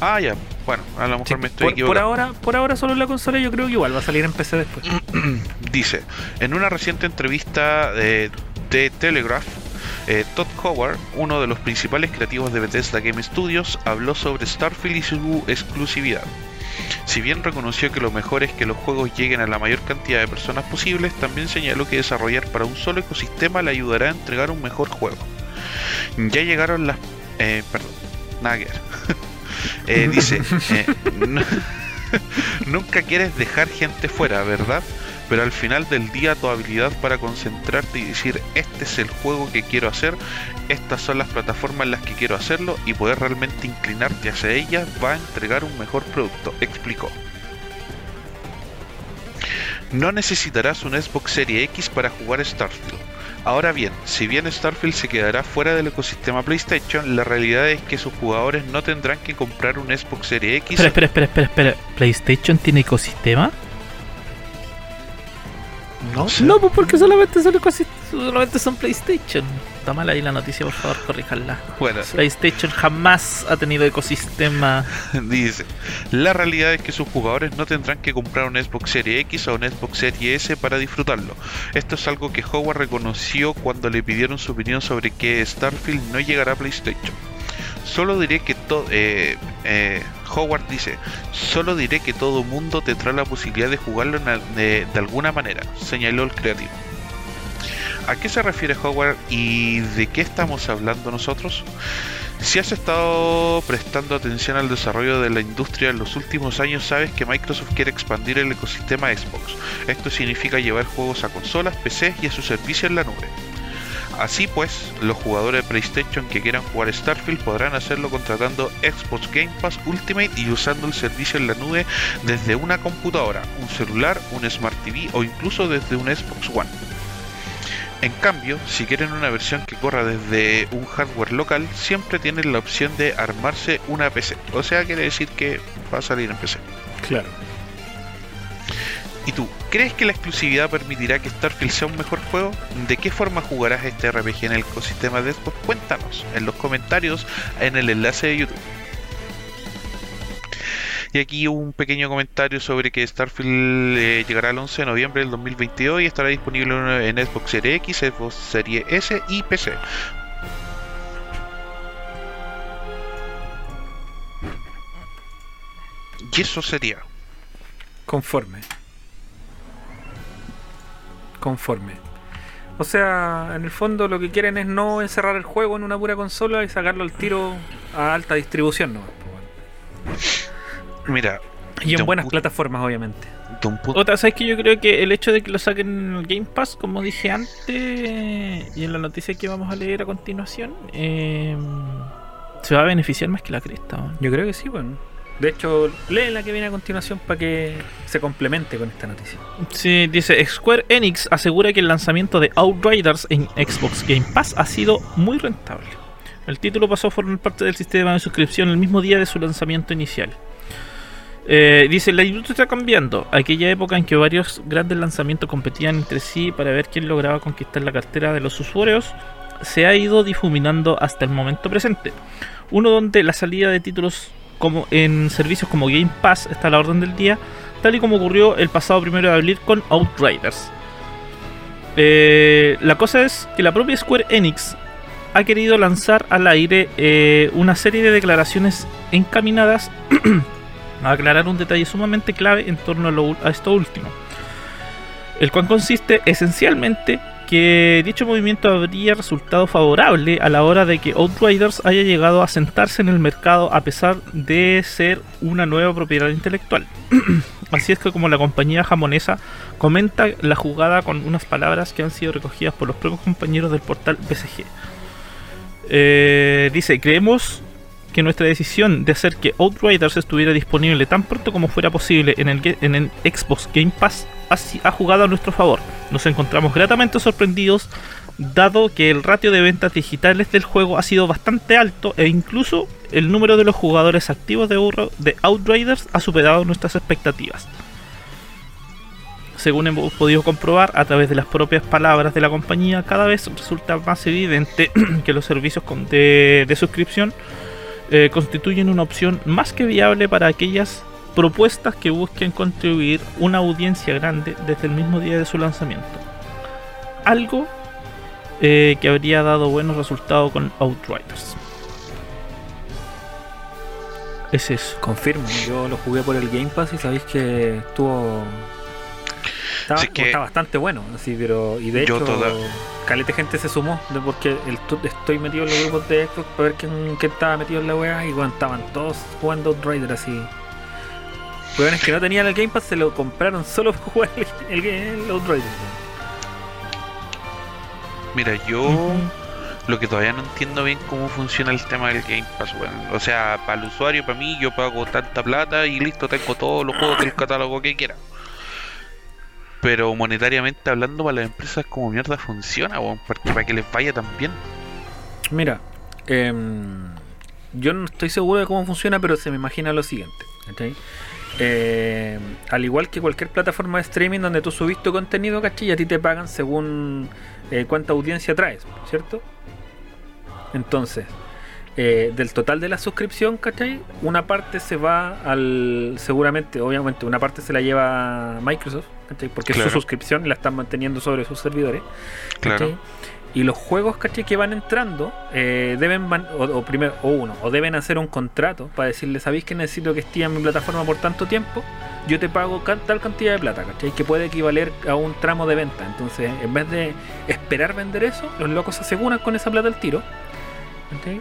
[SPEAKER 2] Ah, ya. Bueno, a lo mejor
[SPEAKER 1] Sí,
[SPEAKER 2] me estoy
[SPEAKER 1] por, por
[SPEAKER 2] equivocando.
[SPEAKER 1] ahora, por ahora solo en la consola yo creo que igual va a salir en PC después.
[SPEAKER 2] Dice, en una reciente entrevista de, de Telegraph, eh, Todd Howard, uno de los principales creativos de Bethesda Game Studios, habló sobre Starfield y su exclusividad. Si bien reconoció que lo mejor es que los juegos lleguen a la mayor cantidad de personas posibles, también señaló que desarrollar para un solo ecosistema le ayudará a entregar un mejor juego. Ya llegaron las... Eh, perdón, nada. Eh, dice, eh, "Nu- nunca quieres dejar gente fuera, ¿verdad? pero al final del día tu habilidad para concentrarte y decir este es el juego que quiero hacer, estas son las plataformas en las que quiero hacerlo y poder realmente inclinarte hacia ellas va a entregar un mejor producto, explicó. No necesitarás un Xbox Series X para jugar Starfield. Ahora bien, si bien Starfield se quedará fuera del ecosistema PlayStation, la realidad es que sus jugadores no tendrán que comprar un Xbox Series X.
[SPEAKER 3] Espera, espera, espera, espera, espera. ¿PlayStation tiene ecosistema?
[SPEAKER 1] ¿No?
[SPEAKER 2] sé.
[SPEAKER 3] No, pues porque solamente son, solamente son PlayStation. Está mal ahí la noticia, por favor, corríjanla.
[SPEAKER 2] Bueno,
[SPEAKER 3] PlayStation jamás ha tenido ecosistema.
[SPEAKER 2] dice, la realidad es que sus jugadores no tendrán que comprar un Xbox Series X o un Xbox Series S para disfrutarlo. Esto es algo que Howard reconoció cuando le pidieron su opinión sobre que Starfield no llegará a PlayStation. Solo diré que todo... Eh, eh, Howard dice, solo diré que todo mundo tendrá la posibilidad de jugarlo de alguna manera, señaló el creativo. ¿A qué se refiere Howard y de qué estamos hablando nosotros? Si has estado prestando atención al desarrollo de la industria en los últimos años, sabes que Microsoft quiere expandir el ecosistema Xbox. Esto significa llevar juegos a consolas, PCs y a su servicio en la nube. Así pues, los jugadores de PlayStation que quieran jugar Starfield podrán hacerlo contratando Xbox Game Pass Ultimate y usando el servicio en la nube desde una computadora, un celular, un Smart TV o incluso desde un Xbox One. En cambio, si quieren una versión que corra desde un hardware local, siempre tienen la opción de armarse una PC. O sea, quiere decir que va a salir en PC.
[SPEAKER 1] Claro.
[SPEAKER 2] ¿Y tú, crees que la exclusividad permitirá que Starfield sea un mejor juego? ¿De qué forma jugarás este RPG en el ecosistema de Xbox? Cuéntanos en los comentarios en el enlace de YouTube. Y aquí un pequeño comentario sobre que Starfield eh, llegará el 11 de noviembre del 2022 y estará disponible en Xbox Series X, Xbox Series S y PC. Y eso sería.
[SPEAKER 1] Conforme. Conforme. O sea, en el fondo lo que quieren es no encerrar el juego en una pura consola y sacarlo al tiro a alta distribución, ¿no?
[SPEAKER 2] Mira,
[SPEAKER 1] Y en buenas plataformas, obviamente.
[SPEAKER 3] Otra, ¿sabes que Yo creo que el hecho de que lo saquen en el Game Pass, como dije antes, y en la noticia que vamos a leer a continuación, eh, se va a beneficiar más que la cresta. weón.
[SPEAKER 1] Yo creo que sí, bueno. De hecho, lee la que viene a continuación para que se complemente con esta noticia.
[SPEAKER 3] Sí, dice Square Enix asegura que el lanzamiento de Outriders en Xbox Game Pass ha sido muy rentable. El título pasó a formar parte del sistema de suscripción el mismo día de su lanzamiento inicial. Eh, dice, la industria está cambiando. Aquella época en que varios grandes lanzamientos competían entre sí para ver quién lograba conquistar la cartera de los usuarios, se ha ido difuminando hasta el momento presente. Uno donde la salida de títulos como en servicios como Game Pass está la orden del día, tal y como ocurrió el pasado primero de abril con Outriders. Eh, la cosa es que la propia Square Enix ha querido lanzar al aire eh, una serie de declaraciones encaminadas a aclarar un detalle sumamente clave en torno a, a esto último, el cual consiste esencialmente que dicho movimiento habría resultado favorable a la hora de que Outriders haya llegado a sentarse en el mercado a pesar de ser una nueva propiedad intelectual. Así es que como la compañía japonesa comenta la jugada con unas palabras que han sido recogidas por los propios compañeros del portal BCG. Eh, dice, creemos que nuestra decisión de hacer que Outriders estuviera disponible tan pronto como fuera posible en el, Xbox Game Pass ha, jugado a nuestro favor. Nos encontramos gratamente sorprendidos dado que el ratio de ventas digitales del juego ha sido bastante alto e incluso el número de los jugadores activos de, Outriders ha superado nuestras expectativas. Según hemos podido comprobar a través de las propias palabras de la compañía, cada vez resulta más evidente que los servicios de suscripción eh, constituyen una opción más que viable para aquellas propuestas que busquen contribuir una audiencia grande desde el mismo día de su lanzamiento. Algo eh, que habría dado buenos resultados con Outriders. Es eso.
[SPEAKER 1] Confirmo, yo lo jugué por el Game Pass y sabéis que estuvo. Estaba,
[SPEAKER 2] Sí, que-
[SPEAKER 1] está bastante bueno, así, pero. Y de hecho,
[SPEAKER 2] toda-
[SPEAKER 1] calete gente se sumó, de porque el, estoy metido en los grupos de Xbox para ver quién, quién estaba metido en la wea y bueno, estaban todos jugando Outrider así. Weones que no tenían el Game Pass se lo compraron solo para jugar el, el, el Outriders.
[SPEAKER 2] Mira, yo lo que todavía no entiendo bien cómo funciona el tema del Game Pass, weón. O sea, para el usuario, para mí, yo pago tanta plata y listo, tengo todos los juegos del catálogo que quiera. Pero monetariamente hablando, para las empresas, como mierda funciona, para que les vaya tan bien.
[SPEAKER 1] Mira, em, yo no estoy seguro de cómo funciona, pero se me imagina lo siguiente. Em, al igual que cualquier plataforma de streaming donde tú subís tu contenido, ¿cachai? Y a ti te pagan según eh, cuánta audiencia traes, ¿cierto? Entonces, eh, del total de la suscripción, ¿cachai? Una parte se va al. Seguramente, obviamente, una parte se la lleva Microsoft, ¿cachai? Porque es su suscripción la están manteniendo sobre sus servidores.
[SPEAKER 2] Claro.
[SPEAKER 1] Y los juegos ¿cachai? que van entrando eh, deben van- o, o primero o uno o deben hacer un contrato para decirle sabéis que necesito que esté en mi plataforma por tanto tiempo yo te pago tal cantidad de plata ¿cachai? que puede equivaler a un tramo de venta entonces en vez de esperar vender eso los locos se aseguran con esa plata al tiro ¿cachai?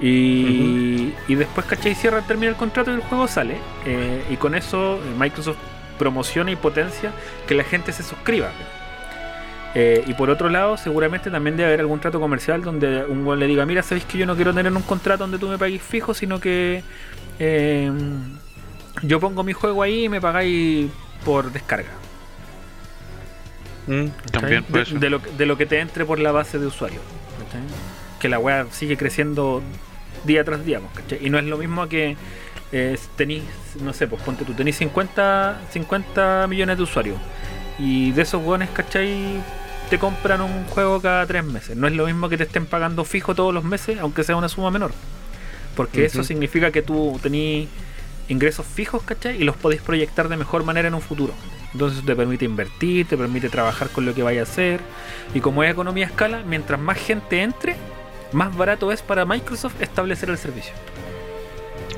[SPEAKER 1] Y, y después ¿cachai? cierra termina el contrato y el juego sale eh, y con eso eh, Microsoft promociona y potencia que la gente se suscriba eh, y por otro lado, seguramente también debe haber algún trato comercial donde un weón le diga, mira, sabéis que yo no quiero tener un contrato donde tú me pagues fijo, sino que eh, yo pongo mi juego ahí y me pagáis por descarga.
[SPEAKER 2] Mm, también
[SPEAKER 1] de, de lo, que- de lo que te entre por la base de usuario. Que la weá sigue creciendo día tras día. pues, ¿cachai? Y no es lo mismo que eh, tenéis, no sé, pues ponte tú, tenéis 50, 50 millones de usuarios. Y de esos weones, ¿cachai? Te compran un juego cada tres meses. No es lo mismo que te estén pagando fijo todos los meses, aunque sea una suma menor. Porque eso significa que tú tenés ingresos fijos, ¿cachai? Y los podéis proyectar de mejor manera en un futuro. Entonces te permite invertir, te permite trabajar con lo que vaya a hacer. Y como es economía a escala, mientras más gente entre, más barato es para Microsoft establecer el servicio.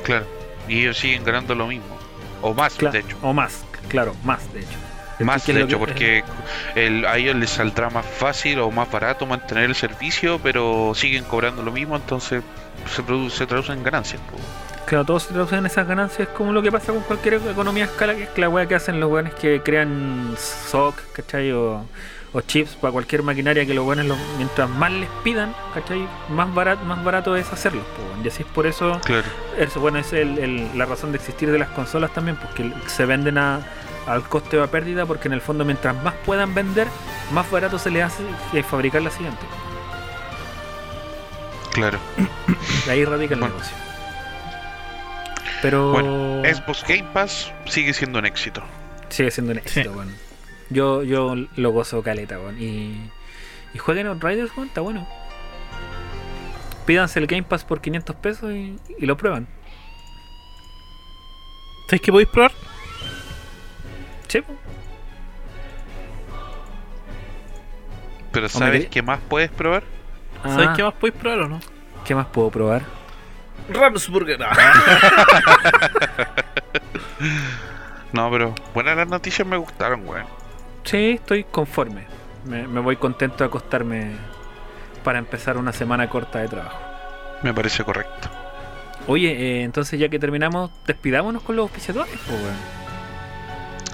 [SPEAKER 2] Claro. Y ellos siguen ganando lo mismo. O más, de hecho.
[SPEAKER 1] O más, claro, más de hecho.
[SPEAKER 2] Más, de hecho,
[SPEAKER 1] que-
[SPEAKER 2] porque el, a ellos les saldrá más fácil o más barato mantener el servicio, pero siguen cobrando lo mismo, entonces se, produ- se traduce en ganancias. po.
[SPEAKER 1] Claro, todos se traducen en esas ganancias como lo que pasa con cualquier economía a escala, que es la weá que hacen los weones que crean SOC, ¿cachai? O, o chips para cualquier maquinaria que los weones, los- mientras más les pidan, ¿cachai? Más barato, más barato es hacerlos, po, weón. Y así es por eso,
[SPEAKER 2] Claro.
[SPEAKER 1] eso, bueno, es el- el- la razón de existir de las consolas también, porque se venden a, al coste o a pérdida, porque en el fondo mientras más puedan vender, más barato se les hace eh, fabricar la siguiente.
[SPEAKER 2] Claro.
[SPEAKER 1] De ahí radica el
[SPEAKER 2] Bueno.
[SPEAKER 1] negocio. Pero...
[SPEAKER 2] Bueno, Xbox Game Pass sigue siendo un éxito.
[SPEAKER 1] Sigue siendo un éxito,
[SPEAKER 3] Sí.
[SPEAKER 1] weón. Yo, yo lo gozo caleta, weón. Y, y jueguen Outriders, weón, está bueno. Pídanse el Game Pass por 500 pesos y, y lo prueban.
[SPEAKER 3] ¿Sabéis que podéis probar?
[SPEAKER 1] Sí.
[SPEAKER 2] Pero ¿sabes qué más puedes probar?
[SPEAKER 3] ¿Sabéis
[SPEAKER 1] Ah,
[SPEAKER 3] qué más podéis probar o no?
[SPEAKER 1] ¿Qué más puedo probar?
[SPEAKER 3] Ramsburger.
[SPEAKER 2] No, pero buenas las noticias me gustaron, weón.
[SPEAKER 1] Sí, estoy conforme. Me, me voy contento de acostarme para empezar una semana corta de trabajo.
[SPEAKER 2] Me parece correcto.
[SPEAKER 1] Oye, eh, entonces ya que terminamos, despidámonos con los auspiciadores.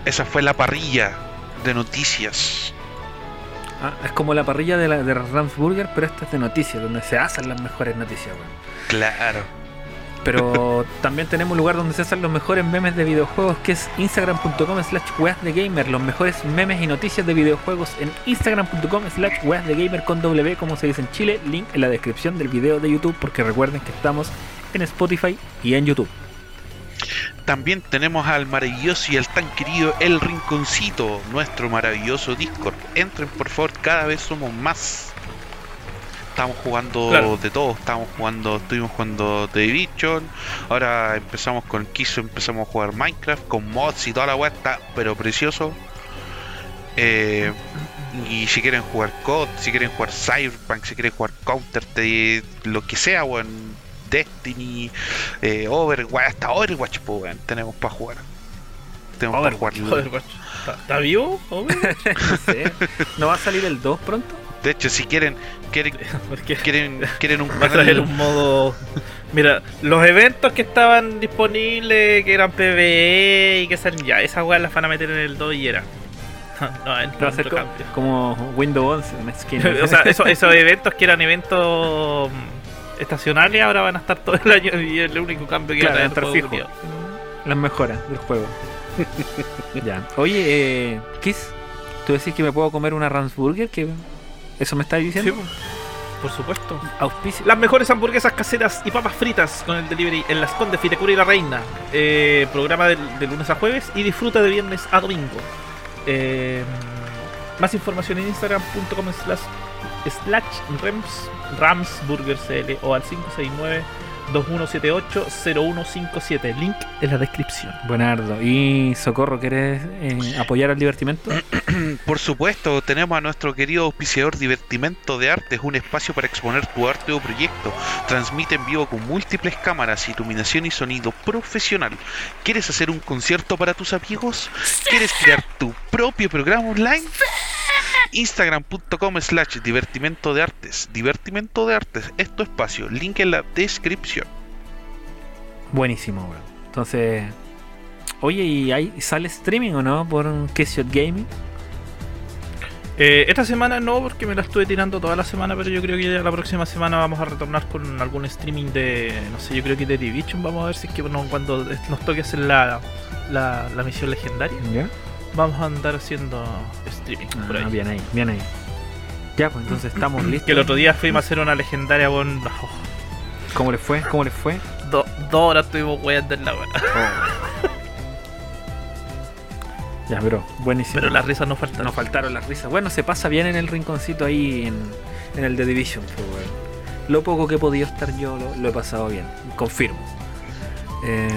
[SPEAKER 2] Esa fue la parrilla de noticias.
[SPEAKER 1] Ah, es como la parrilla de, la, de Ramsburger, pero esta es de noticias, donde se hacen las mejores noticias, weón.
[SPEAKER 2] Claro.
[SPEAKER 1] Pero también tenemos un lugar donde se hacen los mejores memes de videojuegos, que es instagram.com slash gamer. Los mejores memes y noticias de videojuegos en instagram.com slash gamer con W, como se dice en Chile. Link en la descripción del video de YouTube, porque recuerden que estamos en Spotify y en YouTube.
[SPEAKER 2] También tenemos al maravilloso y al tan querido El Rinconcito, nuestro maravilloso Discord. Entren por favor, cada vez somos más. Estamos jugando
[SPEAKER 3] Claro.
[SPEAKER 2] de todo, estamos jugando, estuvimos jugando The Division, ahora empezamos con Kiso, empezamos a jugar Minecraft con mods y toda la weá, está pero precioso. Eh, y si quieren jugar COD, si quieren jugar Cyberpunk, si quieren jugar Counter, te- lo que sea, weón, Destiny, eh, Overwatch, hasta Overwatch, pues, weón, tenemos para jugar. Tenemos para
[SPEAKER 1] Overwatch,
[SPEAKER 2] jugar.
[SPEAKER 3] ¿Está, está vivo? Overwatch?
[SPEAKER 1] no sé, ¿no va a salir el 2 pronto?
[SPEAKER 2] De hecho, si quieren, quieren, quieren, quieren un
[SPEAKER 3] traer un modo Mira, los eventos que estaban disponibles, que eran PvE y que salen ya, esas weas las van a meter en el 2 y era. no, en
[SPEAKER 1] Va a ser
[SPEAKER 3] otro
[SPEAKER 1] co-
[SPEAKER 3] cambio.
[SPEAKER 1] como Windows 11, una skin.
[SPEAKER 3] o sea, esos, esos eventos que eran eventos mm, estacionales ahora van a estar todo el año y el único cambio que
[SPEAKER 1] Claro, van a estar
[SPEAKER 3] el juego, culiao.
[SPEAKER 1] Las mejoras del juego. ya. Oye, eh, Kiss, tú decís que me puedo comer una Ramsburger, que eso me estás
[SPEAKER 3] Sí,
[SPEAKER 1] diciendo.
[SPEAKER 3] po, por supuesto.
[SPEAKER 1] Auspicio.
[SPEAKER 3] Las mejores hamburguesas caseras y papas fritas con el delivery en Las Condes, Fitecura y La Reina. Eh, programa de, lunes a jueves y disfruta de viernes a domingo. Eh, más información en instagram.com slash, slash rams, ramsburgercl o al 569 2178-0157. Link en la descripción.
[SPEAKER 1] Buenardo. Y Socorro, ¿quieres eh, apoyar al divertimento?
[SPEAKER 2] Por supuesto, tenemos a nuestro querido auspiciador Divertimento de Artes, un espacio para exponer tu arte o proyecto. Transmite en vivo con múltiples cámaras, iluminación y sonido profesional. ¿Quieres hacer un concierto para tus amigos? ¿Quieres crear tu propio programa online? Instagram.com slash divertimento de artes. Divertimento de artes es tu espacio. Link en la descripción.
[SPEAKER 1] Buenísimo, weón. Entonces, oye, ¿y ahí sale streaming o no por Keshot Gaming?
[SPEAKER 3] Eh, esta semana no, porque me la estuve tirando toda la semana, pero yo creo que ya la próxima semana vamos a retornar con algún streaming de, no sé, yo creo que de Division. Vamos a ver si es que no, cuando nos toque hacer la, la, la misión legendaria,
[SPEAKER 1] ¿Ya?
[SPEAKER 3] Vamos a andar haciendo streaming por
[SPEAKER 1] Ah,
[SPEAKER 3] ahí.
[SPEAKER 1] bien ahí, bien ahí. Ya, pues entonces estamos listos.
[SPEAKER 3] Que el otro día fuimos a hacer una legendaria con. oh,
[SPEAKER 1] ¿Cómo les fue? ¿Cómo les fue?
[SPEAKER 3] do- dos horas estuvimos weando en la hora.
[SPEAKER 1] Ya, pero buenísimo.
[SPEAKER 3] Pero las risas no faltan.
[SPEAKER 1] Nos faltaron las risas. Bueno, se pasa bien en el rinconcito ahí en, en el The Division. pues. Lo poco que he podido estar yo lo, lo he pasado bien. Confirmo. Eh,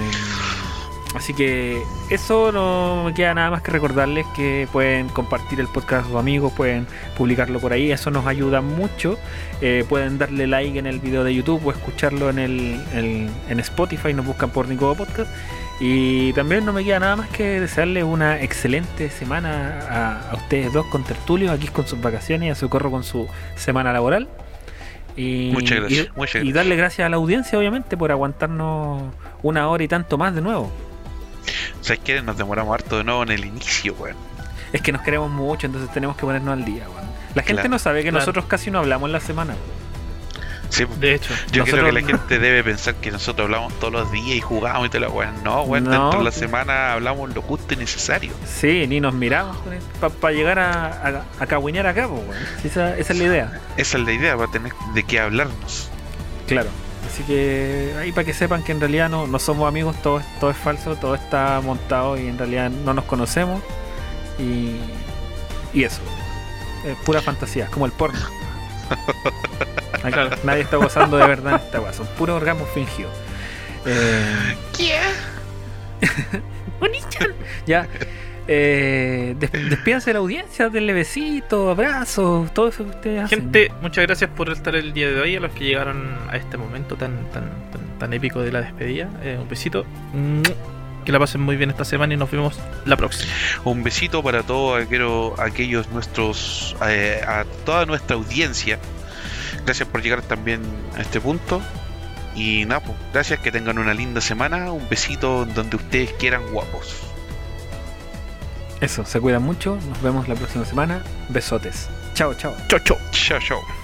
[SPEAKER 1] así que eso no me queda nada más que recordarles que pueden compartir el podcast con sus amigos, pueden publicarlo por ahí. Eso nos ayuda mucho. Eh, pueden darle like en el video de YouTube o escucharlo en, el, el- en Spotify. Nos buscan por Nicobo Podcast. Y también no me queda nada más que desearles una excelente semana a, a ustedes dos con Tertulio, aquí con sus vacaciones y a Socorro con su semana laboral. Y,
[SPEAKER 2] Muchas gracias,
[SPEAKER 1] y-
[SPEAKER 2] muchas
[SPEAKER 1] y
[SPEAKER 2] gracias.
[SPEAKER 1] darle gracias a la audiencia, obviamente, por aguantarnos una hora y tanto más de nuevo.
[SPEAKER 2] ¿Sabes qué? Nos demoramos harto de nuevo en el inicio, weón.
[SPEAKER 1] Es que nos queremos mucho, entonces tenemos que ponernos al día. weón. La gente
[SPEAKER 2] Claro.
[SPEAKER 1] no sabe que
[SPEAKER 3] Claro.
[SPEAKER 1] nosotros casi no hablamos en la semana.
[SPEAKER 2] Sí,
[SPEAKER 3] De hecho,
[SPEAKER 2] Yo creo que la gente debe pensar que nosotros hablamos todos los días y jugamos y toda la weá. No, weón,
[SPEAKER 1] No,
[SPEAKER 2] dentro de la semana hablamos lo justo y necesario.
[SPEAKER 1] Sí, ni nos miramos para llegar a, a, a cagüinear acá, weón. esa, esa es la idea.
[SPEAKER 2] Esa es la idea, para tener de qué hablarnos.
[SPEAKER 1] Claro. Así que ahí para que sepan que en realidad no, no somos amigos, todo, es- todo es falso, todo está montado y en realidad no nos conocemos. Y, y eso. Es pura fantasía, es como el porno.
[SPEAKER 3] Claro.
[SPEAKER 1] Nadie está gozando de verdad en esta weá, son puros orgasmos fingidos. Eh, ya. Eh, des- despídanse de la audiencia, denle besitos, abrazos, todo eso que ustedes hacen.
[SPEAKER 3] gente, muchas gracias por estar el día de hoy. A los que llegaron a este momento tan tan, tan, tan épico de la despedida. Eh, un besito. Que la pasen muy bien esta semana y nos vemos la próxima.
[SPEAKER 2] Un besito para todos aquellos, aquellos nuestros, eh, a toda nuestra audiencia. Gracias por llegar también a este punto. Y nada, pues, gracias, que tengan una linda semana. Un besito donde ustedes quieran, guapos.
[SPEAKER 1] Eso, se cuidan mucho. Nos vemos la próxima semana. Besotes. Chao, chao.
[SPEAKER 3] Chau, chau.
[SPEAKER 2] Chao, chao.